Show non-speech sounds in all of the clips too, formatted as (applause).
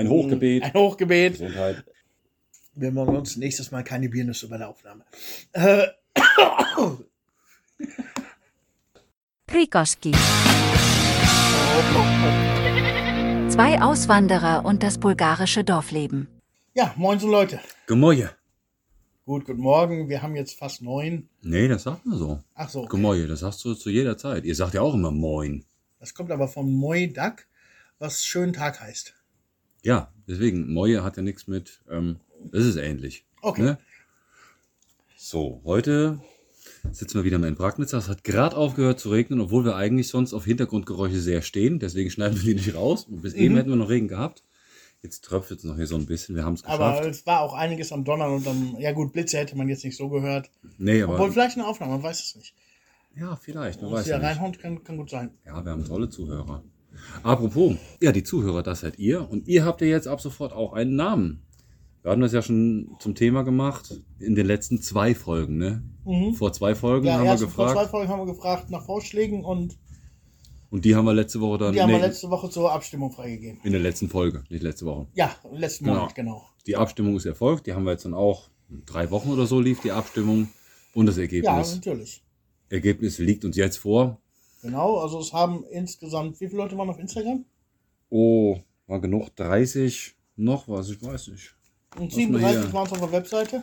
Ein Hochgebet. Ein Hochgebet. Gesundheit. Wir machen uns nächstes Mal keine Biernüsse bei der Aufnahme. Äh, Krikoski. Zwei Auswanderer und das bulgarische Dorfleben. ja, moin so Leute. Gemäue. Gut, guten Morgen. Wir haben jetzt fast neun. Nee, das sagt man so. Ach so, okay. Gemäue, das sagst du zu jeder Zeit. Ihr sagt ja auch immer Moin. das kommt aber vom Moi Duck, was schönen Tag heißt. Ja, deswegen, Moje hat ja nichts mit, ähm, das ist ähnlich. Okay. Ne? So, heute sitzen wir wieder mal in Bragnitz. Es hat gerade aufgehört zu regnen, obwohl wir eigentlich sonst auf Hintergrundgeräusche sehr stehen. Deswegen schneiden wir die nicht raus. Und bis Mhm. eben hätten wir noch Regen gehabt. Jetzt tröpfelt es noch hier so ein bisschen. Wir haben es Aber geschafft. es war auch einiges am Donnern und am, ja gut, Blitze hätte man jetzt nicht so gehört. nee, aber Obwohl vielleicht eine Aufnahme, man weiß es nicht. ja, vielleicht. Man weiß ja nicht. reinhaut, kann, kann gut sein. Ja, wir haben tolle Zuhörer. Apropos, ja, die Zuhörer, das seid ihr. Und ihr habt ja jetzt ab sofort auch einen Namen. Wir haben das ja schon zum Thema gemacht in den letzten zwei Folgen, ne? Mhm. Vor zwei Folgen Ja, haben wir erst vor zwei gefragt. Folgen haben wir gefragt nach Vorschlägen und Und die haben wir letzte Woche dann. die haben nee, wir letzte Woche zur Abstimmung freigegeben. in der letzten Folge, nicht letzte Woche. Ja, letzten Genau. Monat, genau. Die Abstimmung ist erfolgt. Die haben wir jetzt dann auch drei Wochen oder so lief die Abstimmung. Und das Ja, Ergebnis, natürlich. Ergebnis liegt uns jetzt vor. Genau, also es haben insgesamt, wie viele Leute waren auf Instagram? Oh, war genug 30 noch was, ich weiß nicht. Und Lass mal 37 hier. waren es auf der Webseite.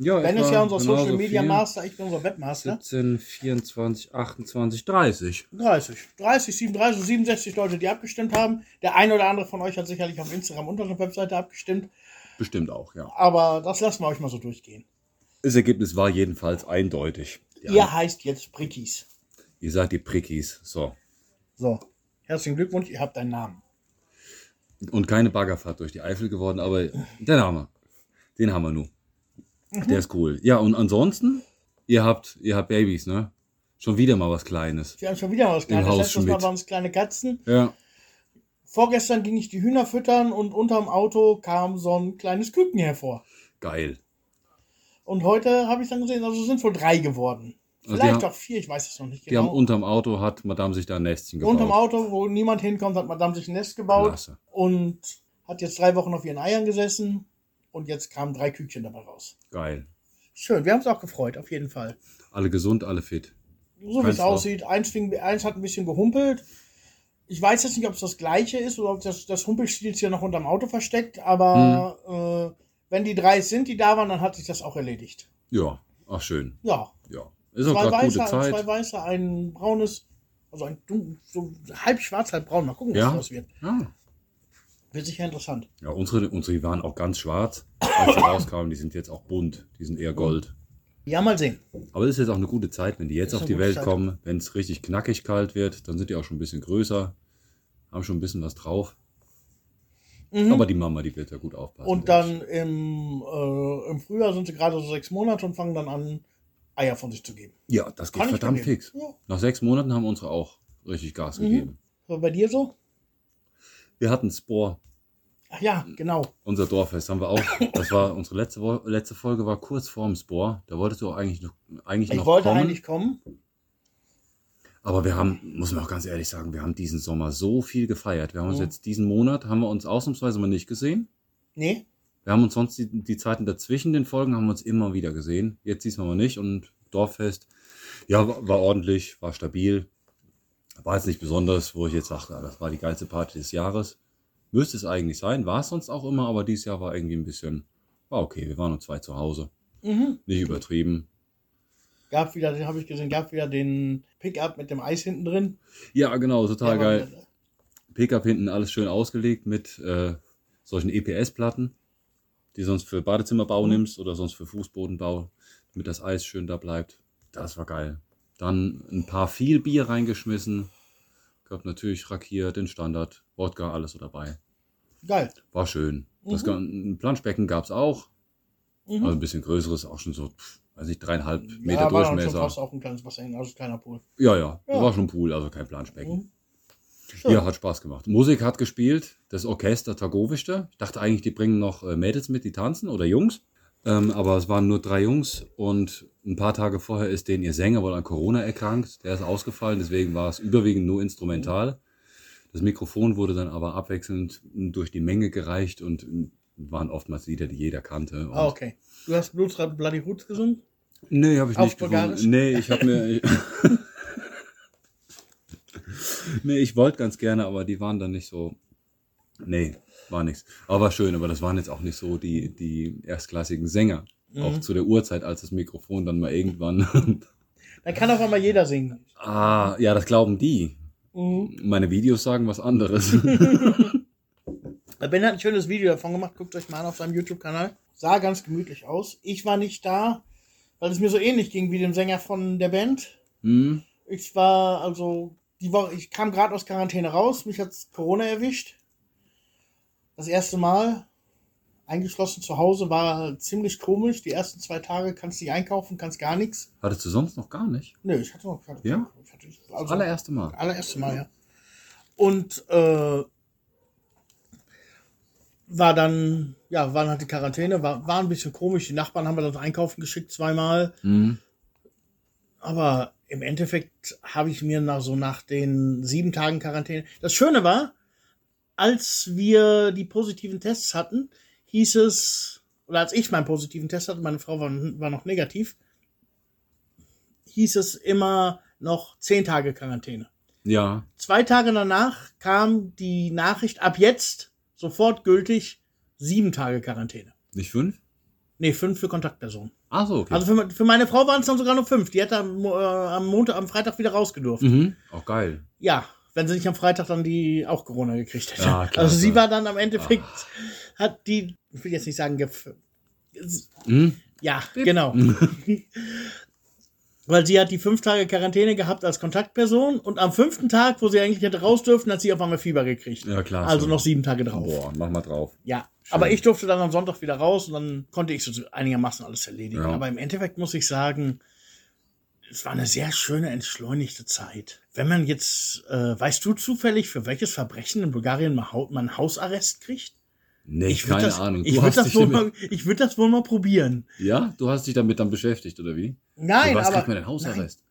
Ja, Ben ist ja unser Social Media viel. Master, ich bin unser Webmaster. 17, 24, 28, 30. 30, 30, 37, 67 Leute, die abgestimmt haben. Der eine oder andere von euch hat sicherlich auf Instagram unter der Webseite abgestimmt. Bestimmt auch, ja. Aber das lassen wir euch mal so durchgehen. Das Ergebnis war jedenfalls eindeutig. Ja, Ihr heißt jetzt Prickis. Ihr seid die Prickis. So. So, herzlichen Glückwunsch, ihr habt einen Namen. Und keine Baggerfahrt durch die Eifel geworden, aber den haben wir. Den haben wir nun. Der ist cool. Ja, und ansonsten, ihr habt, ihr habt Babys, ne? Schon wieder mal was Kleines. Wir haben schon wieder was Kleines. Haus Letztes Mal Schmidt. waren es kleine Katzen. Ja. Vorgestern ging ich die Hühner füttern und unterm Auto kam so ein kleines Küken hervor. Geil. Und heute habe ich dann gesehen, also es sind wohl drei geworden. Also Vielleicht haben- auch vier, ich weiß es noch nicht Die haben genau. unterm Auto, hat Madame sich da ein Nestchen gebaut. Unterm Auto, wo niemand hinkommt, hat Madame sich ein Nest gebaut Klasse. und hat jetzt drei Wochen auf ihren Eiern gesessen und jetzt kamen drei Küken dabei raus. Geil. Schön, wir haben uns auch gefreut, auf jeden Fall. Alle gesund, alle fit. So wie es aussieht, eins, fing, eins hat ein bisschen gehumpelt. Ich weiß jetzt nicht, ob es das gleiche ist oder ob das, das Humpelstilz hier noch unterm Auto versteckt, aber Hm. äh, wenn die drei es sind, die da waren, dann hat sich das auch erledigt. Ja, ach schön. Ja, Ja. Ist auch zwei weiße, gute Zeit. zwei weiße, ein braunes, also ein so halb schwarz, halb braun. Mal gucken, was Ja. das wird. Ja. Wird sicher interessant. Ja, unsere, unsere waren auch ganz schwarz, als sie rauskamen. Die sind jetzt auch bunt. Die sind eher Gold. Ja, mal sehen. Aber es ist jetzt auch eine gute Zeit, wenn die jetzt Ist auf die Welt Zeit. kommen. Wenn es richtig knackig kalt wird, dann sind die auch schon ein bisschen größer. Haben schon ein bisschen was drauf. Mhm. Aber die Mama, die wird ja gut aufpassen. und dann im, äh, im Frühjahr sind sie gerade so sechs Monate und fangen dann an, Eier von sich zu geben. Ja, das geht Kann verdammt fix. Ja. Nach sechs Monaten haben unsere auch richtig Gas Mhm. gegeben. So, bei dir so? Wir hatten Spor. Ach ja, genau. Unser Dorffest haben wir auch. Das war unsere letzte, Wo letzte Folge war kurz vorm Spor. Da wolltest du auch eigentlich noch, eigentlich Ich noch wollte kommen. eigentlich kommen. Aber wir haben, muss man auch ganz ehrlich sagen, wir haben diesen Sommer so viel gefeiert. Wir haben uns Mhm. jetzt diesen Monat, haben wir uns ausnahmsweise mal nicht gesehen. Nee, Wir haben uns sonst die, die Zeiten dazwischen den Folgen haben wir uns immer wieder gesehen. Jetzt diesmal mal nicht und Dorffest, ja, war, war ordentlich, war stabil. War jetzt nicht besonders, wo ich jetzt sagte, ah, das war die geilste Party des Jahres. Müsste es eigentlich sein, war es sonst auch immer, aber dieses Jahr war irgendwie ein bisschen, war okay, wir waren nur zwei zu Hause. mhm. Nicht übertrieben. gab wieder, den habe ich gesehen, gab wieder den Pickup mit dem Eis hinten drin. Ja, genau, total geil. wieder- Pickup hinten alles schön ausgelegt mit äh, solchen EPS-Platten, die sonst für Badezimmerbau Mhm. nimmst oder sonst für Fußbodenbau, damit das Eis schön da bleibt. Das war geil. Dann ein paar viel Bier reingeschmissen. Gab natürlich Rakier, den Standard, Wodka, alles so dabei. Geil. War schön. Das Mhm. gan- ein Planschbecken gab es auch. Mhm. Also ein bisschen größeres, auch schon so, pff, weiß nicht, dreieinhalb Meter ja, war schon Durchmesser. fast auch ein kleines Wasser hin, also kleiner Pool. Ja, ja, Ja. war schon ein Pool, also kein Planschbecken. Mhm. Schön. Ja, hat Spaß gemacht. Musik hat gespielt, das Orchester Tagowischte. Ich dachte eigentlich, die bringen noch äh, Mädels mit, die tanzen oder Jungs. Ähm, aber es waren nur drei Jungs und ein paar Tage vorher ist denen ihr Sänger wohl an Corona erkrankt. Der ist ausgefallen, deswegen war es überwiegend nur instrumental. Das Mikrofon wurde dann aber abwechselnd durch die Menge gereicht und waren oftmals Lieder, die jeder kannte. Ah, okay. Du hast Blues Bloody Roots gesungen? Nee, habe ich Auf nicht Bulgarisch? gesungen. Nee, ich habe mir. (laughs) (laughs) (laughs) nee, ich wollte ganz gerne, aber die waren dann nicht so. Nee, war nichts. Aber war schön, aber das waren jetzt auch nicht so die, die erstklassigen Sänger. Mhm. Auch zu der Uhrzeit, als das Mikrofon dann mal irgendwann. (laughs) Dann kann auf einmal jeder singen. ah, ja, das glauben die. Mhm. Meine Videos sagen was anderes. (laughs) Ben hat ein schönes Video davon gemacht. Guckt euch mal an auf seinem YouTube-Kanal. Sah ganz gemütlich aus. Ich war nicht da, weil es mir so ähnlich ging wie dem Sänger von der Band. hm? Ich war also die Woche, ich kam gerade aus Quarantäne raus, mich hat's Corona erwischt. Das erste Mal eingeschlossen zu Hause war ziemlich komisch. Die ersten zwei Tage kannst du nicht einkaufen, kannst gar nichts. Hattest du sonst noch gar nicht? Nö, ich hatte noch keine. Ja? Ich hatte, also, Das allererste Mal. allererste Mal, ja. Und äh, war dann, ja, waren halt die Quarantäne, war, war ein bisschen komisch. Die Nachbarn haben wir dann einkaufen geschickt zweimal. Hm? Aber im Endeffekt habe ich mir nach so nach den sieben Tagen Quarantäne. Das Schöne war, als wir die positiven Tests hatten, hieß es, oder als ich meinen positiven Test hatte, meine Frau war, war noch negativ, hieß es immer noch zehn Tage Quarantäne. Ja. Zwei Tage danach kam die Nachricht, ab jetzt sofort gültig sieben Tage Quarantäne. Nicht fünf? Nee, fünf für Kontaktpersonen. Ach so, okay. Also für, für meine Frau waren es dann sogar nur fünf. Die hätte am, äh, am Montag, am Freitag wieder rausgedurft. mhm. Auch geil. Ja, wenn sie nicht am Freitag dann die auch Corona gekriegt hätte. Ja, (laughs) klasse. also sie war dann am Endeffekt, hat die, ich will jetzt nicht sagen, gef Hm? ja, genau. (laughs) (laughs) Weil sie hat die fünf Tage Quarantäne gehabt als Kontaktperson und am fünften Tag, wo sie eigentlich hätte raus dürfen, hat sie auf einmal Fieber gekriegt. Ja, klar. Also noch sieben Tage drauf. Boah, mach mal drauf. Ja, aber ich durfte dann am Sonntag wieder raus und dann konnte ich so einigermaßen alles erledigen. Ja. Aber im Endeffekt muss ich sagen, es war eine sehr schöne, entschleunigte Zeit. Wenn man jetzt, äh, weißt du zufällig, für welches Verbrechen in Bulgarien man Hausarrest kriegt? Nee, Ich keine das, Ahnung. Ich Du würde hast das, wohl mal, ich würd das wohl mal probieren. Ja, du hast dich damit dann beschäftigt, oder wie? Nein, was aber kriegt man denn Hausarrest?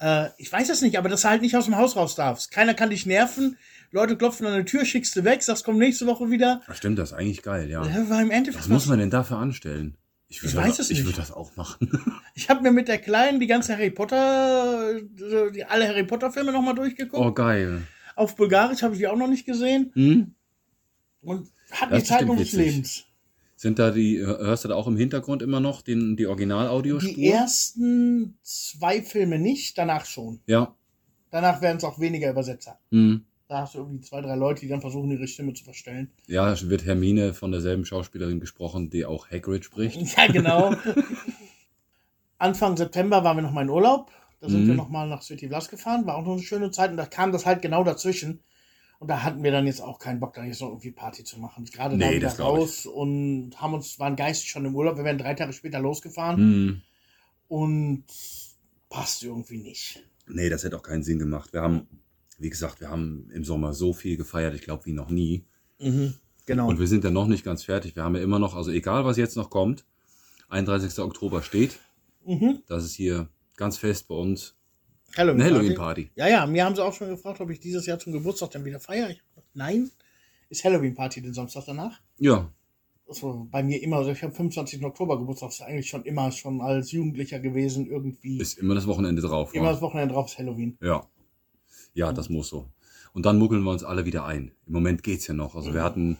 äh, ich weiß es nicht, aber dass du halt nicht aus dem Haus raus darfst. Keiner kann dich nerven. Leute klopfen an der Tür, schickst du weg, sagst, komm nächste Woche wieder. Ach, stimmt, das ist eigentlich geil, ja. War im Endeffekt Was muss man denn dafür anstellen? Ich, Ich weiß das, es Ich nicht. würde das auch machen. (laughs) Ich habe mir mit der Kleinen die ganze Harry Potter, äh, die, alle Harry Potter Filme nochmal durchgeguckt. Oh, geil. Auf Bulgarisch habe ich die auch noch nicht gesehen. Hm? Und hat die ist Zeit bestimmt meines witzig. Lebens. Sind da die, hörst du da auch im Hintergrund immer noch den, die Original-Audiospur? Die ersten zwei Filme nicht, danach schon. Ja. Danach werden es auch weniger Übersetzer. Hm. Da hast du irgendwie zwei, drei Leute, die dann versuchen, ihre Stimme zu verstellen. Ja, es wird Hermine von derselben Schauspielerin gesprochen, die auch Hagrid spricht. Ja, genau. (laughs) Anfang September waren wir noch mal in Urlaub. Da sind Mhm. wir noch mal nach City Blas gefahren. War auch noch eine schöne Zeit. Und da kam das halt genau dazwischen. Und da hatten wir dann jetzt auch keinen Bock, da jetzt noch irgendwie Party zu machen. Gerade da Nee, wieder glaub ich. raus und haben uns, waren geistig schon im Urlaub. Wir wären drei Tage später losgefahren. Hm. Und passt irgendwie nicht. Nee, das hätte auch keinen Sinn gemacht. Wir haben, wie gesagt, wir haben im Sommer so viel gefeiert, ich glaube, wie noch nie. Genau. Und wir sind ja noch nicht ganz fertig. Wir haben ja immer noch, also egal was jetzt noch kommt, 31. Oktober steht. Mhm. Das ist hier ganz fest bei uns Halloween. eine Party. Halloween-Party. Ja, ja, mir haben sie auch schon gefragt, ob ich dieses Jahr zum Geburtstag dann wieder feiere. Ich Nein, ist Halloween-Party den Samstag danach. Ja, war bei mir immer, also ich habe 25. Oktober Geburtstag, ist eigentlich schon immer schon als Jugendlicher gewesen, irgendwie. ist immer das Wochenende drauf. immer wa? das Wochenende drauf ist Halloween. Ja. Ja, das muss so. Und dann muckeln wir uns alle wieder ein. Im Moment geht's ja noch. Also wir hatten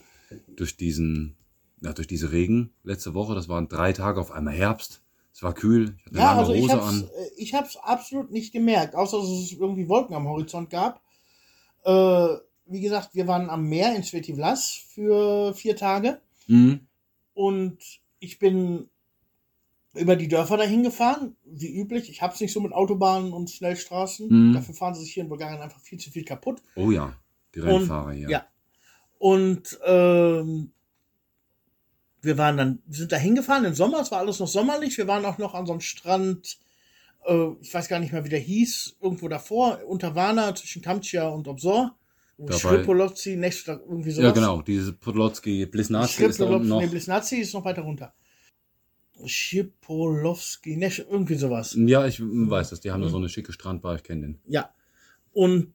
durch diesen, ja, durch diese Regen letzte Woche, das waren drei Tage auf einmal Herbst. Es war kühl, ich hatte Ja, lange also ich Hose hab's, an. äh, ich hab's absolut nicht gemerkt, außer dass es irgendwie Wolken am Horizont gab. Äh, wie gesagt, wir waren am Meer in Svetivlas für vier Tage. Mhm. Und ich bin über die Dörfer dahin gefahren, wie üblich. Ich hab's nicht so mit Autobahnen und Schnellstraßen. Mhm. Dafür fahren sie sich hier in Bulgarien einfach viel zu viel kaputt. Oh ja, die Rennfahrer hier. Ja. Und ähm, wir waren dann, wir sind da hingefahren im Sommer, es war alles noch sommerlich. Wir waren auch noch an so einem Strand, äh, ich weiß gar nicht mehr, wie der hieß, irgendwo davor, unter Varna, zwischen Kamtschia und Obsor. Schripolovci, nächster, irgendwie sowas. Ja, genau. Diese Podlotski, Blisnatski ist da unten noch. Nee, Blisnazi ist noch weiter runter. Schipolowski, ne, irgendwie sowas. Ja, ich weiß das. Die haben da so eine schicke Strandbar, ich kenne den. Ja. Und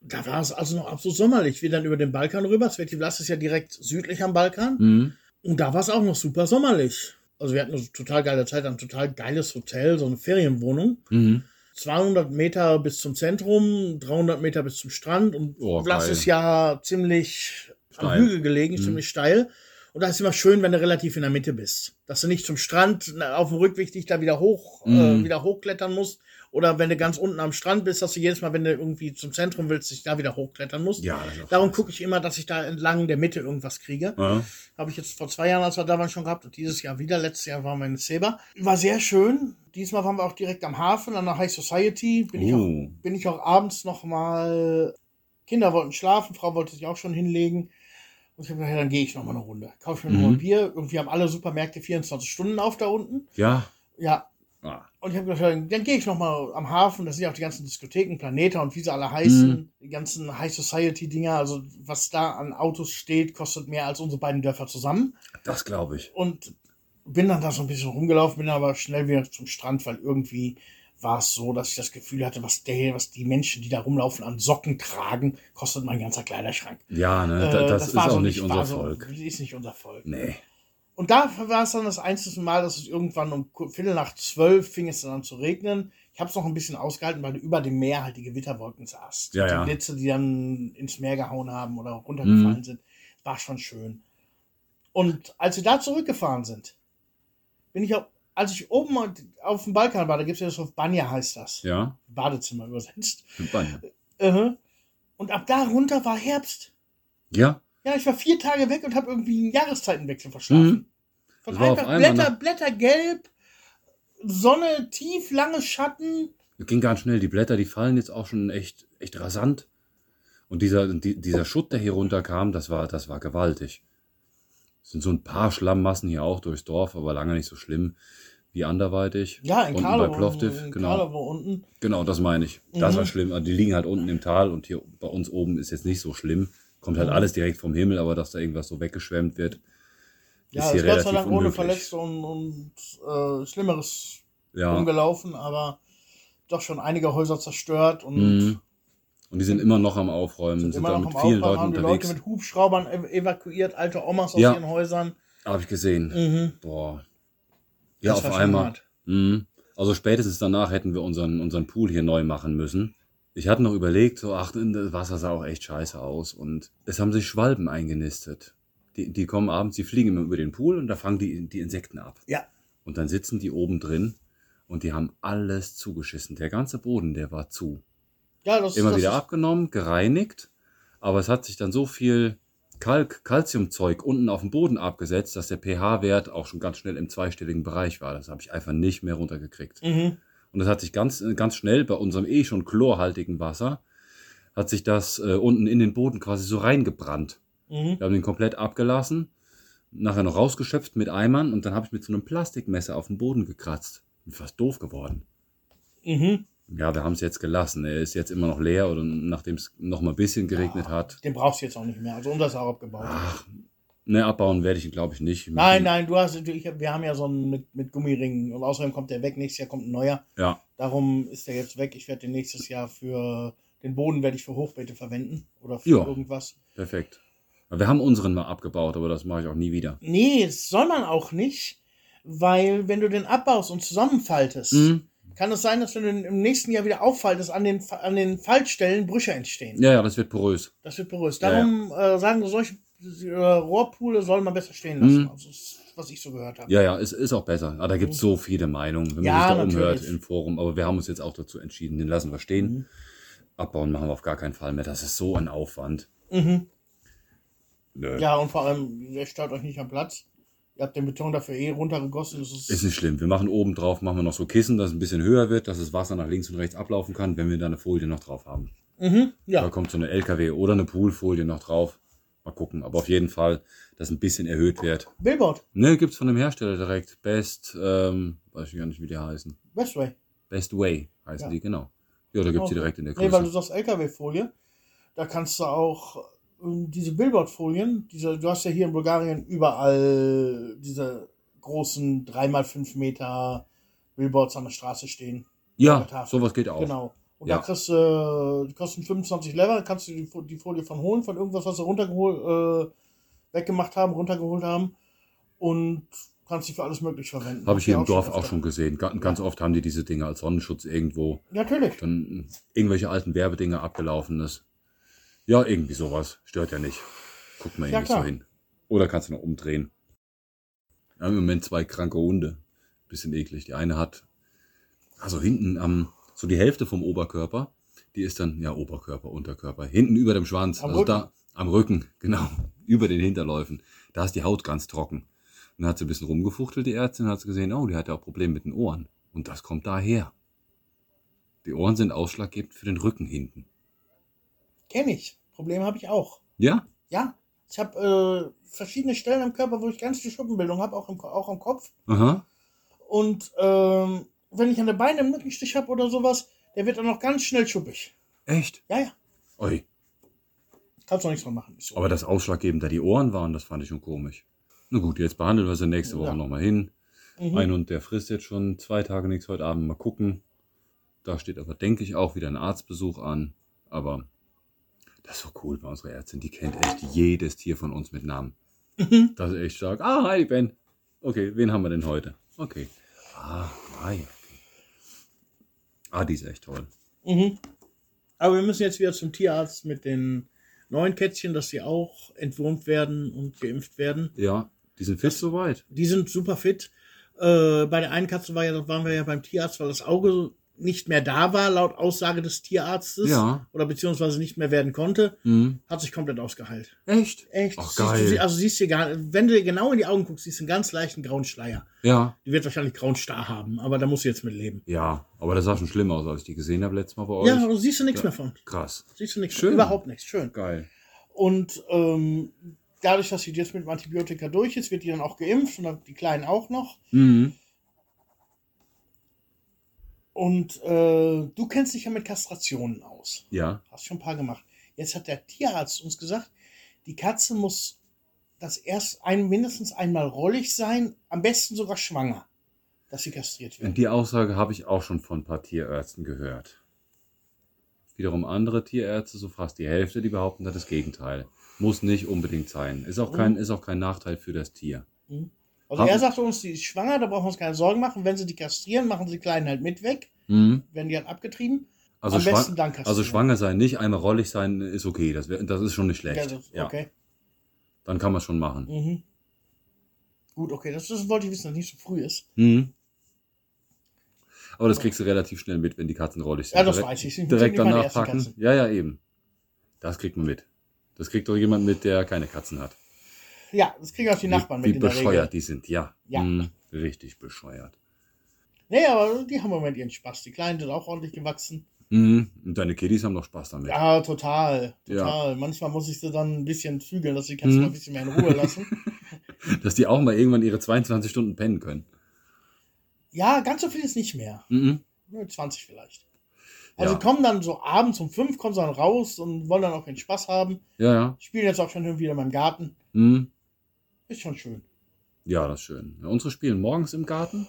da war es also noch absolut sommerlich. Wir dann über den Balkan rüber. Svetivlas ist ja direkt südlich am Balkan. Mhm. Und da war es auch noch super sommerlich. Also wir hatten eine total geile Zeit, ein total geiles Hotel, so eine Ferienwohnung. Mhm. 200 Meter bis zum Zentrum, 300 Meter bis zum Strand und Oh, ist ja ziemlich am Steil. Hügel gelegen, Mhm. ziemlich steil. Und da ist immer schön, wenn du relativ in der Mitte bist. Dass du nicht zum Strand auf dem Rückweg dich da wieder hoch, Mhm. äh, wieder hochklettern musst. Oder wenn du ganz unten am Strand bist, dass du jedes Mal, wenn du irgendwie zum Zentrum willst, dich da wieder hochklettern musst. Ja, Darum gucke ich immer, dass ich da entlang der Mitte irgendwas kriege. Ja. Habe ich jetzt vor zwei Jahren, als wir da waren, schon gehabt und dieses Jahr wieder. Letztes Jahr waren wir in Seba. War sehr schön. Diesmal waren wir auch direkt am Hafen, an der High Society. Bin, ich, auch, Uh. bin ich auch abends noch mal. Kinder wollten schlafen, Frau wollte sich auch schon hinlegen. Und ich habe gedacht, dann gehe ich noch mal eine Runde. Kaufe mir noch mal Mhm. ein Bier. Irgendwie haben alle Supermärkte 24 Stunden auf da unten. Ja. Ja. Und ich habe gedacht, dann, gehe ich noch mal am Hafen. Das sind ja auch die ganzen Diskotheken, Planeta und wie sie alle heißen. Mhm. Die ganzen High Society Dinger. Also was da an Autos steht, kostet mehr als unsere beiden Dörfer zusammen Das glaube ich. und bin dann da so ein bisschen rumgelaufen, bin aber schnell wieder zum Strand, weil irgendwie war es so, dass ich das Gefühl hatte, was der, was die Menschen, die da rumlaufen, an Socken tragen, kostet mein ganzer Kleiderschrank. Ja, ne, Äh, da, das, ist war auch so nicht unser so- Volk. Ist nicht unser Volk. Nee. Und da war es dann das einzige Mal, dass es irgendwann um Viertel nach zwölf fing es dann an zu regnen. Ich habe es noch ein bisschen ausgehalten, weil du über dem Meer halt die Gewitterwolken sahst. Ja, die ja. Blitze, die dann ins Meer gehauen haben oder runtergefallen Mhm. sind. War schon schön. Und als wir da zurückgefahren sind, bin ich auch, als ich oben auf dem Balkan war, da gibt es ja das auf Banja heißt das. Ja. Badezimmer übersetzt. Banne. Äh, Und ab da runter war Herbst. Ja. Ja, ich war vier Tage weg und habe irgendwie einen Jahreszeitenwechsel verschlafen. Mhm. Von einfach einmal Blätter, nach- Blätter gelb, Sonne tief, lange Schatten. Das ging ganz schnell. Die Blätter, die fallen jetzt auch schon echt, echt rasant. Und dieser, die, dieser Schutt, der hier runterkam, das war, das war gewaltig. Es sind so ein paar Schlammmassen hier auch durchs Dorf, aber lange nicht so schlimm wie anderweitig. Ja, in Unten bei Plovdiv, in genau. Unten. Genau, das meine ich. Das Mhm. war schlimm. Also Die liegen halt unten im Tal und hier bei uns oben ist jetzt nicht so schlimm. Kommt halt alles direkt vom Himmel, aber dass da irgendwas so weggeschwemmt wird, Ja, ist hier ist Gott sei relativ Dank ohne. Verletzte und, und äh, Schlimmeres Ja. umgelaufen, aber doch schon einige Häuser zerstört und Mhm. Und die sind immer noch am Aufräumen, sind, sind da mit vielen Leuten haben die unterwegs. Leute mit Hubschraubern ev evakuiert, alte Omas aus Ja. ihren Häusern. Habe ich gesehen. Mhm. Boah. Ja, Das auf einmal. Mhm. Also spätestens danach hätten wir unseren, unseren Pool hier neu machen müssen. Ich hatte noch überlegt, so, ach, das Wasser sah auch echt scheiße aus. Und es haben sich Schwalben eingenistet. Die, die kommen abends, die fliegen immer über den Pool und da fangen die, die Insekten ab. Ja. Und dann sitzen die oben drin und die haben alles zugeschissen. Der ganze Boden, der war zu. Ja, das, Immer das wieder ist, abgenommen, gereinigt. Aber es hat sich dann so viel Kalk, Calciumzeug unten auf dem Boden abgesetzt, dass der pH-Wert auch schon ganz schnell im zweistelligen Bereich war. Das habe ich einfach nicht mehr runtergekriegt. Mhm. Und das hat sich ganz, ganz schnell bei unserem eh schon chlorhaltigen Wasser, hat sich das äh, unten in den Boden quasi so reingebrannt. Mhm. Wir haben den komplett abgelassen, nachher noch rausgeschöpft mit Eimern und dann habe ich mit so einem Plastikmesser auf den Boden gekratzt. Bin fast doof geworden. Mhm. Ja, wir haben es jetzt gelassen. Er ist jetzt immer noch leer oder nachdem es noch mal ein bisschen geregnet Ja, hat. Den brauchst du jetzt auch nicht mehr. Also unser ist auch abgebaut. Ach, ne, abbauen werde ich ihn, glaube ich, nicht. Nein, nein, du hast, ich, wir haben ja so einen mit, mit Gummiringen und außerdem kommt der weg. Nächstes Jahr kommt ein neuer. Ja, Darum ist der jetzt weg. Ich werde den nächstes Jahr für den Boden werde ich für Hochbeete verwenden oder für Ja. irgendwas. perfekt. Wir haben unseren mal abgebaut, aber das mache ich auch nie wieder. Nee, das soll man auch nicht, weil wenn du den abbaust und zusammenfaltest, Mhm. kann es sein, dass wenn du den im nächsten Jahr wieder auffaltest, an den, an den Faltstellen Brüche entstehen. Ja, ja, das wird porös. Das wird berührt. Ja, Darum Äh, sagen wir, solche Rohrpoole soll man besser stehen lassen. Mhm. Also, was ich so gehört habe. Ja, ja, ist, ist auch besser. Aber da gibt es so viele Meinungen, wenn man Ja, sich da umhört natürlich. im Forum. Aber wir haben uns jetzt auch dazu entschieden, den lassen wir stehen. Mhm. Abbauen machen wir auf gar keinen Fall mehr. Das ist so ein Aufwand. Mhm. Nö. Ja, und vor allem, ihr stört euch nicht am Platz. Ihr habt den Beton dafür eh runtergegossen. Ist, Ist nicht schlimm. Wir machen oben drauf, machen wir noch so Kissen, dass es ein bisschen höher wird, dass das Wasser nach links und rechts ablaufen kann, wenn wir da eine Folie noch drauf haben. mhm, Da ja. kommt so eine LKW oder eine Poolfolie noch drauf. Mal gucken. Aber auf jeden Fall, dass ein bisschen erhöht wird. Billboard, Ne, gibt's von dem Hersteller direkt. Best, ähm, weiß ich gar nicht, wie die heißen. Westway. Best Way heißen Ja. die, genau. Ja, da gibt's die direkt in der Nee, weil du Größe. sagst LKW-Folie. Da kannst du auch ähm, diese Billboard-Folien, diese, du hast ja hier in Bulgarien überall diese großen 3x5 Meter Billboards an der Straße stehen. Ja, sowas geht auch. Genau. Und Ja. da kriegst du, die kosten 25 Lever, kannst du die, die Folie von holen, von irgendwas, was sie runtergeholt, äh, weggemacht haben, runtergeholt haben. Und kannst die für alles möglich verwenden. Habe ich hier im Dorf auch schon gesehen. Ga- Ganz oft haben die diese Dinge als Sonnenschutz irgendwo. Natürlich. Dann irgendwelche alten Werbedinge abgelaufenes. Ja, irgendwie sowas. Stört ja nicht. Guckt man Ja, irgendwie so klar. hin. Oder kannst du noch umdrehen. Wir haben im Moment zwei kranke Hunde. Bisschen eklig. Die eine hat, also hinten am, so die Hälfte vom Oberkörper, die ist dann, ja, Oberkörper, Unterkörper, hinten über dem Schwanz. Am also Rücken. da, am Rücken, (laughs) genau, über den Hinterläufen. Da ist die Haut ganz trocken. Und dann hat sie ein bisschen rumgefuchtelt, die Ärztin, hat sie gesehen, oh, die hat ja auch Probleme mit den Ohren. Und das kommt daher. Die Ohren sind ausschlaggebend für den Rücken hinten. Kenn ich. Problem habe ich auch. Ja? Ja. Ich habe äh, verschiedene Stellen am Körper, wo ich ganz viel Schuppenbildung habe, auch, im auch am Kopf. Aha. Und ähm, wenn ich an der Beine einen Mückenstich habe oder sowas, der wird dann noch ganz schnell schuppig. Echt? Ja, ja. Oi. Kannst du nichts dran machen. So. Aber das Ausschlaggebend, da die Ohren waren, das fand ich schon komisch. Na gut, jetzt behandeln wir sie nächste Woche Ja. nochmal hin. Mhm. Ein Hund, der frisst jetzt schon zwei Tage nichts, heute Abend mal gucken. Da steht aber, denke ich, auch wieder ein Arztbesuch an. Aber das ist so cool bei unserer Ärztin. Die kennt echt jedes Tier von uns mit Namen. Mhm. Das ist echt stark. Ah, hi Ben. Okay, wen haben wir denn heute? Okay. Ah, hi. Ah, die ist echt toll. Mhm. Aber wir müssen jetzt wieder zum Tierarzt mit den neuen Kätzchen, dass sie auch entwurmt werden und geimpft werden. Ja, die sind fit soweit. Die sind super fit. Äh, bei der einen Katze war ja, waren wir ja beim Tierarzt, weil das Auge nicht mehr da war, laut Aussage des Tierarztes. Ja. Oder beziehungsweise nicht mehr werden konnte. Mhm. Hat sich komplett ausgeheilt. Echt? Echt? Ach, Siehst du geil. sie- also siehst du gar, wenn du genau in die Augen guckst, siehst du einen ganz leichten grauen Schleier. Ja. Die wird wahrscheinlich grauen Star haben, aber da musst du jetzt mit leben. Ja, aber das sah schon schlimm aus, als ich die gesehen habe letztes Mal bei euch. Ja, aber siehst du nichts Ja. mehr von. Krass. Siehst du nichts. Schön. Überhaupt nichts. Schön. Geil. Und ähm, dadurch, dass sie jetzt mit dem Antibiotika durch ist, wird die dann auch geimpft und dann die Kleinen auch noch. Mhm. Und äh, du kennst dich ja mit Kastrationen aus. Ja. Hast schon ein paar gemacht. Jetzt hat der Tierarzt uns gesagt, die Katze muss das erst ein, mindestens einmal rollig sein, am besten sogar schwanger, dass sie kastriert wird. Und die Aussage habe ich auch schon von ein paar Tierärzten gehört. Wiederum andere Tierärzte, so fast die Hälfte, die behaupten das Gegenteil. Muss nicht unbedingt sein. Ist auch kein, Mhm. ist auch kein Nachteil für das Tier. Also Haben- er sagte uns, die ist schwanger, da brauchen wir uns keine Sorgen machen. Wenn sie die kastrieren, machen sie die Kleinen halt mit weg, Mhm. werden die halt abgetrieben. Also, Am schwa besten dann kastrieren. also schwanger sein nicht, einmal rollig sein ist okay. Das, wär, das ist schon nicht schlecht. Ja, das, Ja, okay. Dann kann man schon machen. Mhm. Gut, okay, das, das wollte ich wissen, dass es nicht so früh ist. Mhm. Aber das kriegst du relativ schnell mit, wenn die Katzen rollig sind. Ja, das Direkt- weiß ich. Sind Direkt danach packen. Katzen. Ja, ja, eben. Das kriegt man mit. Das kriegt doch jemand mit, der keine Katzen hat. Ja, das kriegen auch die Nachbarn wie, mit wie in der bescheuert die sind, ja. Ja. Mhm, richtig bescheuert. Nee, aber die haben im Moment ihren Spaß. Die Kleinen sind auch ordentlich gewachsen. Mhm. Und deine Kiddies haben doch Spaß damit. Ja, total. Total. Manchmal muss ich sie dann ein bisschen zügeln, dass die Katzen Mhm. mal ein bisschen mehr in Ruhe lassen. (laughs) Dass die auch mal irgendwann ihre 22 Stunden pennen können. ja, ganz so viel ist nicht mehr. Mhm. Nur 20 vielleicht. Also Ja. kommen dann so abends um fünf, kommen sie dann raus und wollen dann auch den Spaß haben. Ja, ja. Spielen jetzt auch schon wieder in meinem Garten. Mhm. Ist schon schön. Ja, das ist schön. Ja, unsere spielen morgens im Garten.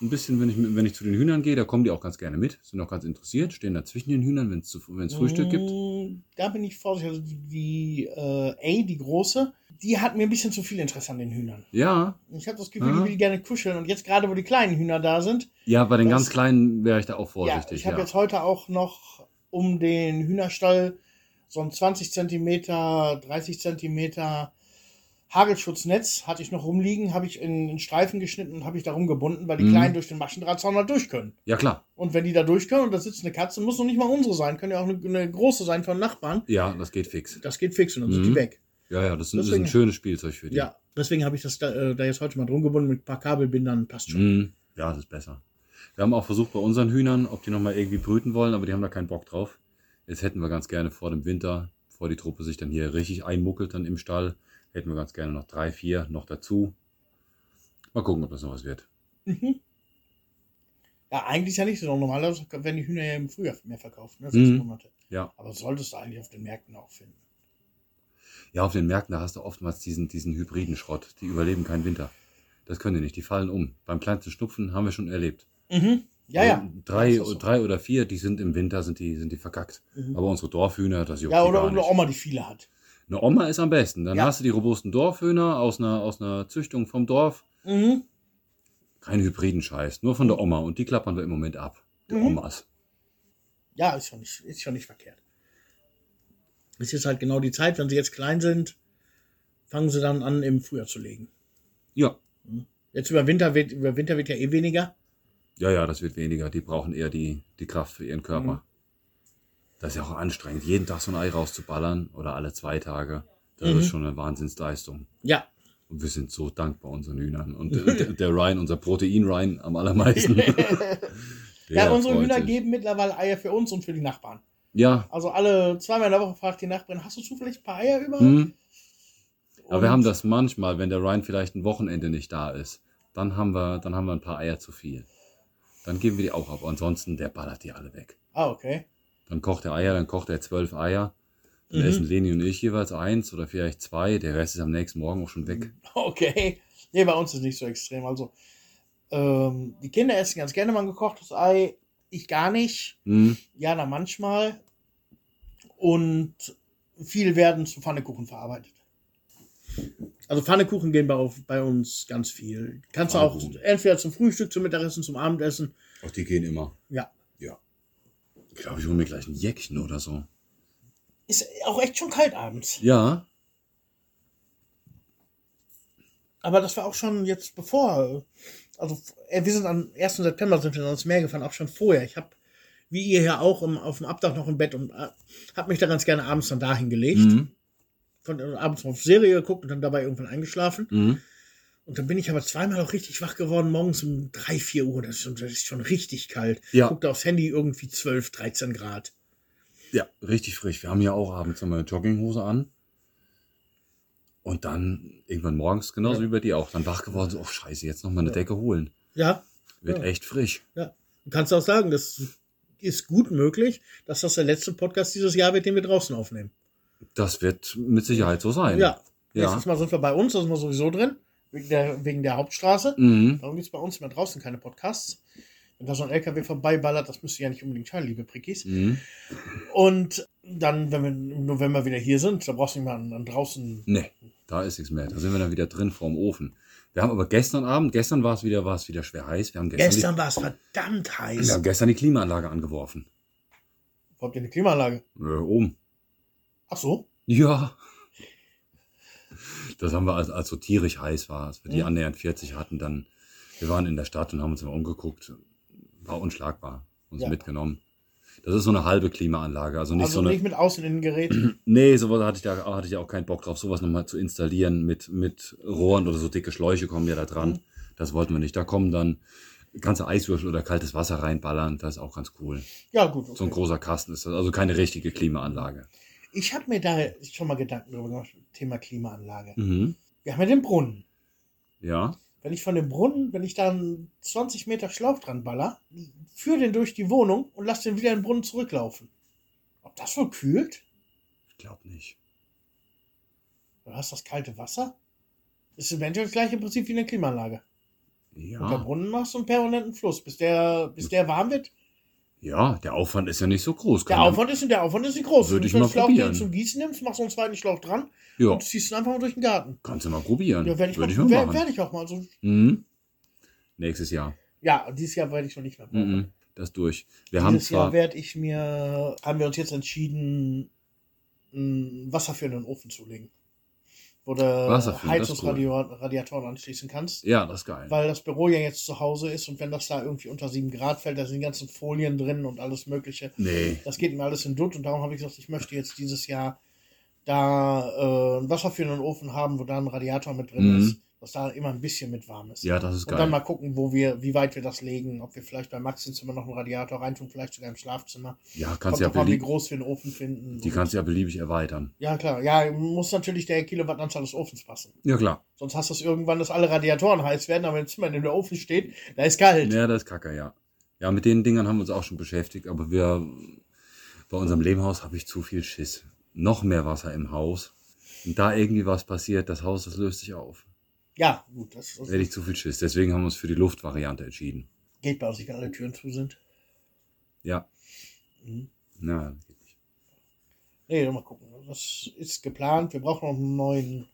Ein bisschen, wenn ich, wenn ich zu den Hühnern gehe, da kommen die auch ganz gerne mit. Sind auch ganz interessiert. Stehen da zwischen den Hühnern, wenn es Frühstück gibt. Mm, Da bin ich vorsichtig. Also die, die äh, A, die große, die hat mir ein bisschen zu viel Interesse an den Hühnern. Ja. Ich habe das Gefühl, Aha. die will gerne kuscheln. Und jetzt gerade, wo die kleinen Hühner da sind, Ja, bei den Das- ganz Kleinen wäre ich da auch ja, vorsichtig. ich habe ja. jetzt heute auch noch um den Hühnerstall so ein 20 Zentimeter, 30 Zentimeter Hagelschutznetz hatte ich noch rumliegen, habe ich in, in Streifen geschnitten und habe ich da rumgebunden, weil die Mhm. Kleinen durch den Maschendrahtzaun halt durch können. ja, klar. Und wenn die da durch können und da sitzt eine Katze, muss noch nicht mal unsere sein, können ja auch eine, eine große sein von Nachbarn. Ja, das geht fix. Das geht fix und dann sind Mhm. die weg. Ja, ja, das ist, ein- das ist Deswegen- ein schönes Spielzeug für die. Ja, deswegen habe ich das da, äh, da jetzt heute mal drum gebunden mit ein paar Kabelbindern, passt schon. Mhm. Ja, das ist besser. Wir haben auch versucht bei unseren Hühnern, ob die nochmal irgendwie brüten wollen, aber die haben da keinen Bock drauf. Jetzt hätten wir ganz gerne vor dem Winter, bevor die Truppe sich dann hier richtig einmuckelt dann im Stall, hätten wir ganz gerne noch drei, vier noch dazu. Mal gucken, ob das noch was wird. Mhm. Ja, eigentlich ist ja nicht so. Normalerweise werden die Hühner ja im Frühjahr mehr verkauft, ne? Sechs Mhm. Monate. Ja. Aber solltest du eigentlich auf den Märkten auch finden. Ja, auf den Märkten, da hast du oftmals diesen, diesen hybriden Schrott. Die überleben keinen Winter. Das können die nicht, die fallen um. Beim kleinsten Schnupfen haben wir schon erlebt. Mhm. Ja, ja. Also Drei, so. drei oder vier, die sind im Winter, sind die, sind die verkackt. Aber unsere Dorfhühner, das juckt Mhm. Ja, die oder, gar oder nicht. Oma, die viele hat. Eine Oma ist am besten. Dann Ja. hast du die robusten Dorfhühner aus einer, aus einer Züchtung vom Dorf. Mhm. Kein hybriden Scheiß, nur von der Oma. Und die klappern wir im Moment ab. Die Mhm. Omas. Ja, ist schon nicht, ist schon nicht verkehrt. Es ist halt genau die Zeit, wenn sie jetzt klein sind, fangen sie dann an, im Frühjahr zu legen. Ja. Jetzt über Winter wird, über Winter wird ja eh weniger. Ja, ja, das wird weniger. Die brauchen eher die, die Kraft für ihren Körper. Mhm. Das ist ja auch anstrengend, jeden Tag so ein Ei rauszuballern oder alle zwei Tage. Das Mhm. ist schon eine Wahnsinnsleistung. Ja. Und wir sind so dankbar unseren Hühnern. Und (laughs) der, Ryan, unser Protein-Ryan, am allermeisten. (laughs) Ja, (laughs) unsere Hühner sich. geben mittlerweile Eier für uns und für die Nachbarn. Ja, Also alle zweimal in der Woche fragt die Nachbarin, hast du zufällig ein paar Eier über? hm. aber wir haben das manchmal, wenn der Ryan vielleicht ein Wochenende nicht da ist, dann haben wir, dann haben wir ein paar Eier zu viel. Dann geben wir die auch ab. Ansonsten, der ballert die alle weg. Ah, okay. Dann kocht er Eier, dann kocht er zwölf Eier. Dann Mhm. essen Leni und ich jeweils eins oder vielleicht zwei. Der Rest ist am nächsten Morgen auch schon weg. (laughs) Okay. Nee, bei uns ist nicht so extrem. Also, ähm, die Kinder essen ganz gerne mal ein gekochtes Ei. Ich gar nicht. Hm. Jana manchmal. Und viel werden zu Pfannekuchen verarbeitet. Also Pfannekuchen gehen bei, auf, bei uns ganz viel. Kannst du auch entweder zum Frühstück, zum Mittagessen, zum Abendessen. Auch die gehen immer. Ja. Ich glaube, ich hole mir gleich ein Jäckchen oder so. Ist auch echt schon kalt abends. Ja. Aber das war auch schon jetzt bevor. Also äh, wir sind am 1. September sind wir ans Meer gefahren, auch schon vorher. Ich habe, wie ihr ja auch, im, auf dem Abdach noch im Bett und äh, habe mich da ganz gerne abends dann dahin gelegt. Mhm. Von, äh, abends auf Serie geguckt und dann dabei irgendwann eingeschlafen. Mhm. Und dann bin ich aber zweimal auch richtig wach geworden, morgens um 3, 4 Uhr. Das ist, schon- das ist schon richtig kalt. Ja. Guckte aufs Handy irgendwie 12, 13 Grad. Ja, richtig frisch. Wir haben ja auch abends immer eine Jogginghose an. Und dann irgendwann morgens, genauso Ja. wie bei dir auch, dann wach geworden, so, oh scheiße, jetzt noch mal eine Decke holen. Ja, Wird Ja. echt frisch. ja. Du kannst auch sagen, das ist gut möglich, dass das der letzte Podcast dieses Jahr wird, den wir draußen aufnehmen. Das wird mit Sicherheit so sein. Ja. Ja. Nächstes Mal sind wir bei uns, da sind wir sowieso drin, wegen der, wegen der Hauptstraße. Mhm. Darum gibt es bei uns mehr draußen keine Podcasts. Wenn da so ein LKW vorbeiballert, das müsst ihr ja nicht unbedingt hören, liebe Prickis. Mhm. Und dann, wenn wir im November wieder hier sind, da brauchst du nicht mal an, an draußen. Nee, da ist nichts mehr. Da sind wir dann wieder drin vorm Ofen. Wir haben aber gestern Abend, gestern war es wieder, war es wieder schwer heiß. Wir haben gestern, Gestern war es verdammt die, wir heiß. haben gestern die Klimaanlage angeworfen. Wo habt ihr eine Klimaanlage? Äh, oben. Ach so. Ja. Das haben wir, als, als so tierisch heiß war, als wir die annähernd 40 hatten, dann, wir waren in der Stadt und haben uns mal umgeguckt. War unschlagbar. Uns Ja. mitgenommen. Das ist so eine halbe Klimaanlage, also nicht also so eine. nicht mit Außeninnengerät. (clears throat) Nee, sowas hatte ich da hatte ich auch keinen Bock drauf, sowas nochmal zu installieren mit, mit Rohren oder so dicke Schläuche kommen ja da dran. Mhm. Das wollten wir nicht. Da kommen dann ganze Eiswürfel oder kaltes Wasser reinballern. Das ist auch ganz cool. Ja, gut. So ein Okay. großer Kasten ist das. Also keine richtige Klimaanlage. Ich habe mir da schon mal Gedanken drüber gemacht, Thema Klimaanlage. Mhm. Wir haben ja den Brunnen. Ja. Wenn ich von dem Brunnen, wenn ich da einen 20 Meter Schlauch dran baller, führe den durch die Wohnung und lass den wieder in den Brunnen zurücklaufen. Ob das wohl kühlt? Ich glaube nicht. Du hast das kalte Wasser? Ist eventuell das gleiche Prinzip wie eine Klimaanlage. Und der Ja. Brunnen macht so einen permanenten Fluss, bis der, bis der warm wird. Ja, der Aufwand ist ja nicht so groß. Der Kann Aufwand ist der Aufwand ist nicht groß. Würde Wenn ich du mal Schlauch probieren. zum Gießen nimmst, machst du einen zweiten Schlauch dran Ja, und ziehst ihn einfach mal durch den Garten. kannst du mal probieren. Ja, werde ich, Würde mal, ich mal wer- machen. werd ich auch mal. Also, Mhm. Nächstes Jahr. ja, dieses Jahr werde ich noch nicht mehr bauen. Mhm. Das durch. Wir haben Dieses Jahr zwar. werde ich mir, haben wir uns jetzt entschieden, Wasser für den Ofen zu legen. Wo du ist cool. Heizungsradiatoren anschließen kannst. Ja, das ist geil. Weil das Büro ja jetzt zu Hause ist und wenn das da irgendwie unter 7 Grad fällt, da sind die ganzen Folien drin und alles Mögliche. Nee. Das geht mir alles in Dutt und darum habe ich gesagt, ich möchte jetzt dieses Jahr da äh, ein Wasser für den Ofen haben, wo da ein Radiator mit drin Mhm. ist, dass da immer ein bisschen mit warm ist. Ja, das ist Und dann geil. mal gucken, wo wir, wie weit wir das legen, ob wir vielleicht bei Max Zimmer noch einen Radiator reintun, vielleicht sogar im Schlafzimmer. Ja, Kommt kannst ja drauf an, wie groß wir den Ofen finden. die kannst du ja beliebig erweitern. ja, klar. Ja, muss natürlich der Kilowattanzahl des Ofens passen. Ja, klar. Sonst hast du es irgendwann, dass alle Radiatoren heiß werden, aber im Zimmer, in dem der Ofen steht, da ist kalt. Ja, das ist kacke, ja. Ja, mit den Dingern haben wir uns auch schon beschäftigt, aber wir, bei unserem Lehmhaus habe ich zu viel Schiss. Noch mehr Wasser im Haus. Und da irgendwie was passiert, das Haus, das löst sich auf. Ja, gut. Das, das, Da hätte ich zu viel Schiss. Deswegen haben wir uns für die Luftvariante entschieden. Geht bei uns nicht, wenn alle Türen zu sind. Ja. Mhm. Na, das geht nicht. Nee, mal gucken. Das ist geplant. Wir brauchen noch einen neuen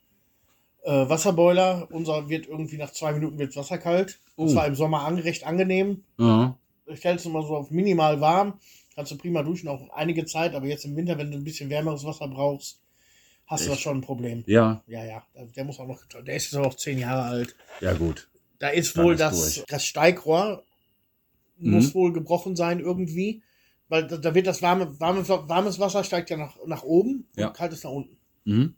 äh, Wasserboiler. Unser wird irgendwie nach zwei Minuten wird Wasser kalt. Das Oh. war im Sommer an, recht angenehm. Ja. Ich stelle es immer so auf minimal warm. Kannst du prima duschen, auch einige Zeit. Aber jetzt im Winter, wenn du ein bisschen wärmeres Wasser brauchst, hast du Echt? das schon ein Problem. Ja, Ja, ja. Der muss auch noch, der ist jetzt auch zehn Jahre alt. ja gut. Da ist Dann wohl ist das, durch. das Steigrohr Mhm. muss wohl gebrochen sein irgendwie. Weil da, da wird das warme, warme, warmes Wasser steigt ja nach, nach oben Ja. und kaltes nach unten. Mhm.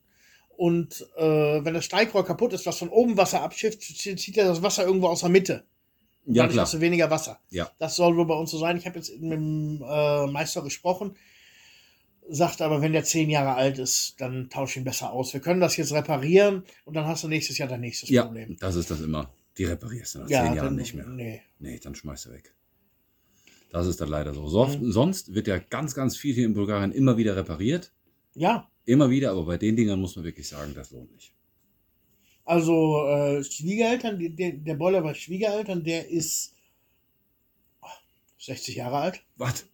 Und äh, wenn das Steigrohr kaputt ist, was von oben Wasser abschifft, zieht er das Wasser irgendwo aus der Mitte. Ja, Dadurch klar. hast du weniger Wasser. Ja. Das soll wohl bei uns so sein. Ich habe jetzt mit dem äh, Meister gesprochen, sagt aber, wenn der zehn Jahre alt ist, dann tausch ihn besser aus. Wir können das jetzt reparieren und dann hast du nächstes Jahr dein nächstes Ja, Problem. das ist das immer. Die reparierst du nach Ja, zehn Jahren dann, nicht mehr. Nee. Nee, dann schmeißt du weg. Das ist dann leider so. so Mhm. Sonst wird ja ganz, ganz viel hier in Bulgarien immer wieder repariert. Ja, Immer wieder, aber bei den Dingern muss man wirklich sagen, das lohnt nicht. Also äh, Schwiegereltern, der, der Boiler bei Schwiegereltern, der ist oh, 60 Jahre alt. Was?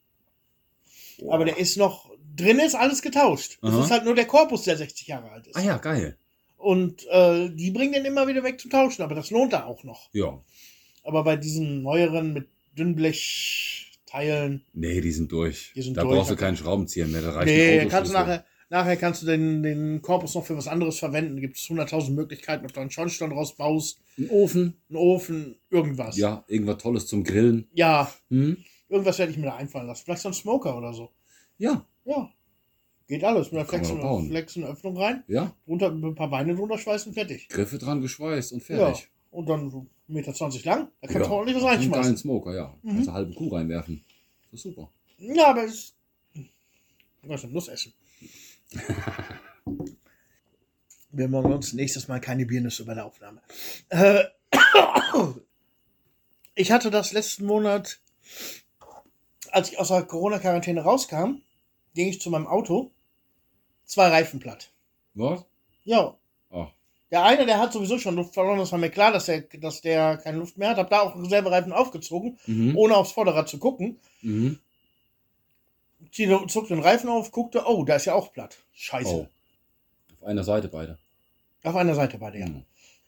Aber der ist noch, drin ist alles getauscht. Es Aha. ist halt nur der Korpus, der 60 Jahre alt ist. Ah ja, geil. Und äh, die bringen den immer wieder weg zum Tauschen, aber das lohnt da auch noch. Ja. Aber bei diesen neueren mit Dünnblechteilen, Nee, die sind durch. Die sind da durch, brauchst du keinen Schraubenzieher mehr. Da reicht nee, ein kannst du nachher, nachher kannst du den, den Korpus noch für was anderes verwenden. Gibt es 100.000 Möglichkeiten, ob du einen Schornstein draus baust, Ein Ofen. einen Ofen, irgendwas. Ja, irgendwas Tolles zum Grillen. Ja, Hm? irgendwas werde ich mir da einfallen lassen. Vielleicht so ein Smoker oder so. Ja, Ja. Geht alles. Mit einer flexen, Öffnung rein, ja. drunter, ein paar Beine drunter schweißen, fertig. Griffe dran geschweißt und Ja. fertig. Und dann so 1,20 Meter lang. Da kannst Ja. du ordentlich was Einen geilen reinschmeißen. Smoker, ja. Mhm. Kannst du eine halbe Kuh reinwerfen. Das ist super. Ja, aber es. Ich weiß nicht, Nuss essen. (laughs) Wir machen uns nächstes Mal keine Biernüsse bei der Aufnahme. Äh, ich hatte das letzten Monat, als ich aus der Corona-Quarantäne rauskam, ging ich zu meinem Auto, zwei Reifen platt. Was? Ja, Ach, Der eine, der hat sowieso schon Luft verloren, das war mir klar, dass der, dass der keine Luft mehr hat. Hab da auch Reservereifen aufgezogen, mhm. ohne aufs Vorderrad zu gucken. Mhm. Zog den Reifen auf, guckte, oh, da ist ja auch platt. Scheiße. Oh. Auf einer Seite beide. Auf einer Seite bei der. Mhm.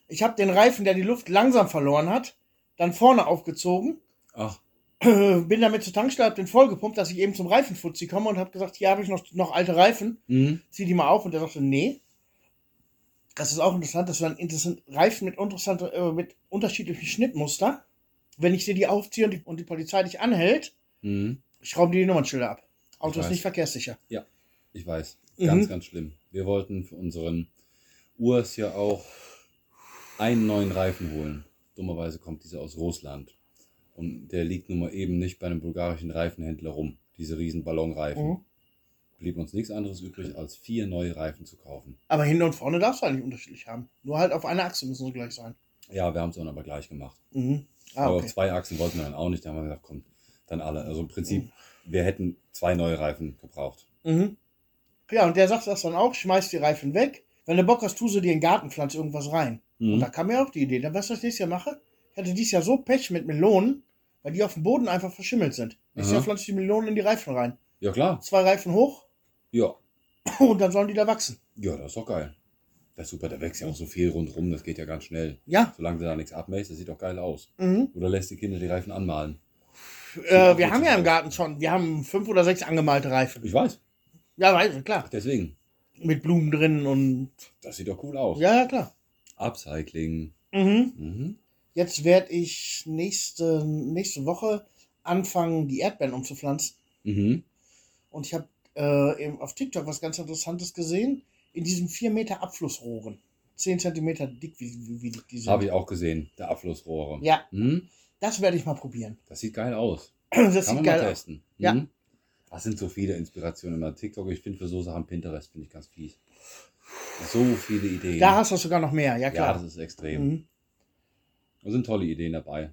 Ich habe den Reifen, der die Luft langsam verloren hat, dann vorne aufgezogen, Ach, (clears throat) bin damit zur Tankstelle, hab den vollgepumpt, dass ich eben zum Reifenfuzzi komme und habe gesagt, hier habe ich noch, noch alte Reifen, mhm. zieh die mal auf. Und der sagte, nee. Das ist auch interessant, das waren interessant, Reifen mit, interessante, äh, mit unterschiedlichen Schnittmuster. Wenn ich dir die aufziehe und die, und die Polizei dich anhält, Mhm. schrauben die die Nummernschilder ab. Auto ist nicht verkehrssicher. Ich weiß. Mhm. Ganz, ganz schlimm. Wir wollten für unseren Urs ja auch einen neuen Reifen holen. Dummerweise kommt dieser aus Russland. Und der liegt nun mal eben nicht bei einem bulgarischen Reifenhändler rum. Diese riesen Ballonreifen. Mhm. Blieb uns nichts anderes übrig, als vier neue Reifen zu kaufen. Aber hinten und vorne darfst du eigentlich unterschiedlich haben. Nur halt auf einer Achse müssen sie gleich sein. Ja, wir haben es dann aber gleich gemacht. Mhm. Ah, aber okay. auf zwei Achsen wollten wir dann auch nicht. Da haben wir gesagt, komm, dann alle. Also im Prinzip, wir hätten zwei neue Reifen gebraucht. Mhm. Ja, und der sagt das dann auch, schmeißt die Reifen weg. Wenn du Bock hast, tu sie dir in den Garten, pflanz irgendwas rein. Und Mhm. da kam mir auch die Idee, dann weißt du, was ich nächstes Jahr mache? Ich hatte dieses Jahr so Pech mit Melonen, weil die auf dem Boden einfach verschimmelt sind. Nächstes. Jahr pflanze ich die Melonen in die Reifen rein. Ja, klar. Zwei Reifen hoch Ja. (laughs) und dann sollen die da wachsen. Ja, das ist doch geil. Das ist super, da wächst ja auch so viel rundrum, das geht ja ganz schnell. Ja. Solange du da nichts abmähst, das sieht doch geil aus. Mhm. Oder lässt die Kinder die Reifen anmalen. Äh, wir haben ja im. Garten schon, wir haben fünf oder sechs angemalte Reifen. Ich weiß, Ja, weiß ich, klar. deswegen. Mit Blumen drin und. Das sieht doch cool aus. Ja, ja, klar. Upcycling. Mhm. Mhm. Jetzt werde ich nächste, nächste Woche anfangen, die Erdbeeren umzupflanzen. Mhm. Und ich habe äh, eben auf TikTok was ganz Interessantes gesehen. In diesen 4 Meter Abflussrohren. 10 Zentimeter dick, wie, wie, wie dick die sind. Habe ich auch gesehen, der Abflussrohre. Ja, Mhm. das werde ich mal probieren. Das sieht geil aus. (clears throat) Das Kann sieht man mal geil aus. testen. Ja. Mhm. Das sind so viele Inspirationen immer. TikTok, ich finde für so Sachen Pinterest finde ich ganz fies. So viele Ideen. Da hast du sogar noch mehr, ja ja, klar. das ist extrem. mhm. Da sind tolle Ideen dabei.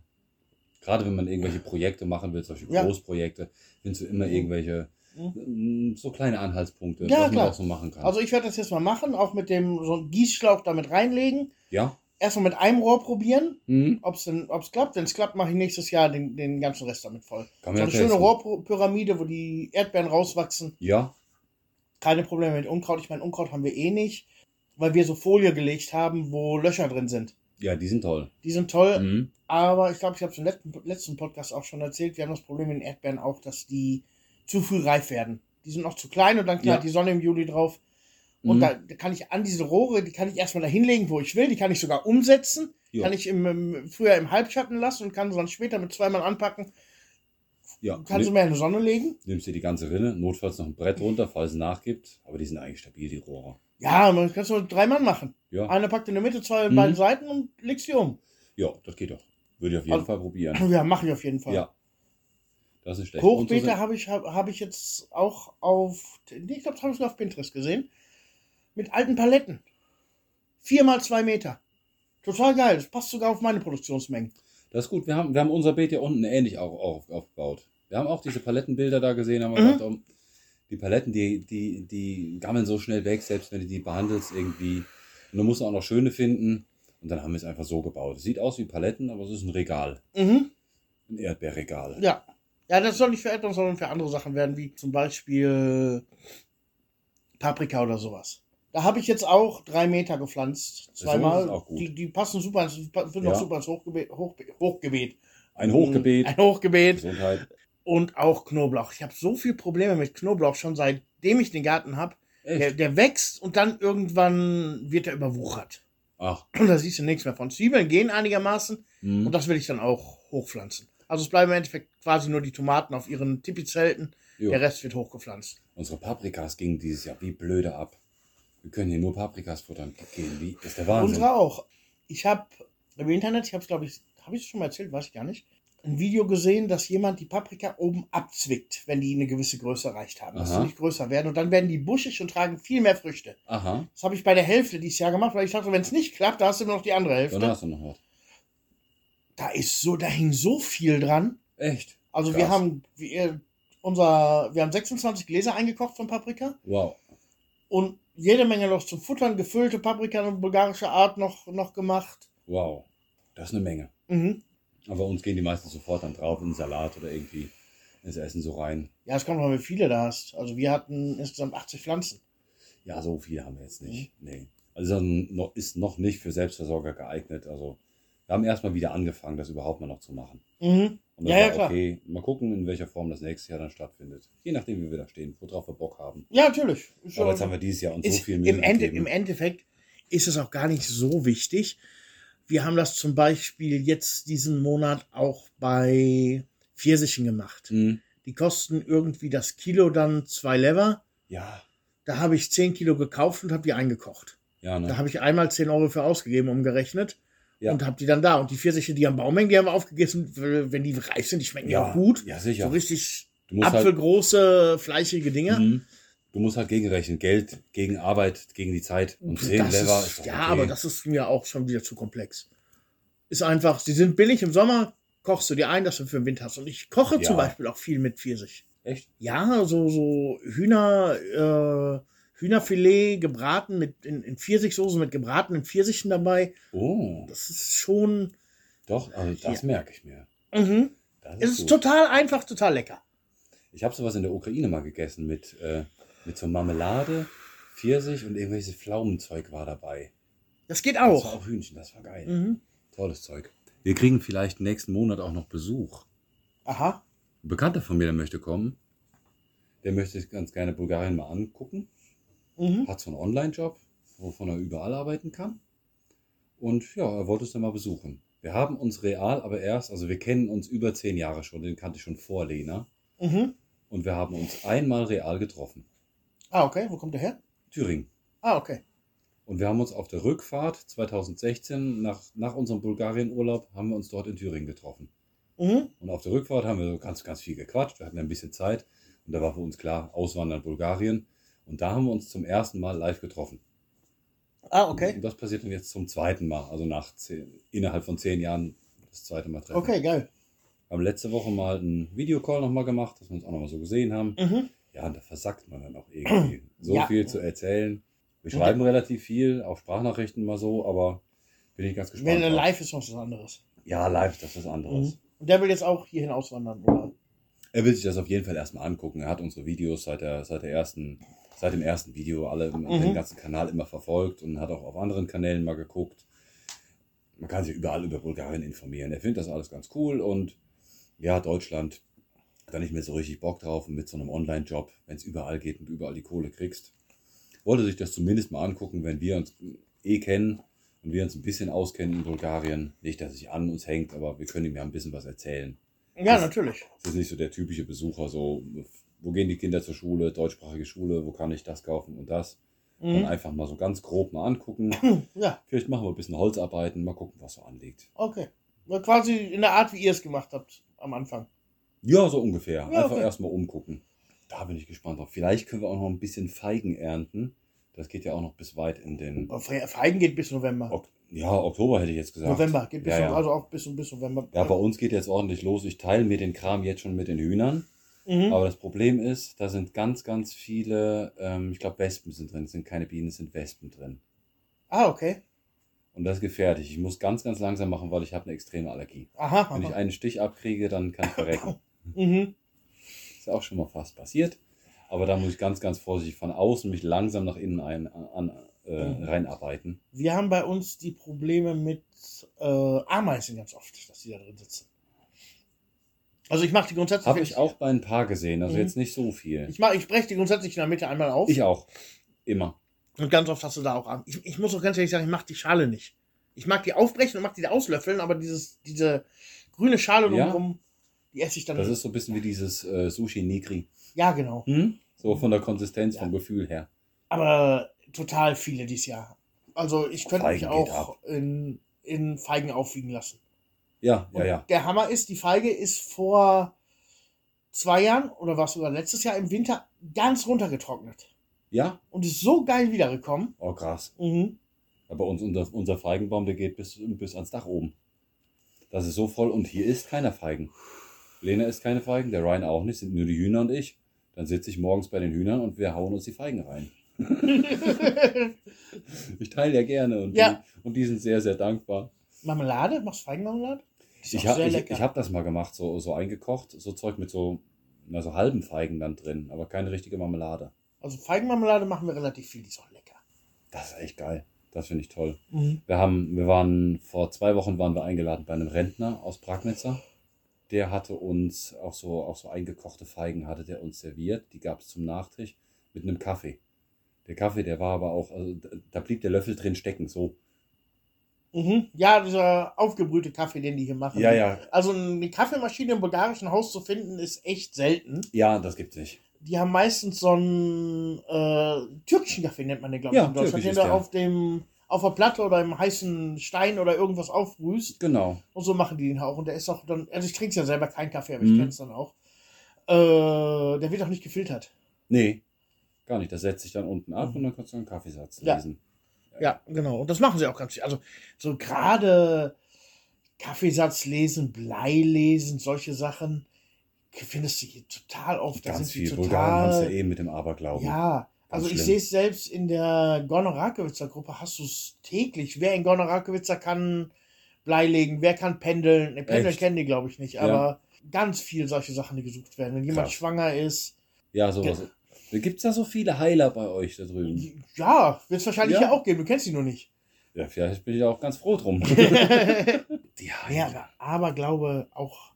Gerade wenn man irgendwelche Projekte machen will, solche Ja. Großprojekte, findest du immer Mhm. irgendwelche mm, so kleine Anhaltspunkte, Ja, was man klar. auch so machen kann. Also ich werde das jetzt mal machen, auch mit dem so einen Gießschlauch damit reinlegen. ja, erstmal mit einem Rohr probieren, Mhm. ob es ob's klappt. Wenn es klappt, mache ich nächstes Jahr den, den ganzen Rest damit voll. Kann So man eine ja schöne testen. Rohrpyramide, wo die Erdbeeren rauswachsen. Ja, Keine Probleme mit Unkraut. Ich meine, Unkraut haben wir eh nicht, weil wir so Folie gelegt haben, wo Löcher drin sind. Ja, die sind toll. Die sind toll, Mhm. aber ich glaube, ich habe es im letzten, letzten Podcast auch schon erzählt. Wir haben das Problem mit den Erdbeeren auch, dass die zu früh reif werden. Die sind noch zu klein und dann knallt Ja. die Sonne im Juli drauf. Und Mhm. da, da kann ich an diese Rohre, die kann ich erstmal da hinlegen, wo ich will. Die kann ich sogar umsetzen. Ja. Kann ich im, im, früher im Halbschatten lassen und kann sie dann später mit zweimal anpacken. Ja, Kann sie nimm, mehr in die Sonne legen. nimmst dir die ganze Rinne, notfalls noch ein Brett runter, falls es nachgibt. Aber die sind eigentlich stabil, die Rohre. Ja, man kann mit drei Mann machen. Ja, Einer packt in der Mitte, zwei an Mhm. beiden Seiten und legst die um. ja das geht doch. Würde ich auf jeden Also- Fall probieren. Ja, mache ich auf jeden Fall. Ja. Das ist schlecht. So Hochbeete sind- habe ich, hab, hab ich jetzt auch auf, ich glaube, das habe ich auf Pinterest gesehen. Mit alten Paletten. Vier mal zwei Meter. Total geil. Das passt sogar auf meine Produktionsmengen. Das ist gut. Wir haben, wir haben unser Beet ja unten ähnlich auch, auch aufgebaut. Wir haben auch diese Palettenbilder da gesehen, haben wir Mhm. gedacht, die Paletten, die, die, die gammeln so schnell weg, selbst wenn du die behandelst irgendwie. Und du musst auch noch schöne finden. Und dann haben wir es einfach so gebaut. Es sieht aus wie Paletten, aber es ist ein Regal. Mhm. Ein Erdbeerregal. Ja. Ja, das soll nicht für etwas, sondern für andere Sachen werden, wie zum Beispiel Paprika oder sowas. Da habe ich jetzt auch drei Meter gepflanzt. Zweimal. auch gut. Die, die passen super, ins- sind Ja. noch super ins Hochgebet. Hochgebet. Ein Hochgebet. Ein Hochgebet. Gesundheit. Und auch Knoblauch. Ich habe so viel Probleme mit Knoblauch schon seitdem ich den Garten habe. Der, der wächst und dann irgendwann wird er überwuchert. Ach. Und da siehst du nichts mehr von. Zwiebeln gehen einigermaßen hm. und das will ich dann auch hochpflanzen. Also es bleiben im Endeffekt quasi nur die Tomaten auf ihren Tipi-Zelten. Jo. Der Rest wird hochgepflanzt. Unsere Paprikas gingen dieses Jahr wie blöde ab. Wir können hier nur Paprikas futtern gehen. Wie? Das ist der Wahnsinn. Unsere auch. Ich habe im Internet, ich habe es glaube ich, habe ich es schon mal erzählt, weiß ich gar nicht, ein Video gesehen, dass jemand die Paprika oben abzwickt, wenn die eine gewisse Größe erreicht haben. Dass sie nicht größer werden und dann werden die buschig und tragen viel mehr Früchte. Aha. Das habe ich bei der Hälfte dieses Jahr gemacht, weil ich dachte, wenn es nicht klappt, da hast du noch die andere Hälfte. Dann hast du noch was. Da ist so, da hing so viel dran. Echt? Also wir Krass. haben wir, unser, wir haben 26 Gläser eingekocht von Paprika Wow. und jede Menge noch zum Futtern, gefüllte Paprika und bulgarische Art noch, noch gemacht. Wow. Das ist eine Menge. Mhm. Aber uns gehen die meisten sofort dann drauf in den Salat oder irgendwie ins Essen so rein. Ja, es kommt mal, wie viele da hast. Also wir hatten insgesamt 80 Pflanzen. Ja, so viele haben wir jetzt nicht. Mhm. Nee. Also noch, ist noch nicht für Selbstversorger geeignet. Also wir haben erstmal wieder angefangen, das überhaupt mal noch zu machen. Mhm. Und Ja, das ja, war klar. okay. Mal gucken, in welcher Form das nächstes Jahr dann stattfindet. Je nachdem, wie wir da stehen, worauf wir Bock haben. Ja, natürlich. Aber jetzt haben wir dieses Jahr uns so viel Mühe im, Ende. Im Endeffekt ist es auch gar nicht so wichtig. Wir haben das zum Beispiel jetzt diesen Monat auch bei Pfirsichen gemacht. Hm. Die kosten irgendwie das Kilo dann zwei Lever. Ja, Da habe ich 10 Kilo gekauft und habe die eingekocht. ja, ne? Da habe ich einmal 10 Euro für ausgegeben, umgerechnet. Ja. Und habe die dann da. Und die Pfirsiche, die am Baum hängen, die haben wir aufgegessen. Wenn die reif sind, die schmecken ja, auch gut. Ja, sicher. So richtig halt, apfelgroße, fleischige Dinge. Mhm. Du musst halt gegenrechnen. Geld gegen Arbeit, gegen die Zeit. Und 10 Das Lever ist, ist ja, okay. aber das ist mir auch schon wieder zu komplex. Ist einfach, sie sind billig im Sommer, kochst du dir ein, dass du für den Winter hast. Und ich koche Ja. zum Beispiel auch viel mit Pfirsich. Echt? Ja, so, so Hühner, äh, Hühnerfilet gebraten mit in, in Pfirsichsoße mit gebratenen Pfirsichen dabei. Oh, Das ist schon. doch, also das Ja. merke ich mir. Mhm. Das Es ist ist gut. total einfach, total lecker. Ich habe sowas in der Ukraine mal gegessen mit, äh, mit so Marmelade, Pfirsich und irgendwelches Pflaumenzeug war dabei. Das geht Das war auch. auch Hühnchen, das war geil. Mhm. Tolles Zeug. Wir kriegen vielleicht nächsten Monat auch noch Besuch. Aha. Ein Bekannter von mir, der möchte kommen. Der möchte sich ganz gerne Bulgarien mal angucken. Mhm. Hat so einen Online-Job, wovon er überall arbeiten kann. Und ja, er wollte es dann mal besuchen. Wir haben uns real aber erst, also wir kennen uns über zehn Jahre schon, den kannte ich schon vor Lena. Mhm. Und wir haben uns einmal real getroffen. Ah, okay. Wo kommt der her? Thüringen. Ah, okay. Und wir haben uns auf der Rückfahrt 2016, nach, nach unserem Bulgarien-Urlaub, haben wir uns dort in Thüringen getroffen. Mhm. Und auf der Rückfahrt haben wir so ganz, ganz viel gequatscht. Wir hatten ein bisschen Zeit. Und da war für uns klar, Auswandern Bulgarien. Und da haben wir uns zum ersten Mal live getroffen. Ah, okay. Und das passiert dann jetzt zum zweiten Mal. Also nach zehn, innerhalb von zehn Jahren das zweite Mal treffen. Okay, geil. Wir haben letzte Woche mal einen Videocall nochmal gemacht, dass wir uns auch nochmal so gesehen haben. Mhm. Ja, und da versackt man dann auch irgendwie. (clears throat) So Ja. viel zu erzählen. Wir schreiben relativ viel, auch Sprachnachrichten mal so, aber bin ich ganz Wenn gespannt. drauf. live ist, noch was anderes. Ja, live, das ist was anderes. Mhm. Und der will jetzt auch hierhin auswandern, oder? Er will sich das auf jeden Fall erstmal angucken. Er hat unsere Videos seit der, seit der ersten, seit dem ersten Video alle Mhm. den ganzen Kanal immer verfolgt und hat auch auf anderen Kanälen mal geguckt. Man kann sich überall über Bulgarien informieren. Er findet das alles ganz cool und ja, Deutschland da nicht mehr so richtig Bock drauf und mit so einem Online-Job, wenn es überall geht und überall die Kohle kriegst. Wollte sich das zumindest mal angucken, wenn wir uns eh kennen und wir uns ein bisschen auskennen in Bulgarien. Nicht, dass es sich an uns hängt, aber wir können ihm ja ein bisschen was erzählen. Ja, Das- natürlich. Es ist nicht so der typische Besucher, so, wo gehen die Kinder zur Schule, deutschsprachige Schule, wo kann ich das kaufen und das. Dann Mhm. einfach mal so ganz grob mal angucken. (clears throat) Ja, Vielleicht machen wir ein bisschen Holzarbeiten, mal gucken, was so anliegt. okay. Quasi in der Art, wie ihr es gemacht habt am Anfang. Ja, so ungefähr. Ja, Einfach okay. erstmal umgucken. Da bin ich gespannt drauf. Vielleicht können wir auch noch ein bisschen Feigen ernten. Das geht ja auch noch bis weit in den. Feigen geht bis November. Ok ja, Oktober hätte ich jetzt gesagt. November, geht bis ja, ja. also auch bis, bis November. ja, bei uns geht jetzt ordentlich los. Ich teile mir den Kram jetzt schon mit den Hühnern. Mhm. Aber das Problem ist, da sind ganz, ganz viele, ähm, ich glaube, Wespen sind drin. Es sind keine Bienen, es sind Wespen drin. Ah, okay. Und das ist gefährlich. Ich muss ganz, ganz langsam machen, weil ich habe eine extreme Allergie. Aha. Wenn ich aha. einen Stich abkriege, dann kann ich verrecken. (laughs) Mhm. Ist auch schon mal fast passiert. Aber da muss ich ganz, ganz vorsichtig von außen mich langsam nach innen ein, an, äh, Mhm. reinarbeiten. Wir haben bei uns die Probleme mit äh, Ameisen ganz oft, dass die da drin sitzen. Also ich mache die grundsätzlich. Habe ich auch bei ein paar gesehen, also Mhm. jetzt nicht so viel. Ich, mach, ich breche die grundsätzlich in der Mitte einmal auf. Ich auch. Immer. Und ganz oft hast du da auch an. Ich, ich muss auch ganz ehrlich sagen, ich mag die Schale nicht. Ich mag die aufbrechen und mag die da auslöffeln, aber dieses, diese grüne Schale Ja. Die esse ich dann Das ist so ein bisschen wie dieses äh, Sushi Nigri. Ja, genau. Hm? So von der Konsistenz, Ja. vom Gefühl her. Aber total viele dieses Jahr. Also ich könnte mich Feigen geht auch in, in Feigen aufwiegen lassen. Ja, Und ja, ja. Der Hammer ist, die Feige ist vor zwei Jahren oder was sogar letztes Jahr im Winter ganz runtergetrocknet. Ja? Und ist so geil wiedergekommen. Oh, krass. Mhm. Aber uns, unser, unser Feigenbaum, der geht bis, bis ans Dach oben. Das ist so voll und hier ist keiner Feigen. Lena isst keine Feigen, der Ryan auch nicht, sind nur die Hühner und ich. Dann sitze ich morgens bei den Hühnern und wir hauen uns die Feigen rein. (laughs) Ich teile ja gerne und, Ja. Die, und die sind sehr, sehr dankbar. Marmelade? Machst du Feigenmarmelade? Ist Ich habe ich, ich hab das mal gemacht, so, so eingekocht, so Zeug mit so, na, so halben Feigen dann drin, aber keine richtige Marmelade. also Feigenmarmelade machen wir relativ viel, die ist auch lecker. Das ist echt geil. Das finde ich toll. Mhm. Wir haben, wir waren, vor zwei Wochen waren wir eingeladen bei einem Rentner aus Pragnitzer. Der hatte uns auch so, auch so eingekochte Feigen hatte der uns serviert. Die gab es zum Nachtisch mit einem Kaffee. Der Kaffee, der war aber auch, also da- blieb der Löffel drin stecken, so. Mhm. Ja, dieser aufgebrühte Kaffee, den die hier machen. Ja, ja. Also eine Kaffeemaschine im bulgarischen Haus zu finden, ist echt selten. Ja, das gibt's nicht. Die haben meistens so einen äh, türkischen Kaffee, nennt man den, glaube ich, Ja, in Deutschland, den du auf dem auf der Platte oder im heißen Stein oder irgendwas aufbrühst. Genau. Und so machen die den auch. Und der ist auch dann, also ich trinke ja selber keinen Kaffee, aber ich Mhm. kenne es dann auch. Äh, der wird auch nicht gefiltert. Nee, gar nicht. Das setzt sich dann unten ab Mhm. und dann kannst du einen Kaffeesatz Ja. lesen. Ja, genau. Und das machen sie auch ganz viel. Also so gerade Kaffeesatz lesen, Blei lesen, solche Sachen findest du hier total oft. Da Ganz sind viel. Bulgaren haben es ja total. eh mit dem Aberglauben. Ja, also ich sehe es selbst in der Gorno-Rakowitzer Gruppe, hast du es täglich. Wer in Gorno-Rakowitzer kann Blei legen, wer kann pendeln. Ne, pendeln Echt? kennen die, glaube ich, nicht, Ja. aber ganz viel solche Sachen, die gesucht werden. Wenn jemand Krass. schwanger ist, Ja, sowas. Gibt es da so viele Heiler bei euch da drüben? ja, wird es wahrscheinlich Ja. ja auch geben, du kennst sie nur nicht. Ja, vielleicht bin ich auch ganz froh drum. (laughs) Die Ja, Heiler. aber, aber glaube auch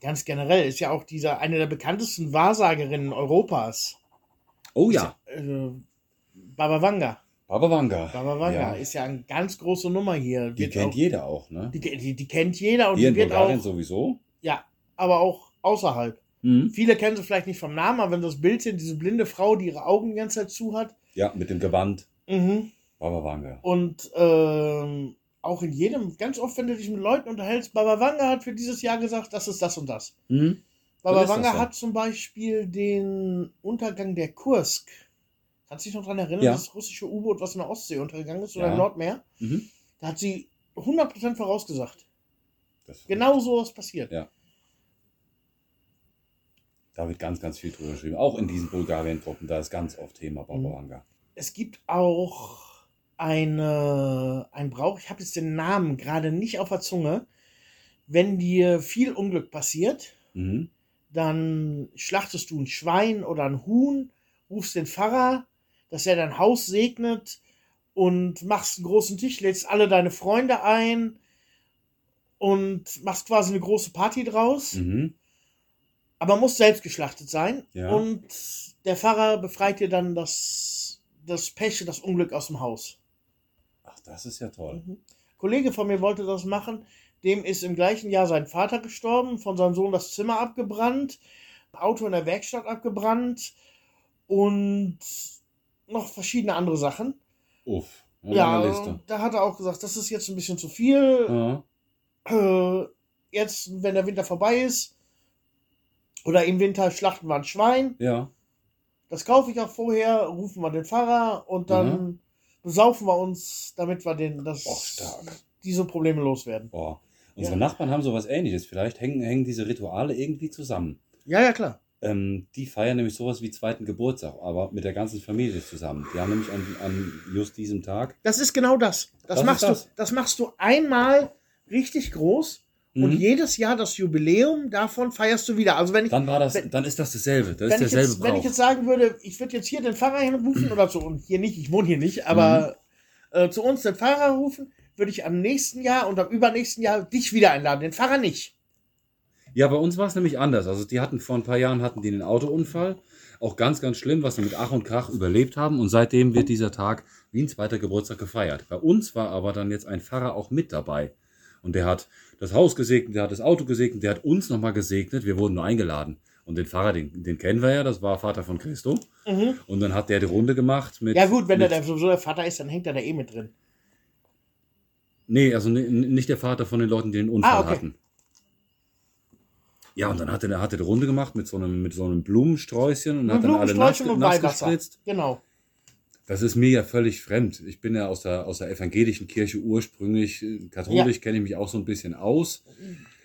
ganz generell ist ja auch dieser eine der bekanntesten Wahrsagerinnen Europas. Oh ja. Äh, Baba Vanga. Baba Vanga. Baba Vanga Ja. ist ja eine ganz große Nummer hier. Die Wird kennt auch, jeder auch, ne? die, die, die kennt jeder und Hier in die wird Bulgarien auch, sowieso. ja, aber auch außerhalb. Mhm. Viele kennen sie vielleicht nicht vom Namen, aber wenn das Bild sehen, diese blinde Frau, die ihre Augen die ganze Zeit zu hat. Ja, mit dem Gewand. Mhm. Baba Vanga. Und ähm, auch in jedem, ganz oft, wenn du dich mit Leuten unterhältst, Baba Vanga hat für dieses Jahr gesagt, das ist das und das. Mhm. Baba so. hat zum Beispiel den Untergang der Kursk. Kannst du dich noch daran erinnern, Ja. das russische U-Boot, was in der Ostsee untergegangen ist oder Ja. im Nordmeer? Mhm. Da hat sie 100% vorausgesagt. Genau so ist passiert. Ja. Da wird ganz, ganz viel drüber geschrieben. Auch in diesen Bulgarien-Gruppen, da ist ganz oft Thema Baba Mhm. Vanga. Es gibt auch eine, ein Brauch, ich habe jetzt den Namen gerade nicht auf der Zunge. Wenn dir viel Unglück passiert, Mhm. Dann schlachtest du ein Schwein oder ein Huhn, rufst den Pfarrer, dass er dein Haus segnet und machst einen großen Tisch, lädst alle deine Freunde ein und machst quasi eine große Party draus. Mhm. Aber muss selbst geschlachtet sein. Ja. Und der Pfarrer befreit dir dann das, das Pech, das Unglück aus dem Haus. Ach, das ist ja toll. Mhm. Kollege von mir wollte das machen. Dem ist im gleichen Jahr sein Vater gestorben, von seinem Sohn das Zimmer abgebrannt, Auto in der Werkstatt abgebrannt und noch verschiedene andere Sachen. Uff. Ja, da hat er auch gesagt, das ist jetzt ein bisschen zu viel. Ja. Äh, jetzt, wenn der Winter vorbei ist, oder im Winter schlachten wir ein Schwein. ja. Das kaufe ich auch vorher, rufen wir den Pfarrer und dann besaufen wir uns, damit wir den, das, Oh, stark. diese Probleme loswerden. Boah. Unsere Ja. Nachbarn haben sowas ähnliches. Vielleicht hängen, hängen diese Rituale irgendwie zusammen. Ja, ja, klar. Ähm, die feiern nämlich sowas wie zweiten Geburtstag, aber mit der ganzen Familie zusammen. Die haben nämlich an, an just diesem Tag. Das ist genau das. Das, Das machst das. du, das machst du einmal richtig groß und Mhm. jedes Jahr das Jubiläum davon feierst du wieder. Also wenn ich, Dann war das, wenn- dann ist das dasselbe. Das wenn ist ich, derselbe jetzt, wenn ich jetzt sagen würde, ich würde jetzt hier den Pfarrer hinrufen oder so, und hier nicht, ich wohne hier nicht, aber Mhm. äh, zu uns den Pfarrer rufen, würde ich am nächsten Jahr und am übernächsten Jahr dich wieder einladen, den Pfarrer nicht. Ja, bei uns war es nämlich anders. Also die hatten vor ein paar Jahren hatten die einen Autounfall. Auch ganz, ganz schlimm, was sie mit Ach und Krach überlebt haben. Und seitdem wird dieser Tag wie ein zweiter Geburtstag gefeiert. Bei uns war aber dann jetzt ein Pfarrer auch mit dabei. Und der hat das Haus gesegnet, der hat das Auto gesegnet, der hat uns nochmal gesegnet. Wir wurden nur eingeladen. Und den Pfarrer, den, den kennen wir ja, das war Vater von Christo. Mhm. Und dann hat der die Runde gemacht mit. Ja gut, wenn mit, der sowieso der Vater ist, dann hängt er da eh mit drin. Nee, also ni- nicht der Vater von den Leuten, die den Unfall Ah, okay. hatten. Ja, und dann hat er, hat die Runde gemacht mit so einem, mit so einem Blumensträußchen und hat dann alle nass, nass gespritzt. Genau. Das ist mir ja völlig fremd. Ich bin ja aus der, aus der evangelischen Kirche ursprünglich. äh, Katholisch kenne ich mich auch so ein bisschen aus.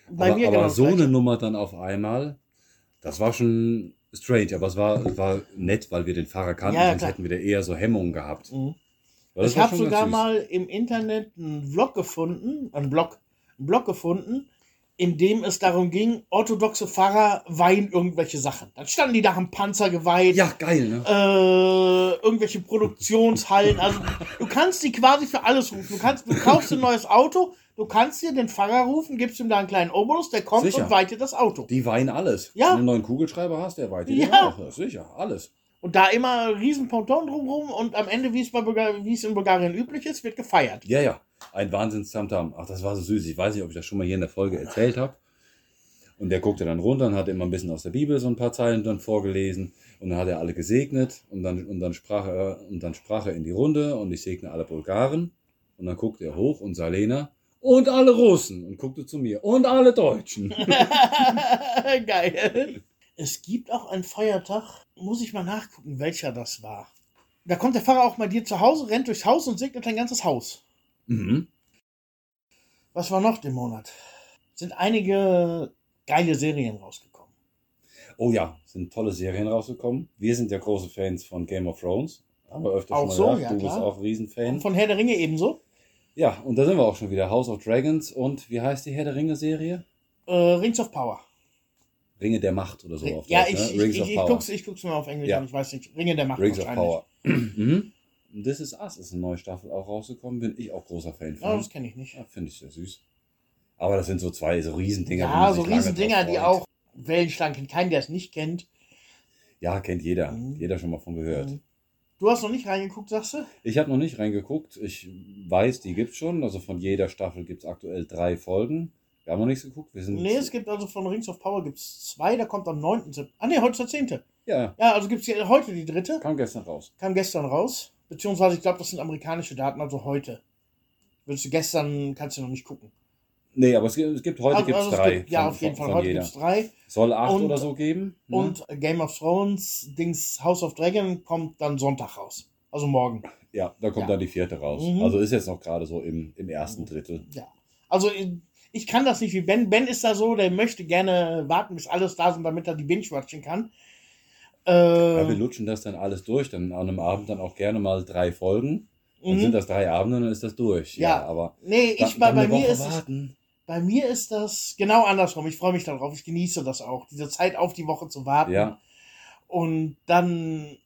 Bei aber mir aber genau so Gleiche. eine Nummer dann auf einmal, das war schon strange. Aber es war, war nett, weil wir den Pfarrer kannten, Ja, ja, sonst klar. hätten wir da eher so Hemmungen gehabt. Mhm. Ich habe sogar mal im Internet einen Vlog gefunden, einen Blog, einen Blog gefunden, in dem es darum ging, orthodoxe Pfarrer weihen irgendwelche Sachen. Dann standen die da am Panzer geweiht, Ja, geil, ne? äh, irgendwelche Produktionshallen. Also du kannst die quasi für alles rufen. Du kannst, du kaufst ein neues Auto, du kannst dir den Pfarrer rufen, gibst ihm da einen kleinen Obolus, der kommt Sicher. und weiht dir das Auto. Die weinen alles. Ja. Wenn du einen neuen Kugelschreiber hast, der weitet Ja. dir auch. Ja, sicher, alles. Und da immer riesen Ponton drumherum und am Ende, wie es wie in Bulgarien üblich ist, wird gefeiert. Ja, ja. Ein Wahnsinns-Tamtam. Ach, das war so süß. Ich weiß nicht, ob ich das schon mal hier in der Folge erzählt habe. Und der guckte dann runter und hat immer ein bisschen aus der Bibel so ein paar Zeilen dann vorgelesen. Und dann hat er alle gesegnet. Und dann, und dann, sprach, er, und dann sprach er in die Runde und ich segne alle Bulgaren. Und dann guckte er hoch und sah Lena. Und alle Russen. Und guckte zu mir. Und alle Deutschen. (laughs) Geil. Es gibt auch einen Feiertag, muss ich mal nachgucken, welcher das war. Da kommt der Pfarrer auch mal dir zu Hause, rennt durchs Haus und segnet dein ganzes Haus. mhm. Was war noch den Monat? Sind einige geile Serien rausgekommen. Oh ja, sind tolle Serien rausgekommen. Wir sind ja große Fans von Game of Thrones. Haben wir öfter Auch schon mal so, ja, du bist klar. auch ein Riesenfan. Und von Herr der Ringe ebenso. Ja, und da sind wir auch schon wieder. House of Dragons und wie heißt die Herr der Ringe-Serie? Äh, Rings of Power. Ringe der Macht oder so auf ja, Deutsch, ich, ne? ich, Rings ich, of ich, Power. guck's, ich guck's mir auf Englisch Ja. an, ich weiß nicht. Ringe der Macht Rings of. Power. (clears throat) mhm. This is Us ist eine neue Staffel auch rausgekommen. Bin ich auch großer Fan Ja, von. das kenne ich nicht. Ja, Finde ich sehr süß. Aber das sind so zwei so Riesendinger. Ja, so Riesendinger, die auch Wellenschlangen kennt. Kein, der es nicht kennt. Ja, kennt jeder. Mhm. Jeder schon mal von gehört. Mhm. Du hast noch nicht reingeguckt, sagst du? Ich habe noch nicht reingeguckt. Ich weiß, die gibt's schon. Also von jeder Staffel gibt's aktuell drei Folgen. Wir haben noch nichts geguckt. Wir sind Nee, es gibt also von Rings of Power gibt's zwei, da kommt am 9. September. Ah nee, heute ist der 10. ja, Ja, also gibt's hier heute die dritte. kam gestern raus. Kam gestern raus. Beziehungsweise, ich glaube, das sind amerikanische Daten, also heute. Willst du gestern, kannst du noch nicht gucken. Nee, aber es gibt, es gibt heute Also- gibt's also es drei. Gibt, ja, von- auf jeden von- Fall. von Heute jeder. gibt's drei. Soll acht Und- oder so geben. ne? Und Game of Thrones, Dings House of Dragon kommt dann Sonntag raus. Also morgen. Ja, da kommt Ja. dann die vierte raus. Mhm. Also ist jetzt noch gerade so im, im ersten Drittel. Ja. Also ich- kann das nicht wie Ben. Ben ist da so, der möchte gerne warten, bis alles da sind, damit er die Binge-Watchen kann. Ja, wir Äh, lutschen das dann alles durch, dann an einem Abend dann auch gerne mal drei Folgen. Dann Mhm. sind das drei Abende und dann ist das durch. Ja. aber Nee, ich bei, bei mir ist warten. bei mir ist das genau andersrum. Ich freue mich darauf. Ich genieße das auch, diese Zeit auf die Woche zu warten. Ja, Und dann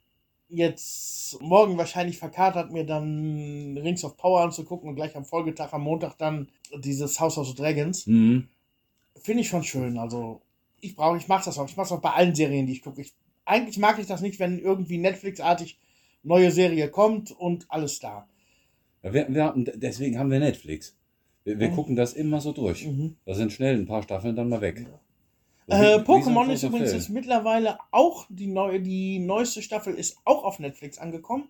jetzt morgen wahrscheinlich verkatert mir dann Rings of Power anzugucken und gleich am Folgetag, am Montag dann dieses House of the Dragons. mhm. Finde ich schon schön. Also ich brauche, ich mache das auch. Ich mache es auch bei allen Serien, die ich gucke. Ich, eigentlich mag ich das nicht, wenn irgendwie Netflix-artig neue Serie kommt und alles da. Ja, wir, wir haben, deswegen haben wir Netflix. Wir, wir Mhm. gucken das immer so durch. Mhm. Da sind schnell ein paar Staffeln dann mal weg. So Äh, Pokémon ist übrigens Film. jetzt mittlerweile auch die neue, die neueste Staffel ist auch auf Netflix angekommen.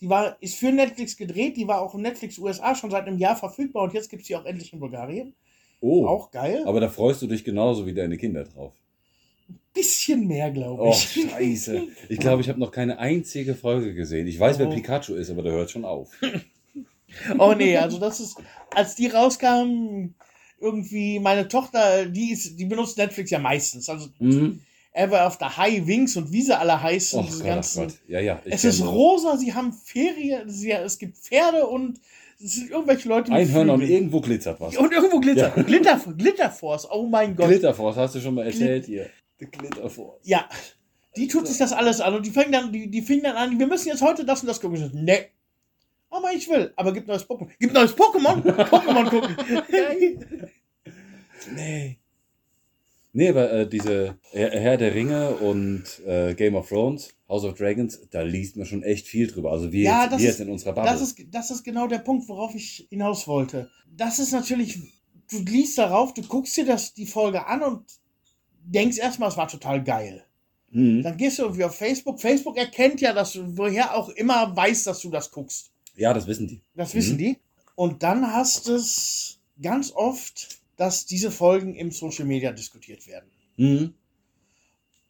Die war, ist für Netflix gedreht, die war auch in Netflix USA schon seit einem Jahr verfügbar und jetzt gibt es die auch endlich in Bulgarien. Oh, Auch geil. aber da freust du dich genauso wie deine Kinder drauf. Bisschen mehr, glaube Oh, ich. (laughs) scheiße. Ich glaube, ich habe noch keine einzige Folge gesehen. Ich weiß, wer Oh. Pikachu ist, aber der hört schon auf. (laughs) Oh nee, also das ist, als die rauskamen, irgendwie meine Tochter, die ist, die benutzt Netflix ja meistens. Also Mhm. Ever of the High Wings und wie sie alle heißen, Oh diese Gott, oh ganzen. Gott. Ja, ja. ich Es ist rosa, sie haben Ferien, sie, es gibt Pferde und es sind irgendwelche Leute mit Einhörner und Flügeln. irgendwo glitzert was. Und irgendwo Glitter. Ja. Glitter, Glitterforce, oh mein Gott. Glitterforce, hast du schon mal erzählt hier. The Glitterforce. Ja, die tut sich das alles an und die fängt dann, die, die fing dann an, wir müssen jetzt heute das und das gucken. Nee. Aber ich will, aber gibt neues Pokémon. Gibt neues Pokémon? (laughs) Pokémon gucken. Nee. Nee, aber äh, diese Herr der Ringe und äh, Game of Thrones, House of Dragons, da liest man schon echt viel drüber. Also wir, Ja, jetzt, das wir ist- jetzt in unserer Bubble. Das ist, das ist genau der Punkt, worauf ich hinaus wollte. Das ist natürlich, du liest darauf, du guckst dir das, die Folge an und denkst erstmal, es war total geil. mhm. Dann gehst du irgendwie auf Facebook. Facebook erkennt ja, dass du, woher auch immer weiß, dass du das guckst. Ja, das wissen die. Das Mhm. wissen die. Und dann hast es ganz oft, dass diese Folgen im Social Media diskutiert werden. Mhm.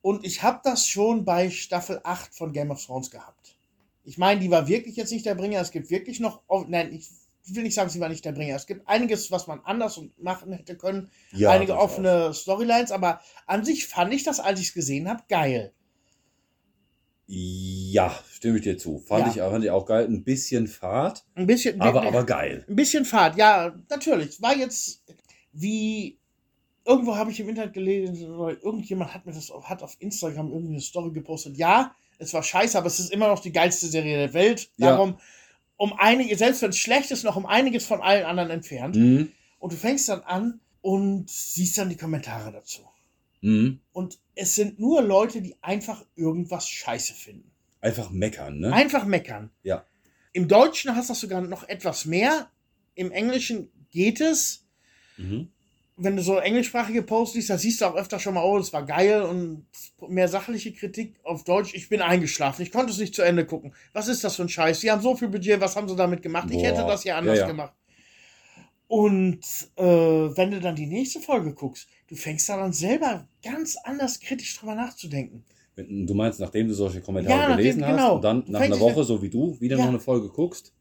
Und ich habe das schon bei Staffel 8 von Game of Thrones gehabt. Ich meine, die war wirklich jetzt nicht der Bringer. Es gibt wirklich noch, nein, ich will nicht sagen, sie war nicht der Bringer. Es gibt einiges, was man anders machen hätte können. Ja, einige offene Storylines, aber an sich fand ich das, als ich es gesehen habe, geil. Ja, stimme ich dir zu. Fand, Ja. ich, fand ich auch geil. Ein bisschen Fahrt, Ein bisschen, aber, aber geil. ein bisschen Fahrt, ja, natürlich. War jetzt wie irgendwo habe ich im Internet gelesen, oder irgendjemand hat mir das hat auf Instagram irgendwie eine Story gepostet. Ja, es war scheiße, aber es ist immer noch die geilste Serie der Welt. Ja. Darum um einige, selbst wenn es schlecht ist, noch um einiges von allen anderen entfernt. Mhm. Und du fängst dann an und siehst dann die Kommentare dazu. Mhm. Und es sind nur Leute, die einfach irgendwas scheiße finden. Einfach meckern, ne? Einfach meckern. Ja. Im Deutschen hast du das sogar noch etwas mehr. Im Englischen geht es. Mhm. Wenn du so englischsprachige Posts liest, da siehst du auch öfter schon mal, oh, das war geil und mehr sachliche Kritik auf Deutsch. Ich bin eingeschlafen. Ich konnte es nicht zu Ende gucken. Was ist das für ein Scheiß? Sie haben so viel Budget. Was haben sie damit gemacht? Ich Boah. hätte das ja anders Ja, ja. gemacht. Und äh, wenn du dann die nächste Folge guckst, du fängst dann an selber ganz anders kritisch drüber nachzudenken. Du meinst, nachdem du solche Kommentare Ja, nachdem- gelesen hast genau. und dann nach einer Woche, so wie du, wieder Ja. noch eine Folge guckst,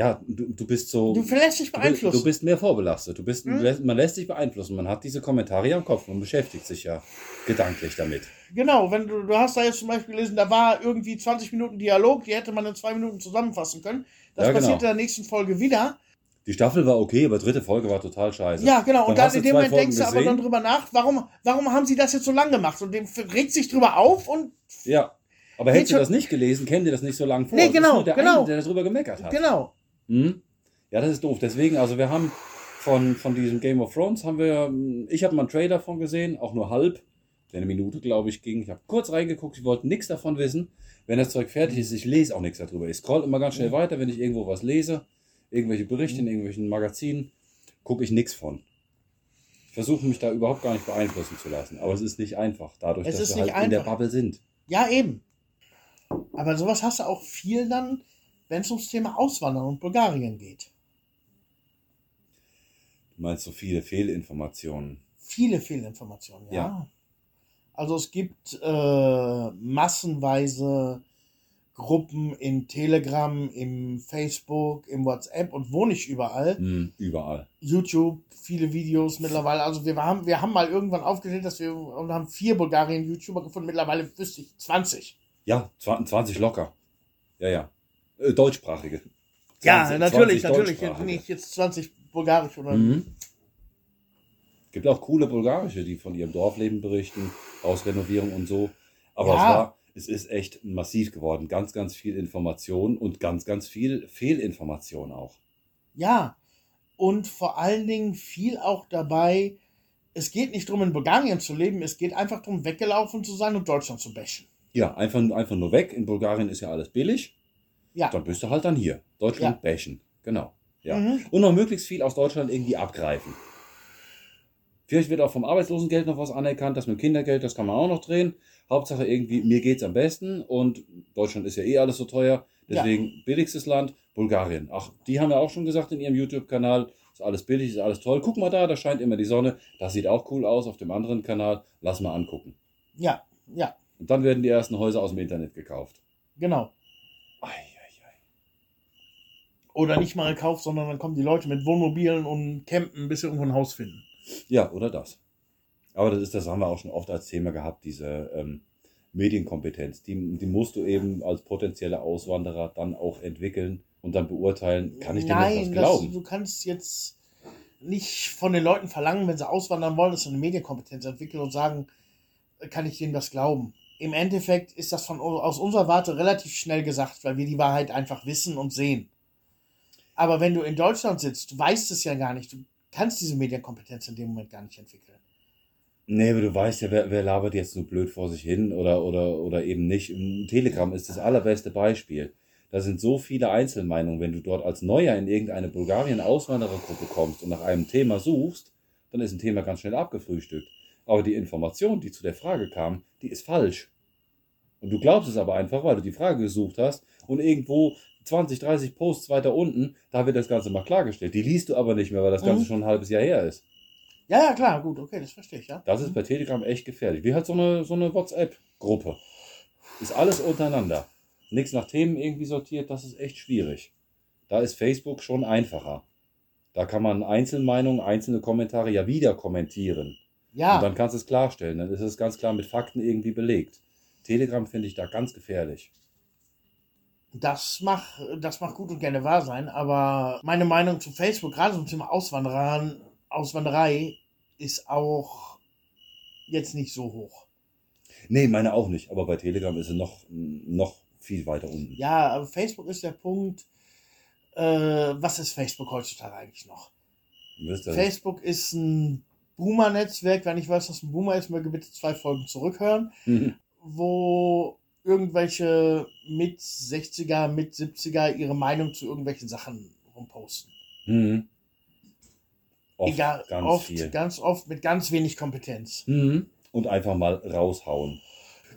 ja, du, du bist so. Du verlässt dich du, beeinflussen. du bist mehr vorbelastet. Du bist, Hm? man lässt sich beeinflussen. Man hat diese Kommentare ja im Kopf und beschäftigt sich ja gedanklich damit. Genau, wenn du, du hast da jetzt zum Beispiel gelesen, da war irgendwie 20 Minuten Dialog, die hätte man in zwei Minuten zusammenfassen können. Das Ja, genau. passiert in der nächsten Folge wieder. Die Staffel war okay, aber dritte Folge war total scheiße. Ja, genau. Und Dann dann du in dem Moment Folgen denkst du aber gesehen. dann drüber nach, warum, warum haben sie das jetzt so lang gemacht? Und dem regt sich drüber auf und Ja. Aber hättest du das nicht gelesen, käme dir das nicht so lang vor. Nee, Das ist genau, nur der genau. Eine, der darüber gemeckert hat. genau. Hm? Ja, das ist doof. Deswegen, also wir haben von, von diesem Game of Thrones haben wir, hm, ich habe mal einen Trailer von gesehen, auch nur halb, der eine Minute, glaube ich, ging. Ich habe kurz reingeguckt, ich wollte nichts davon wissen. Wenn das Zeug fertig ist, ich lese auch nichts darüber. Ich scroll immer ganz schnell weiter, wenn ich irgendwo was lese, irgendwelche Berichte in irgendwelchen Magazinen, gucke ich nichts von. Ich versuche mich da überhaupt gar nicht beeinflussen zu lassen. Aber es ist nicht einfach, dadurch, Es dass wir halt in der einfach. Bubble sind. Ja, eben. Aber sowas hast du auch viel dann, wenn es ums Thema Auswandern und Bulgarien geht. Du meinst so viele Fehlinformationen. Viele Fehlinformationen, ja. Ja. Also es gibt äh, massenweise Gruppen in Telegram, im Facebook, im WhatsApp und wo nicht überall. Hm, überall. YouTube, viele Videos mittlerweile. Also wir haben, wir haben mal irgendwann aufgestellt, dass wir und haben vier Bulgarien-YouTuber gefunden. Mittlerweile wüsste ich 20. Ja, 20 locker. Ja, ja. Äh, deutschsprachige. Ja, 20 natürlich, 20 natürlich. Deutschsprachige. Nicht jetzt 20 bulgarisch oder. Mhm. Gibt auch coole bulgarische, die von ihrem Dorfleben berichten, aus Renovierung und so. Aber Ja. es war, es ist echt massiv geworden. Ganz, ganz viel Information und ganz, ganz viel Fehlinformation auch. Ja. Und vor allen Dingen viel auch dabei, es geht nicht darum, in Bulgarien zu leben, es geht einfach darum, weggelaufen zu sein und Deutschland zu bashen. Ja, einfach, einfach nur weg. In Bulgarien ist ja alles billig. Ja. Dann bist du halt dann hier. Deutschland bashen. Genau. Ja. Mhm. Und noch möglichst viel aus Deutschland irgendwie abgreifen. Vielleicht wird auch vom Arbeitslosengeld noch was anerkannt, das mit dem Kindergeld, das kann man auch noch drehen. Hauptsache irgendwie, mir geht's am besten und Deutschland ist ja eh alles so teuer. Deswegen billigstes Land, Bulgarien. Ach, die haben ja auch schon gesagt in ihrem YouTube-Kanal, ist alles billig, ist alles toll. Guck mal da, da scheint immer die Sonne. Das sieht auch cool aus auf dem anderen Kanal. Lass mal angucken. Ja, ja, Und dann werden die ersten Häuser aus dem Internet gekauft. genau. Ei. Oder nicht mal gekauft, sondern dann kommen die Leute mit Wohnmobilen und campen, bis sie irgendwo ein Haus finden. Ja, oder das. Aber das ist, das haben wir auch schon oft als Thema gehabt, diese ähm, Medienkompetenz. Die, die musst du eben als potenzieller Auswanderer dann auch entwickeln und dann beurteilen, kann ich dem jetzt was Nein, das, glauben? du kannst jetzt nicht von den Leuten verlangen, wenn sie auswandern wollen, dass sie eine Medienkompetenz entwickeln und sagen, kann ich denen das glauben. Im Endeffekt ist das von, aus unserer Warte relativ schnell gesagt, weil wir die Wahrheit einfach wissen und sehen. Aber wenn du in Deutschland sitzt, du weißt es ja gar nicht, du kannst diese Medienkompetenz in dem Moment gar nicht entwickeln. Nee, aber du weißt ja, wer, wer labert jetzt nur blöd vor sich hin oder, oder, oder eben nicht. Telegram ist das allerbeste Beispiel. Da sind so viele Einzelmeinungen. Wenn du dort als Neuer in irgendeine Bulgarien-Auswanderergruppe kommst und nach einem Thema suchst, dann ist ein Thema ganz schnell abgefrühstückt. Aber die Information, die zu der Frage kam, die ist falsch. Und du glaubst es aber einfach, weil du die Frage gesucht hast und irgendwo 20, 30 Posts weiter unten, da wird das Ganze mal klargestellt. Die liest du aber nicht mehr, weil das Ganze Mhm. schon ein halbes Jahr her ist. Ja, ja, klar, gut, okay, das verstehe ich, ja. Das ist bei Telegram echt gefährlich. Wie halt so eine, so eine WhatsApp-Gruppe. Ist alles untereinander. Nichts nach Themen irgendwie sortiert, das ist echt schwierig. Da ist Facebook schon einfacher. Da kann man Einzelmeinungen, einzelne Kommentare ja wieder kommentieren. Ja. Und dann kannst du es klarstellen. Dann ist es ganz klar mit Fakten irgendwie belegt. Telegram finde ich da ganz gefährlich. Das mag, das mag gut und gerne wahr sein, aber meine Meinung zu Facebook, gerade zum Thema Auswanderern, Auswanderei, ist auch jetzt nicht so hoch. Nee, meine auch nicht. Aber bei Telegram ist sie noch, noch viel weiter unten. Ja, aber Facebook ist der Punkt, äh, was ist Facebook heutzutage eigentlich noch? Facebook ist ein Boomer-Netzwerk, wenn ich weiß, was ein Boomer ist, möge bitte zwei Folgen zurückhören, Mhm. wo irgendwelche mit 60er, mit 70er ihre Meinung zu irgendwelchen Sachen rumposten. Mhm. Oft, Egal, ganz oft, viel. ganz oft mit ganz wenig Kompetenz. Mhm. Und einfach mal raushauen.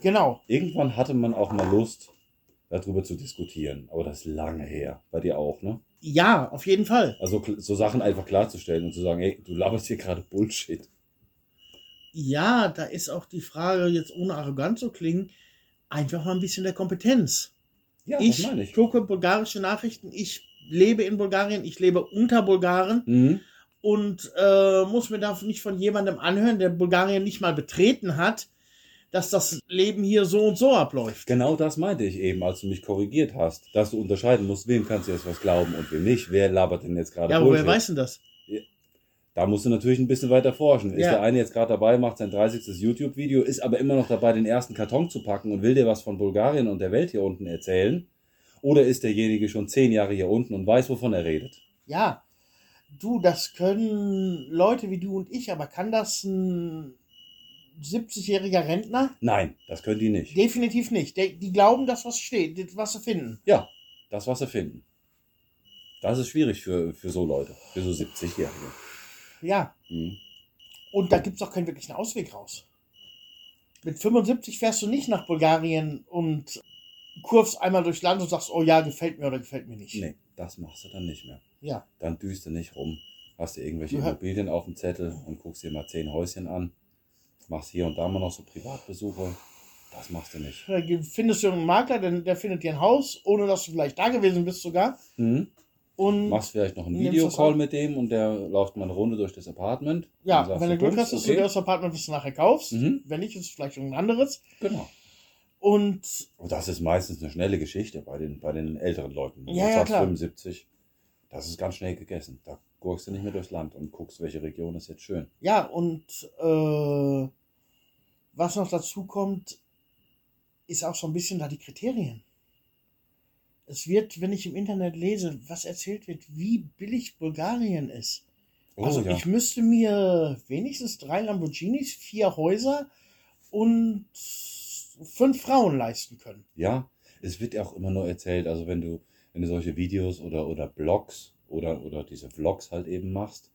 Genau. Irgendwann hatte man auch mal Lust, darüber zu diskutieren. Aber das ist lange her. Bei dir auch, ne? Ja, auf jeden Fall. Also so Sachen einfach klarzustellen und zu sagen, ey, du laberst hier gerade Bullshit. Ja, da ist auch die Frage, jetzt ohne arrogant zu klingen, einfach mal ein bisschen der Kompetenz. Ja, ich ich. gucke bulgarische Nachrichten, ich lebe in Bulgarien, ich lebe unter Bulgaren Mhm. und äh, muss mir da nicht von jemandem anhören, der Bulgarien nicht mal betreten hat, dass das Leben hier so und so abläuft. Genau das meinte ich eben, als du mich korrigiert hast, dass du unterscheiden musst, wem kannst du jetzt was glauben und wem nicht. Wer labert denn jetzt gerade Ja, aber Bullshit? wer weiß denn das? Da musst du natürlich ein bisschen weiter forschen. Ist Ja. der eine jetzt gerade dabei, macht sein 30. YouTube-Video, ist aber immer noch dabei, den ersten Karton zu packen und will dir was von Bulgarien und der Welt hier unten erzählen? Oder ist derjenige schon zehn Jahre hier unten und weiß, wovon er redet? Ja, du, das können Leute wie du und ich, aber kann das ein 70-jähriger Rentner? Nein, das können die nicht. Definitiv nicht. Die, glauben, dass was steht, was sie finden. Ja, das, was sie finden. Das ist schwierig für, für so Leute, für so 70-Jährige. Ja, Mhm. und da gibt es auch keinen wirklichen Ausweg raus. Mit 75 fährst du nicht nach Bulgarien und kurvst einmal durchs Land und sagst, oh ja, gefällt mir oder gefällt mir nicht. Nee, das machst du dann nicht mehr. Ja, Dann düst du nicht rum, hast du irgendwelche Ja. Immobilien auf dem Zettel und guckst dir mal zehn Häuschen an, machst hier und da mal noch so Privatbesuche. Das machst du nicht. da findest du einen Makler, der, der findet dir ein Haus, ohne dass du vielleicht da gewesen bist sogar. Mhm. Und Machst vielleicht noch einen Videocall mit dem und der läuft mal eine Runde durch das Apartment. ja, sagst wenn du Glück hast, dass okay. du das Apartment, was du nachher kaufst. Mhm. Wenn nicht, ist es vielleicht irgendein anderes. Genau. Und Und das ist meistens eine schnelle Geschichte bei den, bei den älteren Leuten. Ja, Du ja, sagst klar. 75. das ist ganz schnell gegessen. Da gurkst du nicht mehr durchs Land und guckst, welche Region ist jetzt schön. Ja, und äh, was noch dazu kommt, ist auch so ein bisschen da die Kriterien. Es wird, wenn ich im Internet lese, was erzählt wird, wie billig Bulgarien ist. Oh, also ja. ich müsste mir wenigstens drei Lamborghinis, vier Häuser und fünf Frauen leisten können. Ja, es wird ja auch immer nur erzählt, also wenn du, wenn du solche Videos oder, oder Blogs oder, oder diese Vlogs halt eben machst,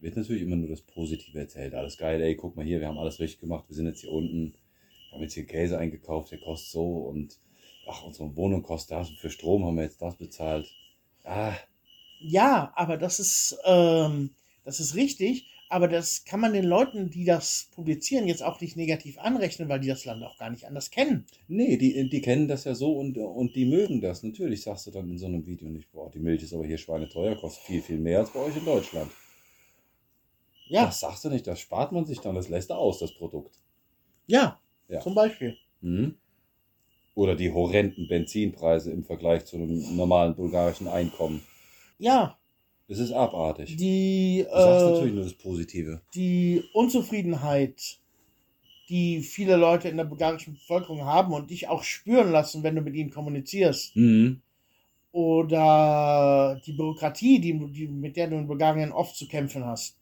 wird natürlich immer nur das Positive erzählt. Alles geil, ey, guck mal hier, wir haben alles richtig gemacht, wir sind jetzt hier unten, wir haben jetzt hier Käse eingekauft, der kostet so und ach, unsere Wohnung kostet das und für Strom haben wir jetzt das bezahlt. Ah, Ja, aber das ist, ähm, das ist richtig, aber das kann man den Leuten, die das publizieren, jetzt auch nicht negativ anrechnen, weil die das Land auch gar nicht anders kennen. nee, die, die kennen das ja so und, und die mögen das. Natürlich sagst du dann in so einem Video nicht, boah, die Milch ist aber hier schweineteuer, kostet viel, viel mehr als bei euch in Deutschland. Ja, Das sagst du nicht, das spart man sich dann, das lässt er aus, das Produkt. ja, Ja. zum Beispiel. Mhm. Oder die horrenden Benzinpreise im Vergleich zu einem normalen bulgarischen Einkommen. Ja, Das ist abartig. die, du sagst natürlich äh, nur das Positive. die Unzufriedenheit, die viele Leute in der bulgarischen Bevölkerung haben und dich auch spüren lassen, wenn du mit ihnen kommunizierst. Mhm. Oder die Bürokratie, die, die, mit der du in Bulgarien oft zu kämpfen hast.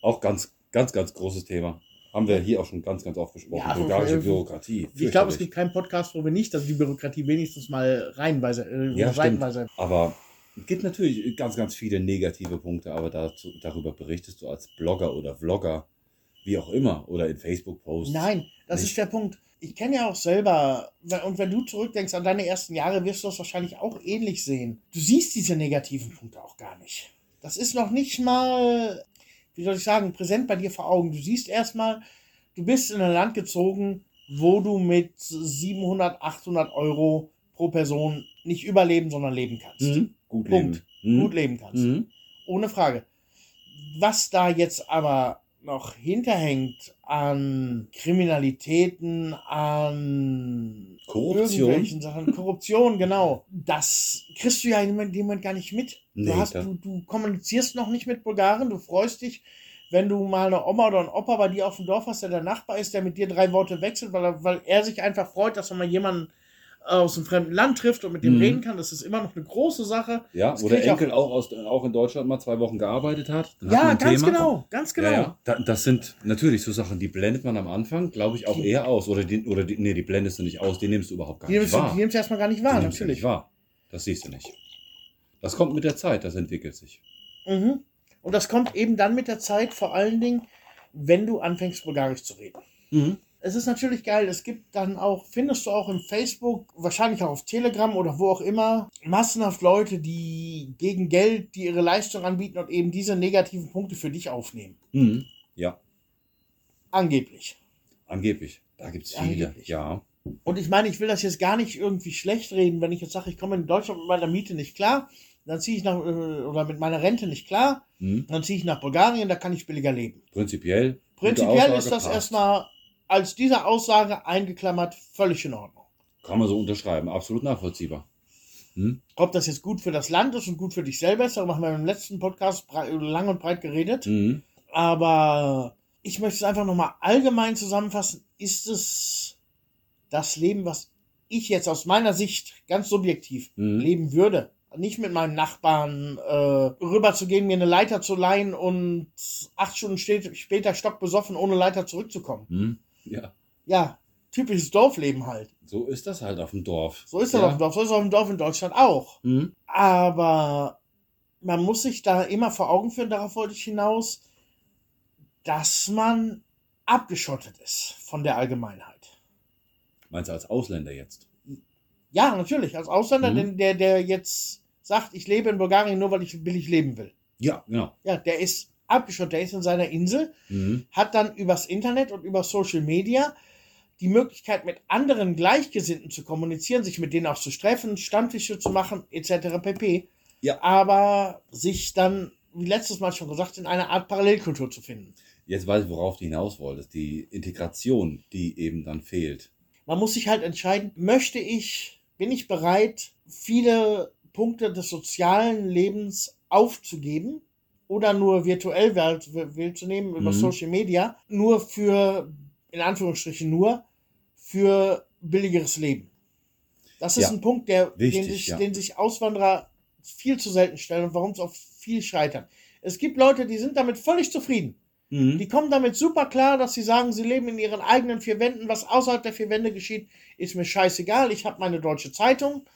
Auch ganz, ganz, ganz großes Thema. Haben wir hier auch schon ganz, ganz oft besprochen. Ja, Bulgarische äh, Bürokratie. Ich glaube, es gibt keinen Podcast, wo wir nicht, dass die Bürokratie wenigstens mal reihenweise, äh, Ja, seitenweise. Aber es gibt natürlich ganz, ganz viele negative Punkte, aber dazu, darüber berichtest du als Blogger oder Vlogger, wie auch immer, oder in Facebook-Posts. Nein, das Nicht. ist der Punkt. Ich kenne ja auch selber, und wenn du zurückdenkst an deine ersten Jahre, wirst du das wahrscheinlich auch ähnlich sehen. Du siehst diese negativen Punkte auch gar nicht. Das ist noch nicht mal, wie soll ich sagen, präsent bei dir vor Augen. Du siehst erstmal, du bist in ein Land gezogen, wo du mit 700, 800 Euro pro Person nicht überleben, sondern leben kannst. Mhm. Gut Punkt. leben. Mhm. Gut leben kannst. Mhm. Ohne Frage. Was da jetzt aber noch hinterhängt an Kriminalitäten, an Korruption. irgendwelchen Sachen, Korruption, genau, das kriegst du ja dem Moment gar nicht mit. Nee, du, hast, du, du kommunizierst noch nicht mit Bulgaren, du freust dich, wenn du mal eine Oma oder einen Opa bei dir auf dem Dorf hast, der der Nachbar ist, der mit dir drei Worte wechselt, weil er, weil er sich einfach freut, dass er mal jemanden aus einem fremden Land trifft und mit dem Mhm. reden kann. Das ist immer noch eine große Sache. Ja, Das wo der ich auch- Enkel auch, aus, auch in Deutschland mal zwei Wochen gearbeitet hat. Dann hat Ja, ein ganz Thema. genau, ganz genau. Ja, ja. Da, das sind natürlich so Sachen, die blendet man am Anfang, glaube ich, auch Die- eher aus. Oder die, oder die, nee, die blendest du nicht aus, die nimmst du überhaupt gar Die nicht du, wahr. die nimmst du erstmal gar nicht Die wahr, du natürlich. nicht wahr. Das siehst du nicht. Das kommt mit der Zeit, das entwickelt sich. Mhm. Und das kommt eben dann mit der Zeit, vor allen Dingen, wenn du anfängst, Bulgarisch zu reden. Mhm. Es ist natürlich geil, es gibt dann auch, findest du auch im Facebook, wahrscheinlich auch auf Telegram oder wo auch immer, massenhaft Leute, die gegen Geld, die ihre Leistung anbieten und eben diese negativen Punkte für dich aufnehmen. Mhm. Ja, Angeblich. angeblich. Da gibt es viele. Angeblich. Ja. Und ich meine, ich will das jetzt gar nicht irgendwie schlecht reden, wenn ich jetzt sage, ich komme in Deutschland mit meiner Miete nicht klar, dann ziehe ich nach, äh, oder mit meiner Rente nicht klar, Mhm. dann ziehe ich nach Bulgarien, da kann ich billiger leben. Prinzipiell. Prinzipiell ist das passt. erstmal als diese Aussage eingeklammert völlig in Ordnung. Kann man so unterschreiben. Absolut nachvollziehbar. Mhm. Ob das jetzt gut für das Land ist und gut für dich selber ist, darüber haben wir im letzten Podcast lang und breit geredet. Mhm. Aber ich möchte es einfach nochmal allgemein zusammenfassen. Ist es das Leben, was ich jetzt aus meiner Sicht ganz subjektiv Mhm. leben würde? Nicht mit meinem Nachbarn äh, rüberzugehen, mir eine Leiter zu leihen und acht Stunden später stockbesoffen, ohne Leiter zurückzukommen. Mhm. Ja, Ja, typisches Dorfleben halt. so ist das halt auf dem Dorf. So ist das ja. auf dem Dorf, so ist es auf dem Dorf in Deutschland auch. Mhm. Aber man muss sich da immer vor Augen führen, darauf wollte ich hinaus, dass man abgeschottet ist von der Allgemeinheit. Meinst du als Ausländer jetzt? Ja, natürlich, als Ausländer, Mhm. denn der, der jetzt sagt, ich lebe in Bulgarien nur, weil ich billig leben will. Ja, genau. Ja, der ist abgeschottet, der ist in seiner Insel, Mhm. hat dann übers Internet und über Social Media die Möglichkeit, mit anderen Gleichgesinnten zu kommunizieren, sich mit denen auch zu treffen, Stammtische zu machen, etc. pp. Ja. Aber sich dann, wie letztes Mal schon gesagt, in einer Art Parallelkultur zu finden. Jetzt weiß ich, worauf du hinaus wolltest. Die Integration, die eben dann fehlt. Man muss sich halt entscheiden, möchte ich, bin ich bereit, viele Punkte des sozialen Lebens aufzugeben oder nur virtuell Welt zu nehmen über Mhm. Social Media, nur für, in Anführungsstrichen nur, für billigeres Leben. Das ist Ja. ein Punkt, der, Wichtig, den, sich, ja. den sich Auswanderer viel zu selten stellen und warum es auch viel scheitern. Es gibt Leute, die sind damit völlig zufrieden. Mhm. Die kommen damit super klar, dass sie sagen, sie leben in ihren eigenen vier Wänden. Was außerhalb der vier Wände geschieht, ist mir scheißegal. Ich habe meine deutsche Zeitung.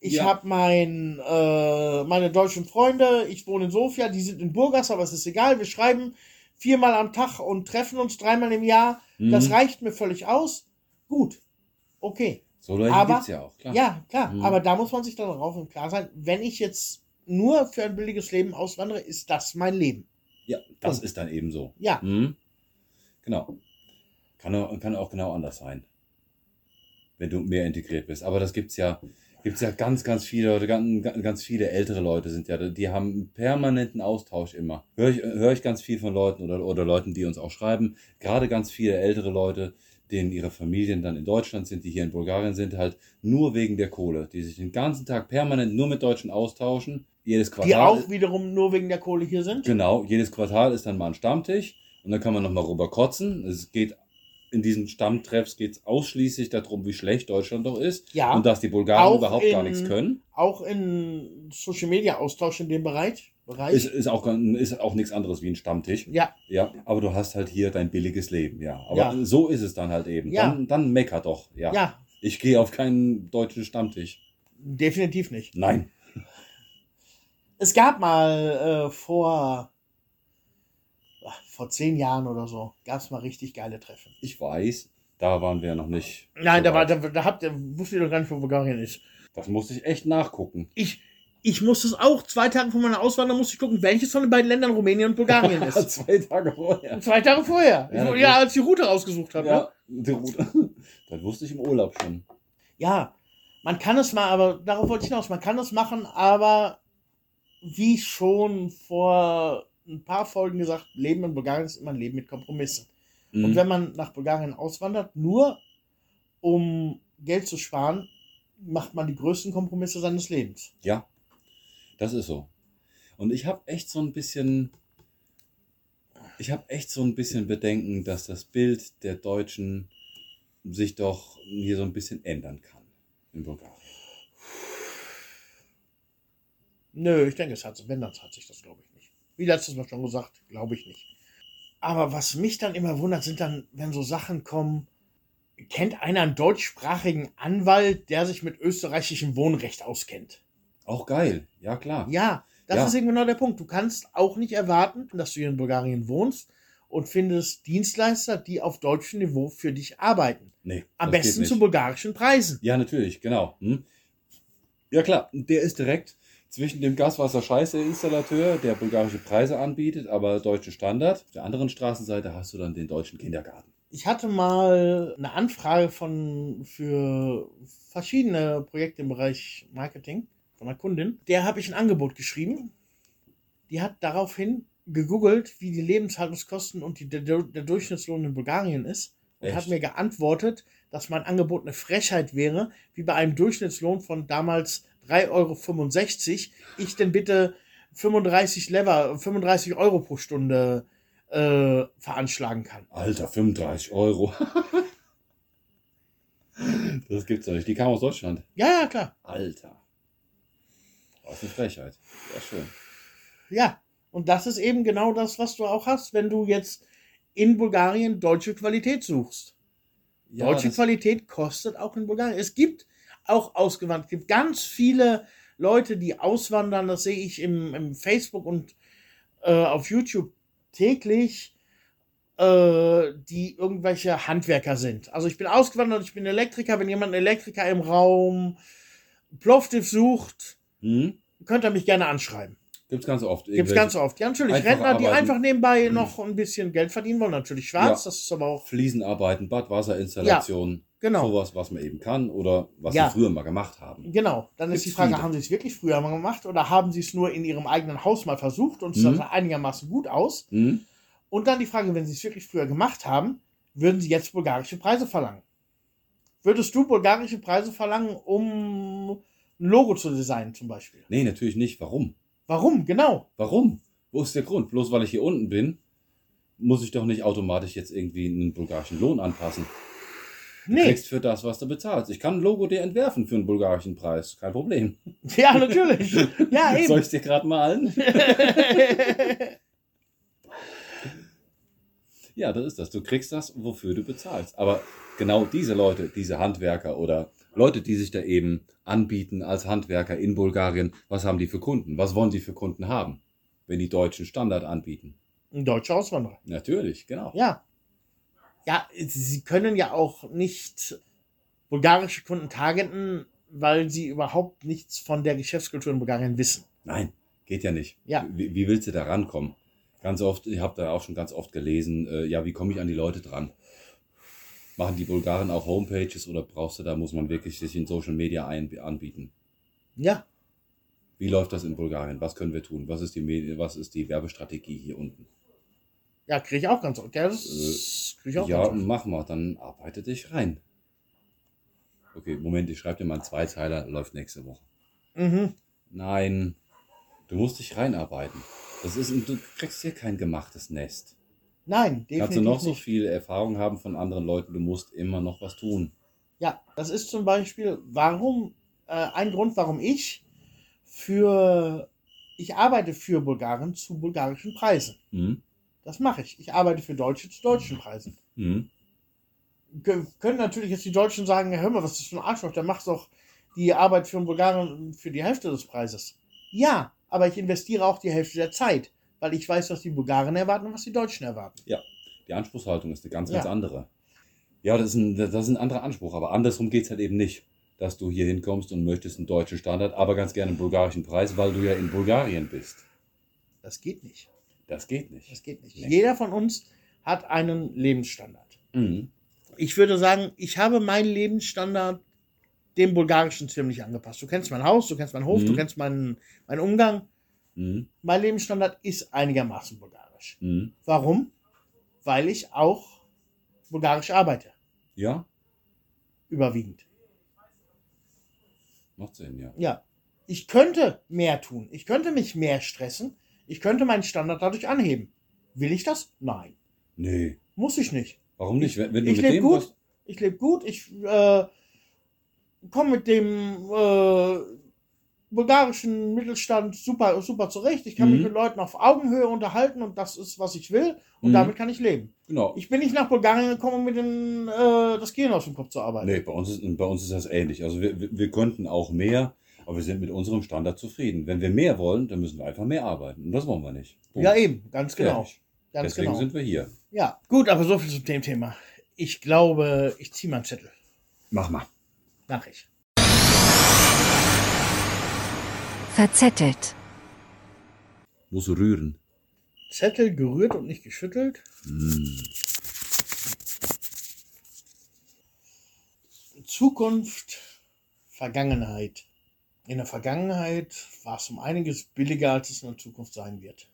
Ich Ja. habe mein, äh, meine deutschen Freunde. Ich wohne in Sofia. Die sind in Burgas, aber es ist egal. Wir schreiben viermal am Tag und treffen uns dreimal im Jahr. Das Mhm. reicht mir völlig aus. Gut. Okay. So Leute aber- gibt's ja auch, klar. Ja, klar. Mhm. Aber da muss man sich dann darauf im Klar sein, wenn ich jetzt nur für ein billiges Leben auswandere, ist das mein Leben. Ja, das Punkt. ist dann eben so. Ja. Mhm. Genau. Kann, auch- kann auch genau anders sein. Wenn du mehr integriert bist. Aber das gibt's ja, gibt's ja ganz, ganz viele Leute, ganz, ganz viele ältere Leute sind ja, die haben einen permanenten Austausch immer. Höre ich, höre ich ganz viel von Leuten oder, oder Leuten, die uns auch schreiben. Gerade ganz viele ältere Leute, denen ihre Familien dann in Deutschland sind, die hier in Bulgarien sind, halt nur wegen der Kohle, die sich den ganzen Tag permanent nur mit Deutschen austauschen. Jedes Quartal. Die auch wiederum nur wegen der Kohle hier sind. Genau, jedes Quartal ist dann mal ein Stammtisch und dann kann man nochmal rüber kotzen. Es geht in diesen Stammtreffs geht es ausschließlich darum, wie schlecht Deutschland doch ist Ja. und dass die Bulgaren überhaupt gar in- nichts können. auch in Social Media Austausch in dem Bereich. Bereich. Ist, ist, auch, ist auch nichts anderes wie ein Stammtisch. ja, Ja, aber du hast halt hier dein billiges Leben, ja. Aber Ja. so ist es dann halt eben. Ja. Dann, dann mecker doch, ja. ja, Ich gehe auf keinen deutschen Stammtisch. definitiv nicht. Nein. Es gab mal äh, vor, vor zehn Jahren oder so, gab es mal richtig geile Treffen. Ich weiß, da waren wir noch nicht. Nein, so da, war, da, da habt ihr, wusstet ihr doch gar nicht, wo Bulgarien ist. Das musste ich echt nachgucken. Ich, ich musste es auch, zwei Tage vor meiner Auswanderung musste ich gucken, welches von den beiden Ländern Rumänien und Bulgarien (laughs) ist. Zwei Tage vorher. Zwei Tage vorher. Ja, Ja, das- als ich die Route rausgesucht habe. ne? Ja, die Route. (laughs) Das wusste ich im Urlaub schon. ja, man kann es mal, aber darauf wollte ich hinaus, man kann es machen, aber wie schon vor ein paar Folgen gesagt, Leben in Bulgarien ist immer ein Leben mit Kompromissen. Und Mhm. wenn man nach Bulgarien auswandert, nur um Geld zu sparen, macht man die größten Kompromisse seines Lebens. Ja, das ist so. Und ich habe echt so ein bisschen, ich habe echt so ein bisschen Bedenken, dass das Bild der Deutschen sich doch hier so ein bisschen ändern kann in Bulgarien. Nö, ich denke, es hat, wenn, dann hat sich das, glaube ich. Wie letztes Mal schon gesagt, glaube ich nicht. Aber was mich dann immer wundert, sind dann, wenn so Sachen kommen, kennt einer einen deutschsprachigen Anwalt, der sich mit österreichischem Wohnrecht auskennt? Auch geil, ja klar. Ja, das Ja. ist eben genau der Punkt. Du kannst auch nicht erwarten, dass du hier in Bulgarien wohnst und findest Dienstleister, die auf deutschem Niveau für dich arbeiten. Nee, Am besten zu bulgarischen Preisen. Ja, natürlich, genau. Hm? Ja klar, der ist direkt zwischen dem Gaswasser-Scheiße-Installateur, der bulgarische Preise anbietet, aber deutsche Standard. Auf der anderen Straßenseite hast du dann den deutschen Kindergarten. Ich hatte mal eine Anfrage von für verschiedene Projekte im Bereich Marketing von einer Kundin. Der habe ich ein Angebot geschrieben. Die hat daraufhin gegoogelt, wie die Lebenshaltungskosten und die, der, der Durchschnittslohn in Bulgarien ist und Echt? hat mir geantwortet, dass mein Angebot eine Frechheit wäre, wie bei einem Durchschnittslohn von damals 3,65 Euro ich denn bitte 35 Lever, 35 Euro pro Stunde äh, veranschlagen kann. Alter, 35 Euro. (laughs) das gibt's doch nicht. Die kam aus Deutschland. Ja, ja, klar. Alter. Was eine Frechheit. Ja, schön. Ja. Und das ist eben genau das, was du auch hast, wenn du jetzt in Bulgarien deutsche Qualität suchst. Ja, deutsche Qualität kostet auch in Bulgarien. Es gibt auch ausgewandert, es gibt ganz viele Leute, die auswandern, das sehe ich im, im Facebook und äh, auf YouTube täglich, äh, die irgendwelche Handwerker sind. Also ich bin ausgewandert, ich bin Elektriker, wenn jemand einen Elektriker im Raum Plovdiv sucht, Hm? könnt ihr mich gerne anschreiben. Gibt's ganz oft. Gibt's ganz oft. Ja, natürlich. Einfache Rentner, die Arbeiten. einfach nebenbei noch ein bisschen Geld verdienen wollen. Natürlich schwarz, Ja. das ist aber auch. Fliesenarbeiten, Badwasserinstallationen, Genau. sowas, was man eben kann oder was Ja. wir früher mal gemacht haben. Genau. Dann ist Gibt's die Frage, viele. haben sie es wirklich früher mal gemacht oder haben sie es nur in ihrem eigenen Haus mal versucht und es Mhm. sah einigermaßen gut aus? Hm? Und dann die Frage, wenn sie es wirklich früher gemacht haben, würden sie jetzt bulgarische Preise verlangen? Würdest du bulgarische Preise verlangen, um ein Logo zu designen zum Beispiel. Nee, natürlich nicht. Warum? Warum? Genau. Warum? Wo ist der Grund? Bloß weil ich hier unten bin, muss ich doch nicht automatisch jetzt irgendwie einen bulgarischen Lohn anpassen. Du Nee. kriegst für das, was du bezahlst. Ich kann ein Logo dir entwerfen für einen bulgarischen Preis. Kein Problem. (laughs) Ja, natürlich. Ja, (laughs) Soll eben. ich dir gerade malen? (laughs) Ja, das ist das. Du kriegst das, wofür du bezahlst. Aber genau diese Leute, diese Handwerker oder Leute, die sich da eben anbieten als Handwerker in Bulgarien, was haben die für Kunden? Was wollen die für Kunden haben, wenn die deutschen Standard anbieten? Ein deutscher Auswanderer. Natürlich, genau. Ja. Ja, sie können ja auch nicht bulgarische Kunden targeten, weil sie überhaupt nichts von der Geschäftskultur in Bulgarien wissen. Nein, geht ja nicht. Ja. Wie, wie willst du da rankommen? Ganz oft, ich habe da auch schon ganz oft gelesen, äh, ja, wie komme ich an die Leute dran? Machen die Bulgaren auch Homepages oder brauchst du da, muss man wirklich sich in Social Media ein, anbieten? Ja, Wie läuft das in Bulgarien? Was können wir tun? Was ist die, Medi- was ist die Werbestrategie hier unten? Ja, kriege ich auch ganz oft. Ja, das kriege ich auch Ja, ganz oft. mach mal, dann arbeite dich rein. Okay, Moment, ich schreibe dir mal einen Zweiteiler, läuft nächste Woche. Mhm. Nein, du musst dich reinarbeiten. Das ist, du kriegst hier kein gemachtes Nest. Nein, definitiv Kannst du noch so nicht. viel Erfahrung haben von anderen Leuten, du musst immer noch was tun. Ja, das ist zum Beispiel, warum, äh, ein Grund, warum ich für, ich arbeite für Bulgaren zu bulgarischen Preisen. Hm? Das mache ich. Ich arbeite für Deutsche zu deutschen Preisen. Hm? Kö- können natürlich jetzt die Deutschen sagen, ja, hör mal, was ist das für ein Arschloch, der macht doch die Arbeit für einen Bulgaren für die Hälfte des Preises. Ja, aber ich investiere auch die Hälfte der Zeit, weil ich weiß, was die Bulgaren erwarten und was die Deutschen erwarten. Die Anspruchshaltung ist eine ganz, Ja. ganz andere. Ja, das ist ein, das ist ein anderer Anspruch, aber andersrum geht's halt eben nicht, dass du hier hinkommst und möchtest einen deutschen Standard, aber ganz gerne einen bulgarischen Preis, weil du ja in Bulgarien bist. Das geht nicht. Das geht nicht. Das geht nicht. Nee. Jeder von uns hat einen Lebensstandard. Mhm. Ich würde sagen, ich habe meinen Lebensstandard dem bulgarischen ziemlich angepasst. Du kennst mein Haus, du kennst meinen Hof, Mhm. du kennst meinen, meinen Umgang. Mhm. Mein Lebensstandard ist einigermaßen bulgarisch. Mhm. Warum? Weil ich auch bulgarisch arbeite. Ja, Überwiegend. macht Sinn, ja. Ja. Ich könnte mehr tun. Ich könnte mich mehr stressen. Ich könnte meinen Standard dadurch anheben. Will ich das? Nein. Nee. Muss ich nicht. Warum nicht? Wenn, wenn du Ich lebe dem gut. was- Ich lebe gut. Ich äh, komme mit dem äh, bulgarischen Mittelstand super, super zurecht. Ich kann mich Mhm. mit Leuten auf Augenhöhe unterhalten und das ist, was ich will. Und Mhm. damit kann ich leben. Genau. Ich bin nicht nach Bulgarien gekommen, um mit den, äh, das Gehirn aus dem Kopf zu arbeiten. Nee, bei uns ist, bei uns ist das ähnlich. Also wir, wir- wir könnten auch mehr, aber wir sind mit unserem Standard zufrieden. Wenn wir mehr wollen, dann müssen wir einfach mehr arbeiten. Und das wollen wir nicht. Punkt. Ja, eben, ganz genau. Fertig. Ganz Deswegen genau. sind wir hier. Ja, gut, aber so viel zum dem Thema. Ich glaube, ich ziehe meinen Zettel. Mach mal. Mach ich. Verzettelt. Muss rühren. Zettel gerührt und nicht geschüttelt. Mm. Zukunft, Vergangenheit. In der Vergangenheit war es um einiges billiger, als es in der Zukunft sein wird.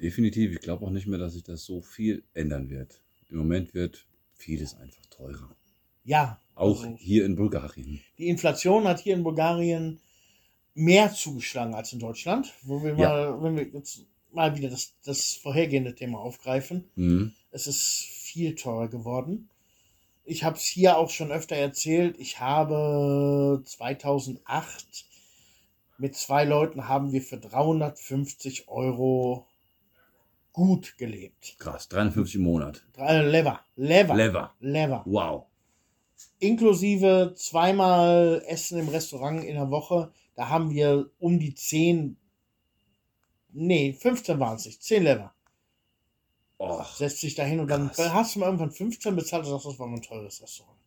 Definitiv. Ich glaube auch nicht mehr, dass sich das so viel ändern wird. Im Moment wird vieles einfach teurer. Ja, Auch also hier in Bulgarien. die Inflation hat hier in Bulgarien mehr zugeschlagen als in Deutschland, wo wir Ja. mal, wenn wir jetzt mal wieder das, das vorhergehende Thema aufgreifen. Mhm. Es ist viel teurer geworden. Ich habe es hier auch schon öfter erzählt. Ich habe 2008 mit zwei Leuten haben wir für 350 Euro gut gelebt. Krass. 53 im Monat. Drei, Lever, Lever, Lever. Lever. Wow. Inklusive zweimal Essen im Restaurant in der Woche. Da haben wir um die 10, nee, 15 waren es nicht, 10 Lever. Oh, setzt sich dahin und dann Krass. hast du mal irgendwann 15 bezahlt und sagst, das war ein teures Restaurant.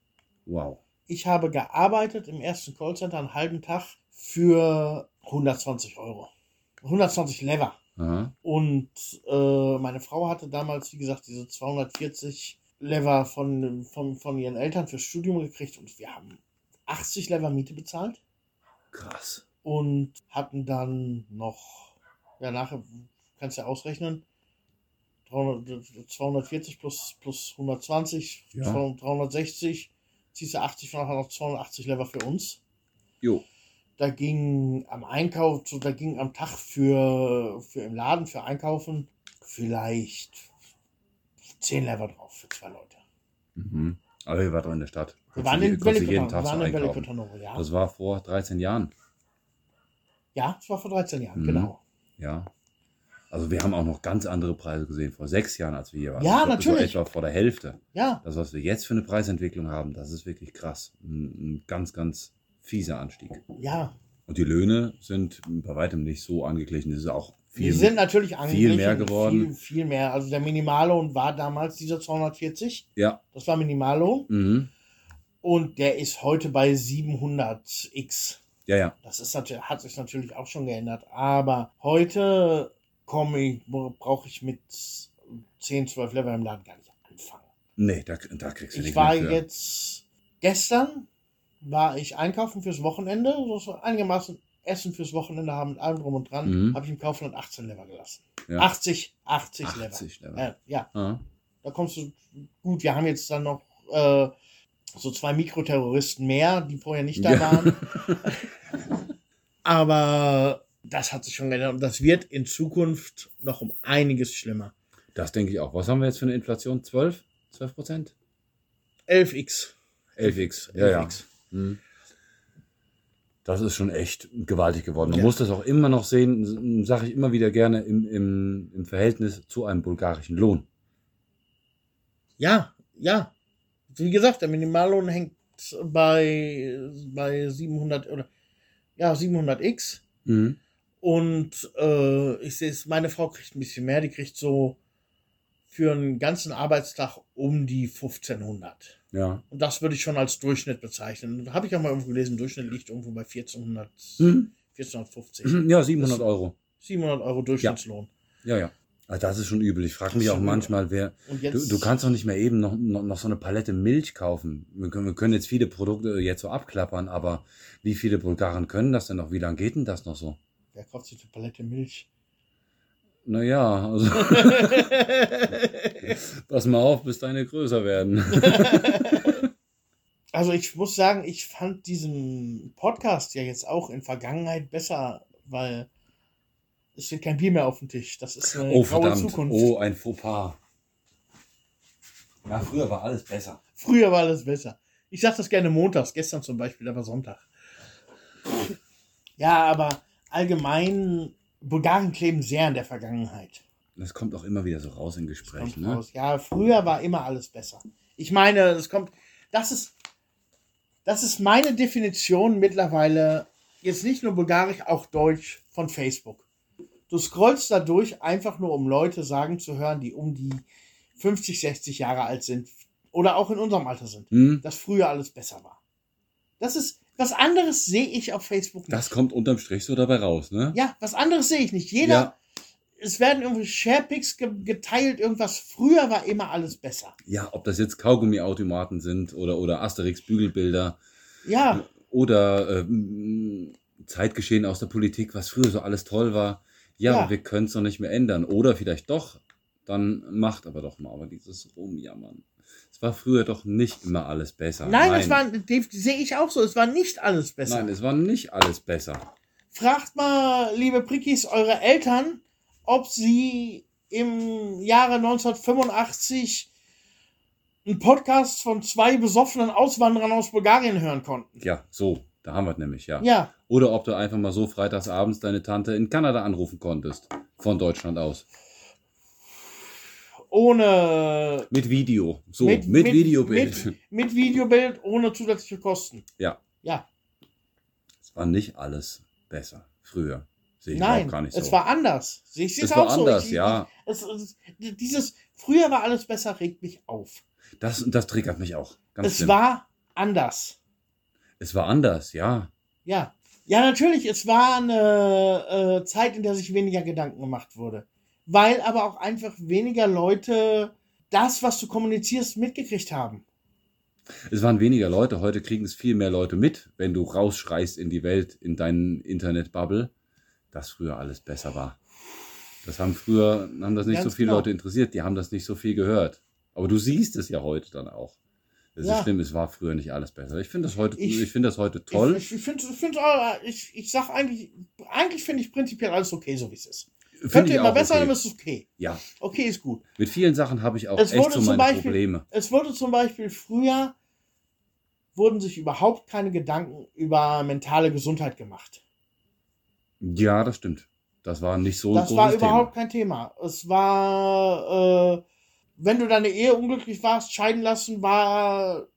wow. Ich habe gearbeitet im ersten Callcenter einen halben Tag für 120 Euro. 120 Lever. Aha. Und äh, meine Frau hatte damals, wie gesagt, diese 240 Lever von, von, von ihren Eltern fürs Studium gekriegt und wir haben 80 Lever Miete bezahlt Krass. und hatten dann noch, ja, nachher kannst du ja ausrechnen, 300, 240 plus, plus 120, Ja. 200 360, ziehst du 80 von nachher noch 280 Lever für uns. Jo. Da ging am Einkauf, so, da ging am Tag für, für im Laden, für Einkaufen, vielleicht 10 Lever drauf für zwei Leute. Mhm. Aber ihr wart doch in der Stadt. Wir waren in so. Bellicotonoro, ja. Das war vor 13 Jahren. Ja, das war vor 13 Jahren, Mhm. genau. Ja. Also wir haben auch noch ganz andere Preise gesehen vor sechs Jahren, als wir hier waren. Ja, natürlich. etwa vor der Hälfte. Ja, Das, was wir jetzt für eine Preisentwicklung haben, das ist wirklich krass. Ein, ein ganz, ganz fieser Anstieg. ja. Und die Löhne sind bei weitem nicht so angeglichen. Das ist auch Die viel. sind natürlich viel mehr geworden. Viel, viel mehr. Also der Minimallohn war damals dieser 240. ja. Das war Minimallohn. Mhm. Und der ist heute bei 700x. Ja, ja. Das ist natürlich, hat sich natürlich auch schon geändert. Aber heute komme ich, brauche ich mit 10, 12 Level im Laden gar nicht anfangen. Nee, da, da kriegst du Ich nicht war mehr für. jetzt gestern war ich einkaufen fürs Wochenende, so einigermaßen Essen fürs Wochenende haben mit allem drum und dran, Mhm. habe ich im Kaufland 18 Lever gelassen. Ja. 80, 80, 80 Lever. Lever. Äh, ja, Ah. da kommst du gut. Wir haben jetzt dann noch äh, so zwei Mikroterroristen mehr, die vorher nicht da Ja. waren. (laughs) Aber das hat sich schon geändert und das wird in Zukunft noch um einiges schlimmer. Das denke ich auch. Was haben wir jetzt für eine Inflation? 12? 12 Prozent? 11x. 11x. Ja, ja. 11x. Mhm. Das ist schon echt gewaltig geworden. Man Ja. muss das auch immer noch sehen, sage ich immer wieder gerne, im, im, im Verhältnis zu einem bulgarischen Lohn. Ja, ja. Wie gesagt, der Minimallohn hängt bei, bei 700 oder ja, 700x. Mhm. Und äh, ich sehe es, meine Frau kriegt ein bisschen mehr, die kriegt so für einen ganzen Arbeitstag um die 1500. Ja. Und das würde ich schon als Durchschnitt bezeichnen. Habe ich auch mal irgendwo gelesen, Durchschnitt liegt irgendwo bei 1400, Mhm. 1450. Ja, 700 Euro. 700 Euro Durchschnittslohn. Ja, ja. Also das ist schon übel. Ich frage mich auch manchmal, wer. Du, du kannst doch nicht mehr eben noch, noch, noch so eine Palette Milch kaufen. Wir können, wir können jetzt viele Produkte jetzt so abklappern, aber wie viele Bulgaren können das denn noch? Wie lange geht denn das noch so? wer kauft sich eine Palette Milch? Naja, also (laughs) pass mal auf, bis deine größer werden. (laughs) Also ich muss sagen, ich fand diesen Podcast ja jetzt auch in Vergangenheit besser, weil es steht kein Bier mehr auf dem Tisch. Das ist eine Oh, graue verdammt. Zukunft. Oh, ein Fauxpas. Ja, früher war alles besser. Früher war alles besser. Ich sag das gerne montags, gestern zum Beispiel, aber Sonntag. Ja, aber allgemein, Bulgaren kleben sehr an der Vergangenheit. Das kommt auch immer wieder so raus in Gesprächen. Ne? raus. Ja, früher war immer alles besser. Ich meine, es kommt, das ist, das ist meine Definition mittlerweile, jetzt nicht nur bulgarisch, auch deutsch von Facebook. Du scrollst da durch, einfach nur um Leute sagen zu hören, die um die 50, 60 Jahre alt sind oder auch in unserem Alter sind, Hm? dass früher alles besser war. Das ist, was anderes sehe ich auf Facebook nicht. Das kommt unterm Strich so dabei raus, ne? Ja, was anderes sehe ich nicht. Jeder, Ja. es werden irgendwie Sharepics ge geteilt, irgendwas. Früher war immer alles besser. Ja, ob das jetzt Kaugummiautomaten sind oder, oder Asterix-Bügelbilder Ja, oder ähm, Zeitgeschehen aus der Politik, was früher so alles toll war. Ja, Ja. wir können es doch nicht mehr ändern. Oder vielleicht doch, dann macht aber doch mal aber dieses Rumjammern. War früher doch nicht immer alles besser. nein, es war, sehe ich auch so. Es war nicht alles besser. Nein, es war nicht alles besser. Fragt mal, liebe Prickis, eure Eltern, ob sie im Jahre 1985 einen Podcast von zwei besoffenen Auswanderern aus Bulgarien hören konnten. Ja, so, da haben wir es nämlich, ja. Ja, Oder ob du einfach mal so freitagsabends deine Tante in Kanada anrufen konntest. Von Deutschland aus. Ohne Mit Video. So, mit, Videobild. Mit, mit Videobild, ohne zusätzliche Kosten. Ja, Ja, es war nicht alles besser. Früher. Sehe ich nein, auch gar nicht es so. war anders. Sehe ich es es war auch anders, so. Ich, ja. Es, es, dieses früher war alles besser regt mich auf. Das, das triggert mich auch. Ganz es schlimm. war anders. es war anders, ja. Ja. Ja, natürlich, es war eine äh, Zeit, in der sich weniger Gedanken gemacht wurde. Weil aber auch einfach weniger Leute das, was du kommunizierst, mitgekriegt haben. Es waren weniger Leute. Heute kriegen es viel mehr Leute mit, wenn du rausschreist in die Welt, in deinen Internetbubble, dass früher alles besser war. Das haben früher, haben das nicht Ganz so viele genau. Leute interessiert. Die haben das nicht so viel gehört. Aber du siehst es ja heute dann auch. Es Ja. ist schlimm, es war früher nicht alles besser. Ich finde das heute, Ich- ich, finde das heute toll. Ich, ich finde, ich, äh, ich, ich sag eigentlich, eigentlich finde ich prinzipiell alles okay, so wie es ist. Könnte immer besser, okay. aber es ist okay. Ja, Okay ist gut. mit vielen Sachen habe ich auch Es echt so meine Beispiel- Probleme. Es wurde zum Beispiel früher, wurden sich überhaupt keine Gedanken über mentale Gesundheit gemacht. Ja, das stimmt. Das war nicht so ein Das war überhaupt kein Thema. Es war, äh, wenn du deine Ehe unglücklich warst, scheiden lassen, war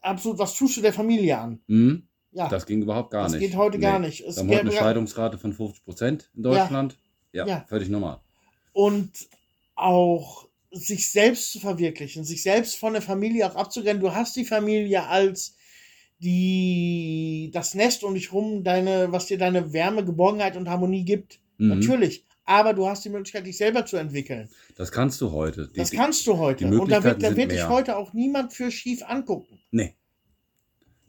absolut, was tust du der Familie an? Mhm, Ja, das ging überhaupt gar das nicht. geht heute Nee. gar nicht. Es Wir haben heute eine Scheidungsrate von 50 Prozent in Deutschland. Ja, Ja. völlig normal. und auch sich selbst zu verwirklichen, sich selbst von der Familie auch abzugrennen. Du hast die Familie als die, das Nest um dich rum, deine, was dir deine Wärme, Geborgenheit und Harmonie gibt. Mhm. Natürlich. Aber du hast die Möglichkeit, dich selber zu entwickeln. Das kannst du heute. Die- Das kannst du heute. Und da wird, da wird dich heute auch niemand für schief angucken. Nee.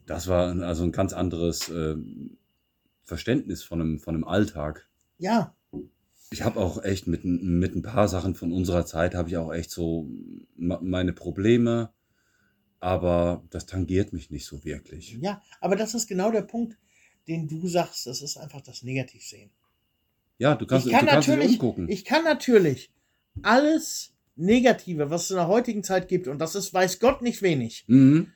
Das war ein- also ein ganz anderes ähm, Verständnis von einem, von einem Alltag. Ja, Ich habe auch echt mit, ein- mit ein paar Sachen von unserer Zeit habe ich auch echt so meine Probleme, aber das tangiert mich nicht so wirklich. ja. Aber das ist genau der Punkt, den du sagst. Das ist einfach das Negativsehen. Ja, du kannst, ich kann du kannst natürlich, umgucken. ich kann natürlich alles Negative, was es in der heutigen Zeit gibt, und das ist, weiß Gott, nicht wenig, mhm.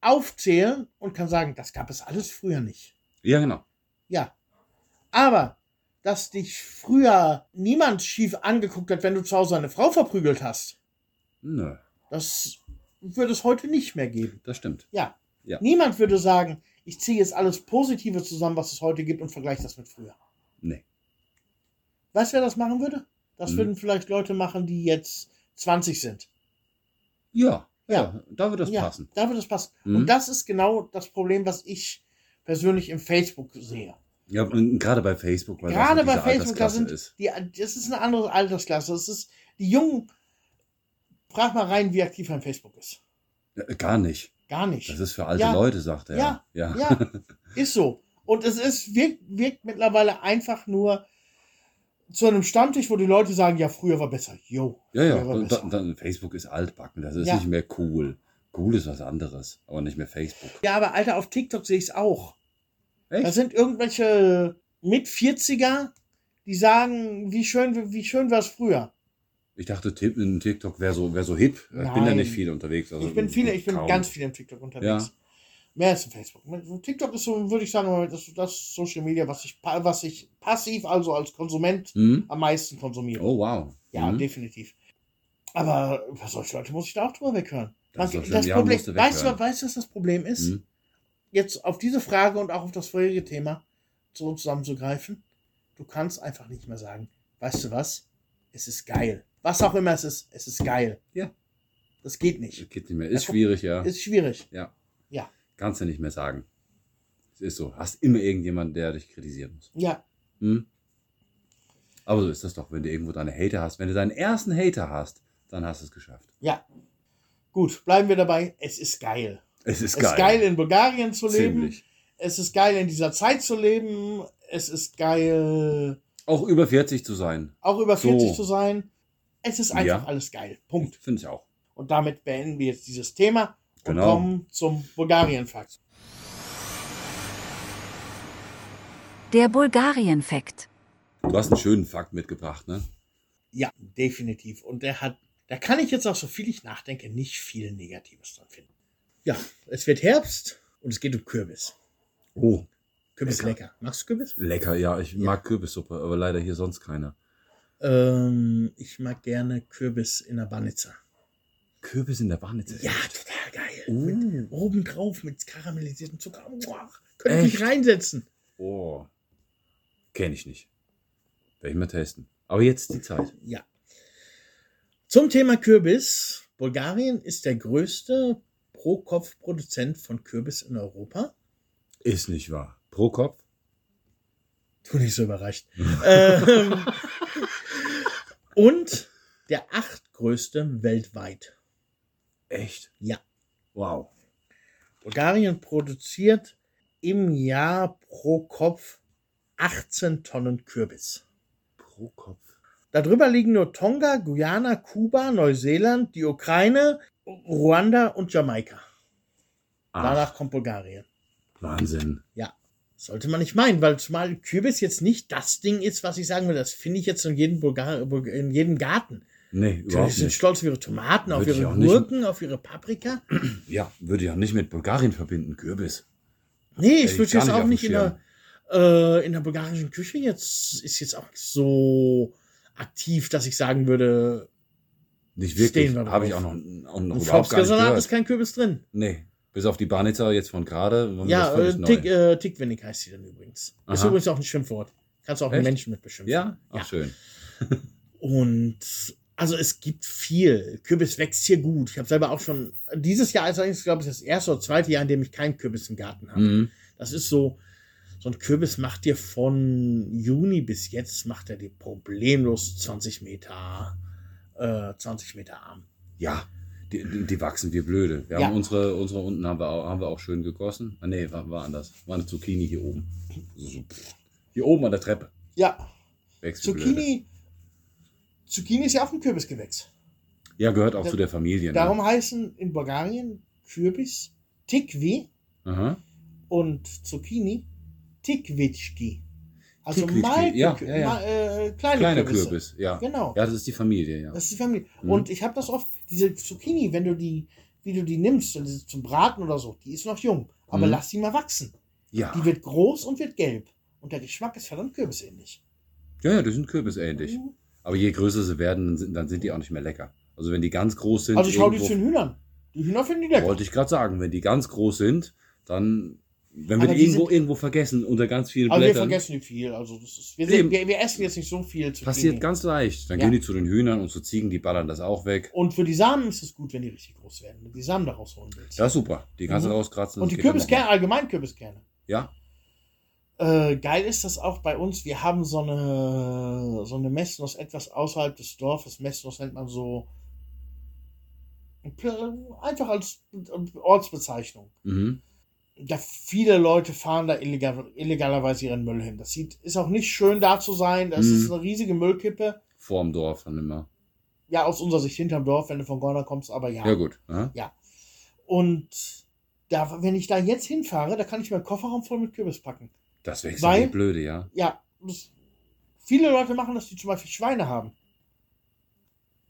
aufzählen und kann sagen, das gab es alles früher nicht. Ja, genau. Ja. Aber, dass dich früher niemand schief angeguckt hat, wenn du zu Hause eine Frau verprügelt hast, Nö, das würde es heute nicht mehr geben. das stimmt. Ja. Ja. Niemand würde sagen, ich ziehe jetzt alles Positive zusammen, was es heute gibt und vergleiche das mit früher. Nee. Weißt du, wer das machen würde? Das Mhm. würden vielleicht Leute machen, die jetzt 20 sind. Ja, ja, Ja. da wird das ja, passen. da würde es passen. Mhm. Und das ist genau das Problem, was ich persönlich im Facebook sehe. Ja, und gerade bei Facebook, weil Gerade das bei Facebook, da sind ist. die, das ist eine andere Altersklasse. Das ist die Jungen. Frag mal rein, wie aktiv ein Facebook ist. Ja, Gar nicht. Gar nicht. Das ist für alte Ja. Leute, sagt er. Ja. ja. Ja, (laughs) ist so. Und es ist, wirkt, wirkt mittlerweile einfach nur zu einem Stammtisch, wo die Leute sagen, ja, früher war besser. Jo, Ja, ja. Und dann, dann, Facebook ist altbacken. Das ist Ja. nicht mehr cool. Cool ist was anderes, aber nicht mehr Facebook. Ja, aber Alter, auf TikTok sehe ich es auch. Echt? Da sind irgendwelche mit 40er, die sagen, wie schön, wie schön war es früher. Ich dachte, in TikTok wäre so, wär so hip. Ich bin da Nein. nicht viel unterwegs. Also Ich bin viele, ich bin kaum. ganz viel im TikTok unterwegs. Ja. Mehr als im Facebook. TikTok ist so, würde ich sagen, das, das Social Media, was ich, was ich passiv, also als Konsument, Hm? am meisten konsumiere. Oh, wow. Ja, Hm. definitiv. Aber über solche Leute muss ich da auch drüber weghören. Das Man- das Problem, weißt, du, weißt du, was das Problem ist? Hm? Jetzt auf diese Frage und auch auf das vorherige Thema so zusammenzugreifen. Du kannst einfach nicht mehr sagen, weißt du was? Es ist geil. Was auch immer es ist, es ist geil. Ja. Das geht nicht. Das geht nicht mehr. Ist Ja, schwierig, ja. Ist schwierig. ja. Ja. Kannst du nicht mehr sagen. Es ist so. Hast immer irgendjemanden, der dich kritisieren muss. Ja. Hm? Aber so ist das doch, wenn du irgendwo deine Hater hast. Wenn du deinen ersten Hater hast, dann hast du es geschafft. Ja. Gut, bleiben wir dabei. Es ist geil. Es ist Es geil. ist geil, in Bulgarien zu leben. Ziemlich. Es ist geil, in dieser Zeit zu leben. Es ist geil, Auch über 40 zu sein. auch über So. 40 zu sein. Es ist einfach Ja. alles geil. Punkt. Finde ich auch. Und damit beenden wir jetzt dieses Thema und Genau. kommen zum Bulgarien-Fakt. Der Bulgarien-Fakt. Du hast einen schönen Fakt mitgebracht, ne? Ja, definitiv. Und der hat, da kann ich jetzt auch so viel ich nachdenke, nicht viel Negatives dran finden. Ja, es wird Herbst und es geht um Kürbis. Oh. Kürbis Lecker. lecker. Magst du Kürbis? Lecker, ja. Ich mag Kürbissuppe, aber leider hier sonst keiner. Ähm, ich mag gerne Kürbis in der Banica. Kürbis in der Bahnitze. Ja, total geil. Uh. Mit, obendrauf mit karamellisiertem Zucker. Boah, könnte ich reinsetzen. Oh. Kenne ich nicht. Werde ich mal testen. Aber jetzt die Zeit. Ja. Zum Thema Kürbis. Bulgarien ist der größte Pro-Kopf-Produzent von Kürbis in Europa. Ist nicht wahr. Pro Kopf? Tu nicht so überrascht. (laughs) ähm, und der achtgrößte weltweit. Echt? Ja. Wow. Bulgarien produziert im Jahr pro Kopf 18 Tonnen Kürbis. Pro Kopf. Darüber liegen nur Tonga, Guyana, Kuba, Neuseeland, die Ukraine, Ruanda und Jamaika. Ach. Danach kommt Bulgarien. Wahnsinn. Ja. Sollte man nicht meinen, weil zumal Kürbis jetzt nicht das Ding ist, was ich sagen will. Das finde ich jetzt in jedem, Bulgar in jedem Garten. Nee, überhaupt sind nicht. stolz auf ihre Tomaten, auf Würde ich ihre. Gurken, auf ihre Paprika. (clears throat) Ja, würde ich auch nicht mit Bulgarien verbinden, Kürbis. Nee, ich würde jetzt auch auf nicht in der, äh, in der bulgarischen Küche jetzt, ist jetzt auch so aktiv, dass ich sagen würde, Nicht wirklich. Habe ich auch noch, auch noch im überhaupt gar nicht gehört. ist kein Kürbis drin. Nee, bis auf die Barnitzer jetzt von gerade. Ja, äh. Tick, äh, Tickwenig heißt sie dann übrigens. Ist Aha. übrigens auch ein Schimpfwort. Kannst du auch einen? Menschen mit beschimpfen. Ja? Ach, Ja. schön. (laughs) Und also es gibt viel. Kürbis wächst hier gut. Ich habe selber auch schon, dieses Jahr ist eigentlich, glaube ich, das erste oder zweite Jahr, in dem ich keinen Kürbis im Garten habe. Mhm. Das ist so, so ein Kürbis macht dir von Juni bis jetzt, macht er dir problemlos 20 Meter, äh, 20 Meter arm. Ja, die, die, wachsen wie blöde. Wir Ja. haben unsere, unsere unten haben wir auch, haben wir auch schön gegossen. Ah, nee, war, war anders. War eine Zucchini hier oben. So, hier oben an der Treppe. Ja, Wächst. Zucchini, Zucchini ist ja auch ein Kürbisgewächs. Ja, gehört auch Da- zu der Familie. Ne? Darum heißen in Bulgarien Kürbis Tikvi Aha. und Zucchini Tikvitschki. Also Tikvitschki, mal, ja, ja, ja. mal äh, kleine Kleiner Kürbisse. Kürbis, ja. Genau. Ja, das ist die Familie, ja. Das ist die Familie. Mhm. Und ich habe das oft, diese Zucchini, wenn du die, wie du die nimmst, ist zum Braten oder so, die ist noch jung. Aber Mhm. lass die mal wachsen. Ja. Die wird groß und wird gelb. Und der Geschmack ist verdammt kürbisähnlich. ja, ja, die sind kürbisähnlich. Mhm. Aber je größer sie werden, dann sind, die auch nicht mehr lecker. Also wenn die ganz groß sind, Also ich hau die zu den Hühnern. Die Hühner finden die lecker. wollte ich gerade sagen, wenn die ganz groß sind, dann, wenn wir Aber irgendwo, sind- irgendwo vergessen unter ganz vielen Aber wir Blättern, vergessen nicht viel. Also ist, wir, sind, wir, wir essen jetzt nicht so viel Zucchini. passiert ganz leicht. Dann Ja. gehen die zu den Hühnern und zu Ziegen, die ballern das auch weg. Und für die Samen ist es gut, wenn die richtig groß werden. Wenn die Samen daraus holen willst. Das ist super. Die kannst du Mhm. rauskratzen. und die Kürbiskerne, allgemein Kürbiskerne. Ja, Äh, geil ist das auch bei uns. Wir haben so eine, so eine Messnuss etwas außerhalb des Dorfes. Messnuss nennt man so einfach als Ortsbezeichnung. mhm. Da viele Leute fahren da illegal, illegalerweise ihren Müll hin. Das sieht, ist auch nicht schön da zu sein. Das Mhm. ist eine riesige Müllkippe. vorm Dorf dann immer. Ja, aus unserer Sicht hinterm Dorf, wenn du von Gorner kommst, aber ja. Ja, gut. Aha. Und da, wenn ich da jetzt hinfahre, da kann ich meinen Kofferraum voll mit Kürbis packen. Das ja wie blöde, ja. Ja, das, viele Leute machen das, die zum Beispiel Schweine haben.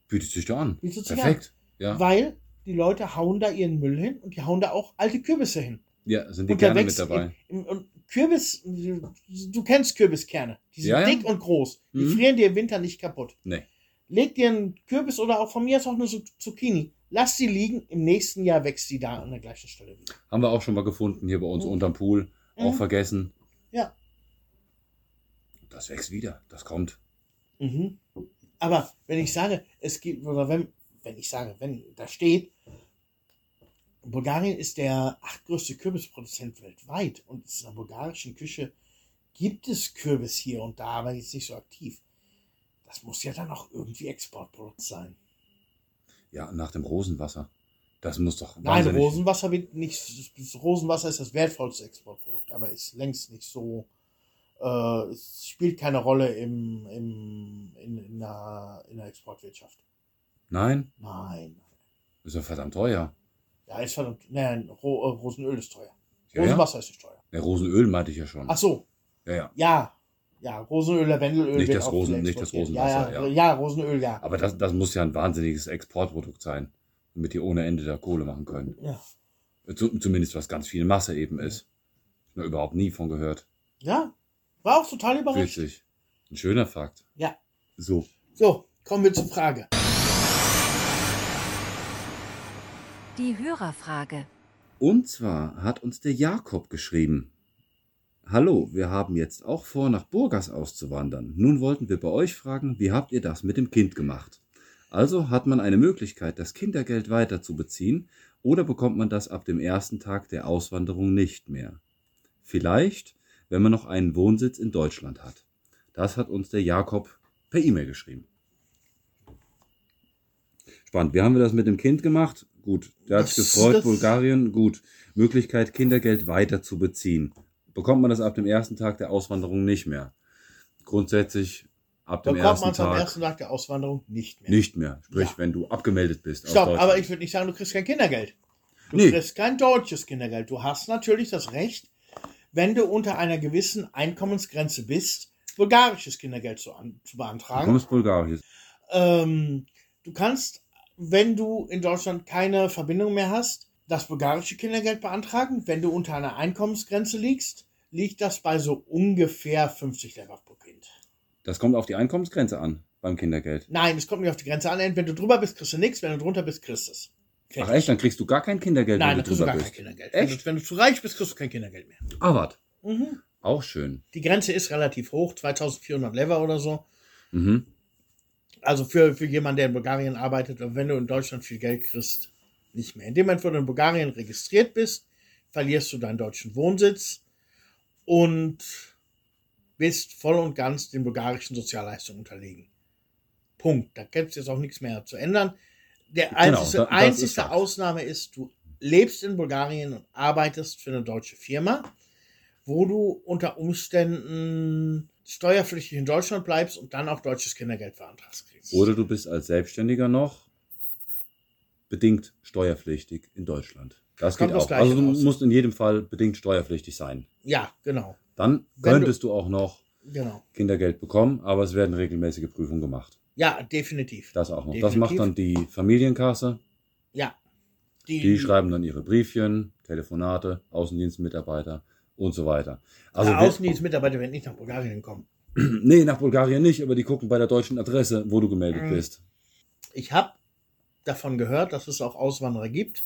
Bietet sich da an. Bietet sich Perfekt. Ja. Weil die Leute hauen da ihren Müll hin und die hauen da auch alte Kürbisse hin. Ja, sind die gerne mit dabei. Im, im, und Kürbis, du, kennst Kürbiskerne. Die sind Ja, ja. dick und groß. Die Mhm. frieren dir im Winter nicht kaputt. Nee. Leg dir einen Kürbis oder auch von mir ist auch eine Zu- Zucchini. Lass sie liegen. Im nächsten Jahr wächst sie da an der gleichen Stelle wieder. Haben wir auch schon mal gefunden, hier bei uns Mhm. unterm Pool. Auch Mhm. vergessen. Ja. Das wächst wieder. Das kommt. Mhm. Aber wenn ich sage, es gibt, oder wenn, wenn ich sage, wenn da steht, Bulgarien ist der achtgrößte Kürbisproduzent weltweit und in der bulgarischen Küche gibt es Kürbis hier und da, aber jetzt nicht so aktiv. Das muss ja dann auch irgendwie Exportprodukt sein. Ja, nach dem Rosenwasser. Das muss doch. Nein, Rosenwasser wird nicht, das Rosenwasser ist das wertvollste Exportprodukt, aber ist längst nicht so, äh, es spielt keine Rolle im, im, in, in, der, in der Exportwirtschaft. Nein, Nein. ist ja verdammt teuer. Ja, ist verdammt. Nein, Ro äh, Rosenöl ist teuer. Ja, ja. Rosenwasser ist nicht teuer. ja, Rosenöl meinte ich ja schon. Ach so, Ja, ja. ja. Ja, Rosenöl, Lavendelöl. Nicht das Rosen- nicht das. Rosenwasser, Ja, ja, ja. ja, Rosenöl, ja. Aber das, das muss ja ein wahnsinniges Exportprodukt sein, damit die ohne Ende da Kohle machen können. Ja. Zu- Zumindest was ganz viel Masse eben ist. Noch überhaupt nie von gehört. ja, war auch total überrascht. Witzig. Ein schöner Fakt. Ja. So. So, kommen wir zur Frage. Die Hörerfrage. Und zwar hat uns der Jakob geschrieben. Hallo, wir haben jetzt auch vor, nach Burgas auszuwandern. Nun wollten wir bei euch fragen, wie habt ihr das mit dem Kind gemacht? Also hat man eine Möglichkeit, das Kindergeld weiter zu beziehen oder bekommt man das ab dem ersten Tag der Auswanderung nicht mehr? Vielleicht, wenn man noch einen Wohnsitz in Deutschland hat. Das hat uns der Jakob per E-Mail geschrieben. Spannend. Wie haben wir das mit dem Kind gemacht? Gut, der hat sich gefreut, das- Bulgarien, gut. Möglichkeit, Kindergeld weiter zu beziehen. Bekommt man das ab dem ersten Tag der Auswanderung nicht mehr? Grundsätzlich ab dem Bekommt ersten man es am Tag ersten Tag der Auswanderung nicht mehr. nicht mehr. Sprich, Ja. wenn du abgemeldet bist. Stopp, aber ich würde nicht sagen, du kriegst kein Kindergeld. Du Nee. kriegst kein deutsches Kindergeld. Du hast natürlich das Recht, wenn du unter einer gewissen Einkommensgrenze bist, bulgarisches Kindergeld zu, an, zu Du beantragen. kommst Bulgarien. Ähm, du kannst, wenn du in Deutschland keine Verbindung mehr hast, das bulgarische Kindergeld beantragen. Wenn du unter einer Einkommensgrenze liegst, liegt das bei so ungefähr 50 Lever pro Kind. Das kommt auf die Einkommensgrenze an beim Kindergeld. Nein, es kommt nicht auf die Grenze an. Wenn du drüber bist, kriegst du nichts. Wenn du drunter bist, kriegst du es. Ach echt, dann kriegst du gar kein Kindergeld, Nein, wenn dann du kriegst du drüber gar kein bist. Kindergeld. Wenn Echt? du, wenn du zu reich bist, kriegst du kein Kindergeld mehr. Ah, wart. Mhm. Auch schön. Die Grenze ist relativ hoch, 2400 Lever oder so. Mhm. Also für, für jemanden, der in Bulgarien arbeitet, und wenn du in Deutschland viel Geld kriegst, nicht mehr. In dem Moment, wo du in Bulgarien registriert bist, verlierst du deinen deutschen Wohnsitz und bist voll und ganz den bulgarischen Sozialleistungen unterlegen. Punkt. Da gibt es jetzt auch nichts mehr zu ändern. Der Genau, einzige, da- das ist. Ausnahme ist, du lebst in Bulgarien und arbeitest für eine deutsche Firma, wo du unter Umständen steuerpflichtig in Deutschland bleibst und dann auch deutsches Kindergeld beantragst. Oder du bist als Selbstständiger noch bedingt steuerpflichtig in Deutschland. Das Kommt geht aufs auch. Also du raus. musst in jedem Fall bedingt steuerpflichtig sein. Ja, genau. Dann könntest du, auch noch Genau. Kindergeld bekommen, aber es werden regelmäßige Prüfungen gemacht. Ja, definitiv. Das auch noch. Das Definitiv. macht dann die Familienkasse. Ja. Die, Die schreiben dann ihre Briefchen, Telefonate, Außendienstmitarbeiter und so weiter. also wer- Außendienstmitarbeiter werden nicht nach Bulgarien kommen. (clears throat) nee, nach Bulgarien nicht, aber die gucken bei der deutschen Adresse, wo du gemeldet Mhm. bist. Ich habe davon gehört, dass es auch Auswanderer gibt,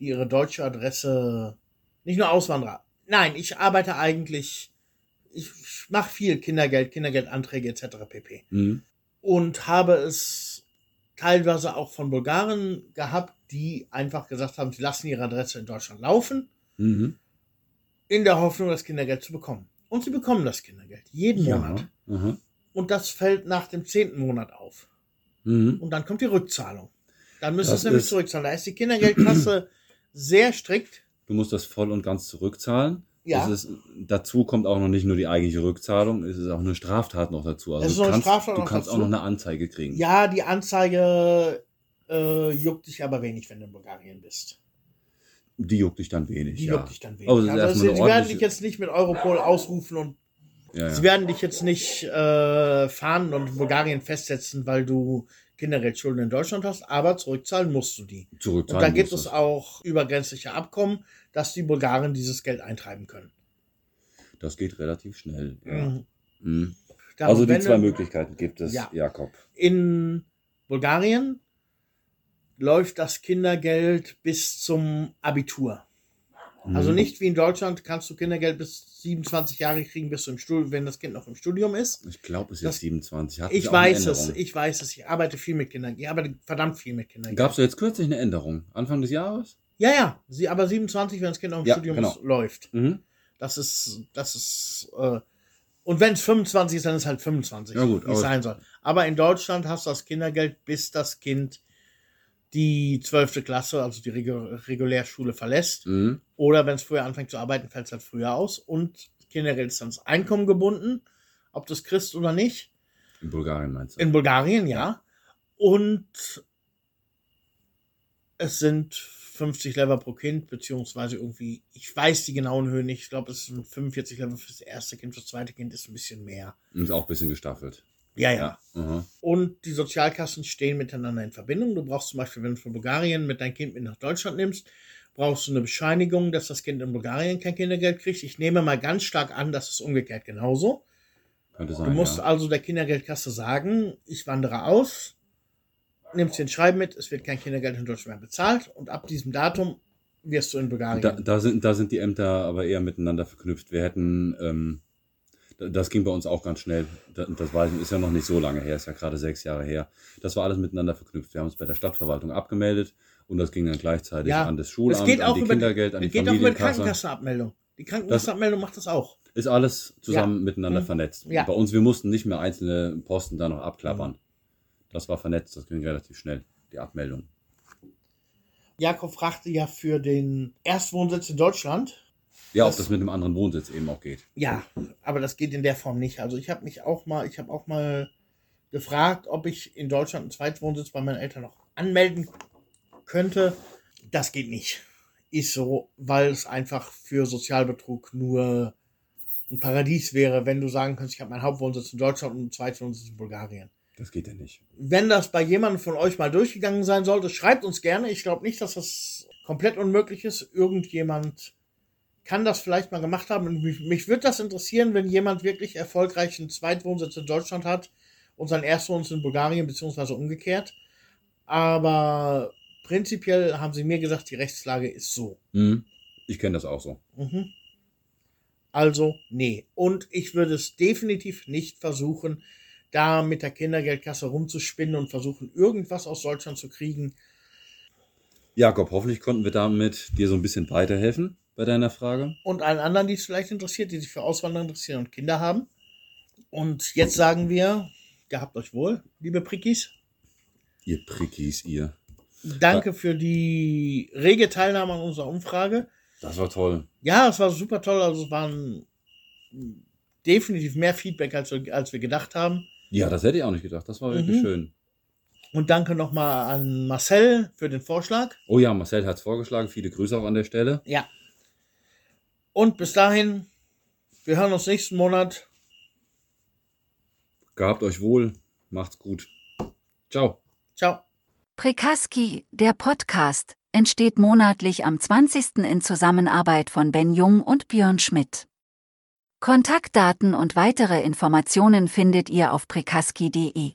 die ihre deutsche Adresse, nicht nur Auswanderer, nein, ich arbeite eigentlich, ich mache viel Kindergeld, Kindergeldanträge etc. pp. Mhm. Und habe es teilweise auch von Bulgaren gehabt, die einfach gesagt haben, sie lassen ihre Adresse in Deutschland laufen, Mhm. In der Hoffnung, das Kindergeld zu bekommen. Und sie bekommen das Kindergeld, jeden Monat. Ja. Aha. Und das fällt nach dem zehnten Monat auf. Mhm. Und dann kommt die Rückzahlung. Dann müssen Das sie nämlich zurückzahlen. Da ist die Kindergeldkasse (clears throat) sehr strikt. Du musst das voll und ganz zurückzahlen. Ja. Ist, dazu kommt auch noch nicht nur die eigentliche Rückzahlung, es ist auch eine Straftat noch dazu. Also Es ist du kannst, du kannst auch noch eine Anzeige kriegen. Ja, die Anzeige äh, juckt dich aber wenig, wenn du in Bulgarien bist. Die juckt dich dann wenig. Die ja. juckt dich dann wenig. Also, erstmal sie, sie werden dich jetzt nicht mit Europol ausrufen und ja, sie ja. werden dich jetzt nicht äh, fahren und Bulgarien festsetzen, weil du Kindergeldschulden in Deutschland hast, aber zurückzahlen musst du die. Und Zurückzahlen da gibt es auch übergrenzliche Abkommen, dass die Bulgaren dieses Geld eintreiben können. Das geht relativ schnell. Mhm. Mhm. Also die zwei Möglichkeiten gibt es, Ja. Jakob. In Bulgarien läuft das Kindergeld bis zum Abitur. Also Mhm. nicht wie in Deutschland kannst du Kindergeld bis 27 Jahre kriegen, bis du im Studium, wenn das Kind noch im Studium ist. Ich glaube, es ist Das- jetzt 27. Hat Ich weiß es, ich weiß es. Ich arbeite viel mit Kindern. Ich arbeite verdammt viel mit Kindern. Gab es jetzt kürzlich eine Änderung? Anfang des Jahres? Ja, ja. Sie, aber 27, wenn das Kind noch im Ja, Studium genau. ist, läuft. Mhm. Das ist, das ist, äh, und wenn es 25 ist, dann ist es halt 25, Ja, gut, wie es sein soll. Aber in Deutschland hast du das Kindergeld, bis das Kind die 12. Klasse, also die Regu Regulärschule verlässt. Mhm. Oder wenn es früher anfängt zu arbeiten, fällt es halt früher aus. Und Kindergeld ist ans Einkommen gebunden, ob du es kriegst oder nicht. In Bulgarien meinst du? In Bulgarien, ja. Und es sind 50 Lever pro Kind, beziehungsweise irgendwie, ich weiß die genauen Höhen nicht. Ich glaube, es sind 45 Lever fürs erste Kind, fürs zweite Kind ist ein bisschen mehr. Ist auch ein bisschen gestaffelt. Ja, ja. Aha. Und die Sozialkassen stehen miteinander in Verbindung. Du brauchst zum Beispiel, wenn du von Bulgarien mit dein Kind mit nach Deutschland nimmst, brauchst du eine Bescheinigung, dass das Kind in Bulgarien kein Kindergeld kriegt. Ich nehme mal ganz stark an, dass es umgekehrt genauso. Könnte sein. Du musst ja. also der Kindergeldkasse sagen, ich wandere aus, nimmst den Schreiben mit, es wird kein Kindergeld in Deutschland mehr bezahlt und ab diesem Datum wirst du in Bulgarien. Da, da, sind, da sind die Ämter aber eher miteinander verknüpft. Wir hätten, ähm, das ging bei uns auch ganz schnell. Da- Das weiß ich, ist ja noch nicht so lange her, ist ja gerade sechs Jahre her. Das war alles miteinander verknüpft. Wir haben uns bei der Stadtverwaltung abgemeldet und das ging dann gleichzeitig Ja, an das Schulamt, geht an die Kindergeld, an die es geht auch über die Familienkasse. Krankenkassenabmeldung. Die Krankenkassenabmeldung macht das auch. Ist alles zusammen miteinander Mhm. vernetzt. Ja. Bei uns, wir mussten nicht mehr einzelne Posten da noch abklappern. Das war vernetzt, das ging relativ schnell, die Abmeldung. Jakob fragte ja für den Erstwohnsitz in Deutschland. Ja, ob das mit einem anderen Wohnsitz eben auch geht. Ja, aber das geht in der Form nicht. Also ich habe mich auch mal, ich habe auch mal gefragt, ob ich in Deutschland einen Zweitwohnsitz bei meinen Eltern noch anmelden könnte. Das geht nicht. ist so, weil es einfach für Sozialbetrug nur ein Paradies wäre, wenn du sagen könntest, ich habe meinen Hauptwohnsitz in Deutschland und einen Zweitwohnsitz in Bulgarien. Das geht ja nicht. Wenn das bei jemandem von euch mal durchgegangen sein sollte, schreibt uns gerne. Ich glaube nicht, dass das komplett unmöglich ist. Irgendjemand kann das vielleicht mal gemacht haben. Und mich, mich würde das interessieren, wenn jemand wirklich erfolgreich einen Zweitwohnsitz in Deutschland hat und seinen Erstwohnsitz in Bulgarien, beziehungsweise umgekehrt. Aber prinzipiell haben sie mir gesagt, die Rechtslage ist so. Mhm. Ich kenne das auch so. Mhm. Also, nee. Und ich würde es definitiv nicht versuchen, da mit der Kindergeldkasse rumzuspinnen und versuchen, irgendwas aus Deutschland zu kriegen. Jakob, hoffentlich konnten wir damit dir so ein bisschen weiterhelfen bei deiner Frage. Und allen anderen, die es vielleicht interessiert, die sich für Auswanderung interessieren und Kinder haben. Und jetzt sagen wir, gehabt euch wohl, liebe Prickis. Ihr Prickis, ihr. Danke für die rege Teilnahme an unserer Umfrage. Das war toll. Ja, es war super toll. Also es waren definitiv mehr Feedback, als wir, als wir gedacht haben. Ja, das hätte ich auch nicht gedacht. Das war wirklich Mhm. schön. Und danke nochmal an Marcel für den Vorschlag. Oh ja, Marcel hat es vorgeschlagen. Viele Grüße auch an der Stelle. Ja. Und bis dahin, wir hören uns nächsten Monat. Gehabt euch wohl. Macht's gut. Ciao. Ciao. Prekaski, der Podcast, entsteht monatlich am 20. in Zusammenarbeit von Ben Jung und Björn Schmidt. Kontaktdaten und weitere Informationen findet ihr auf prekaski.de.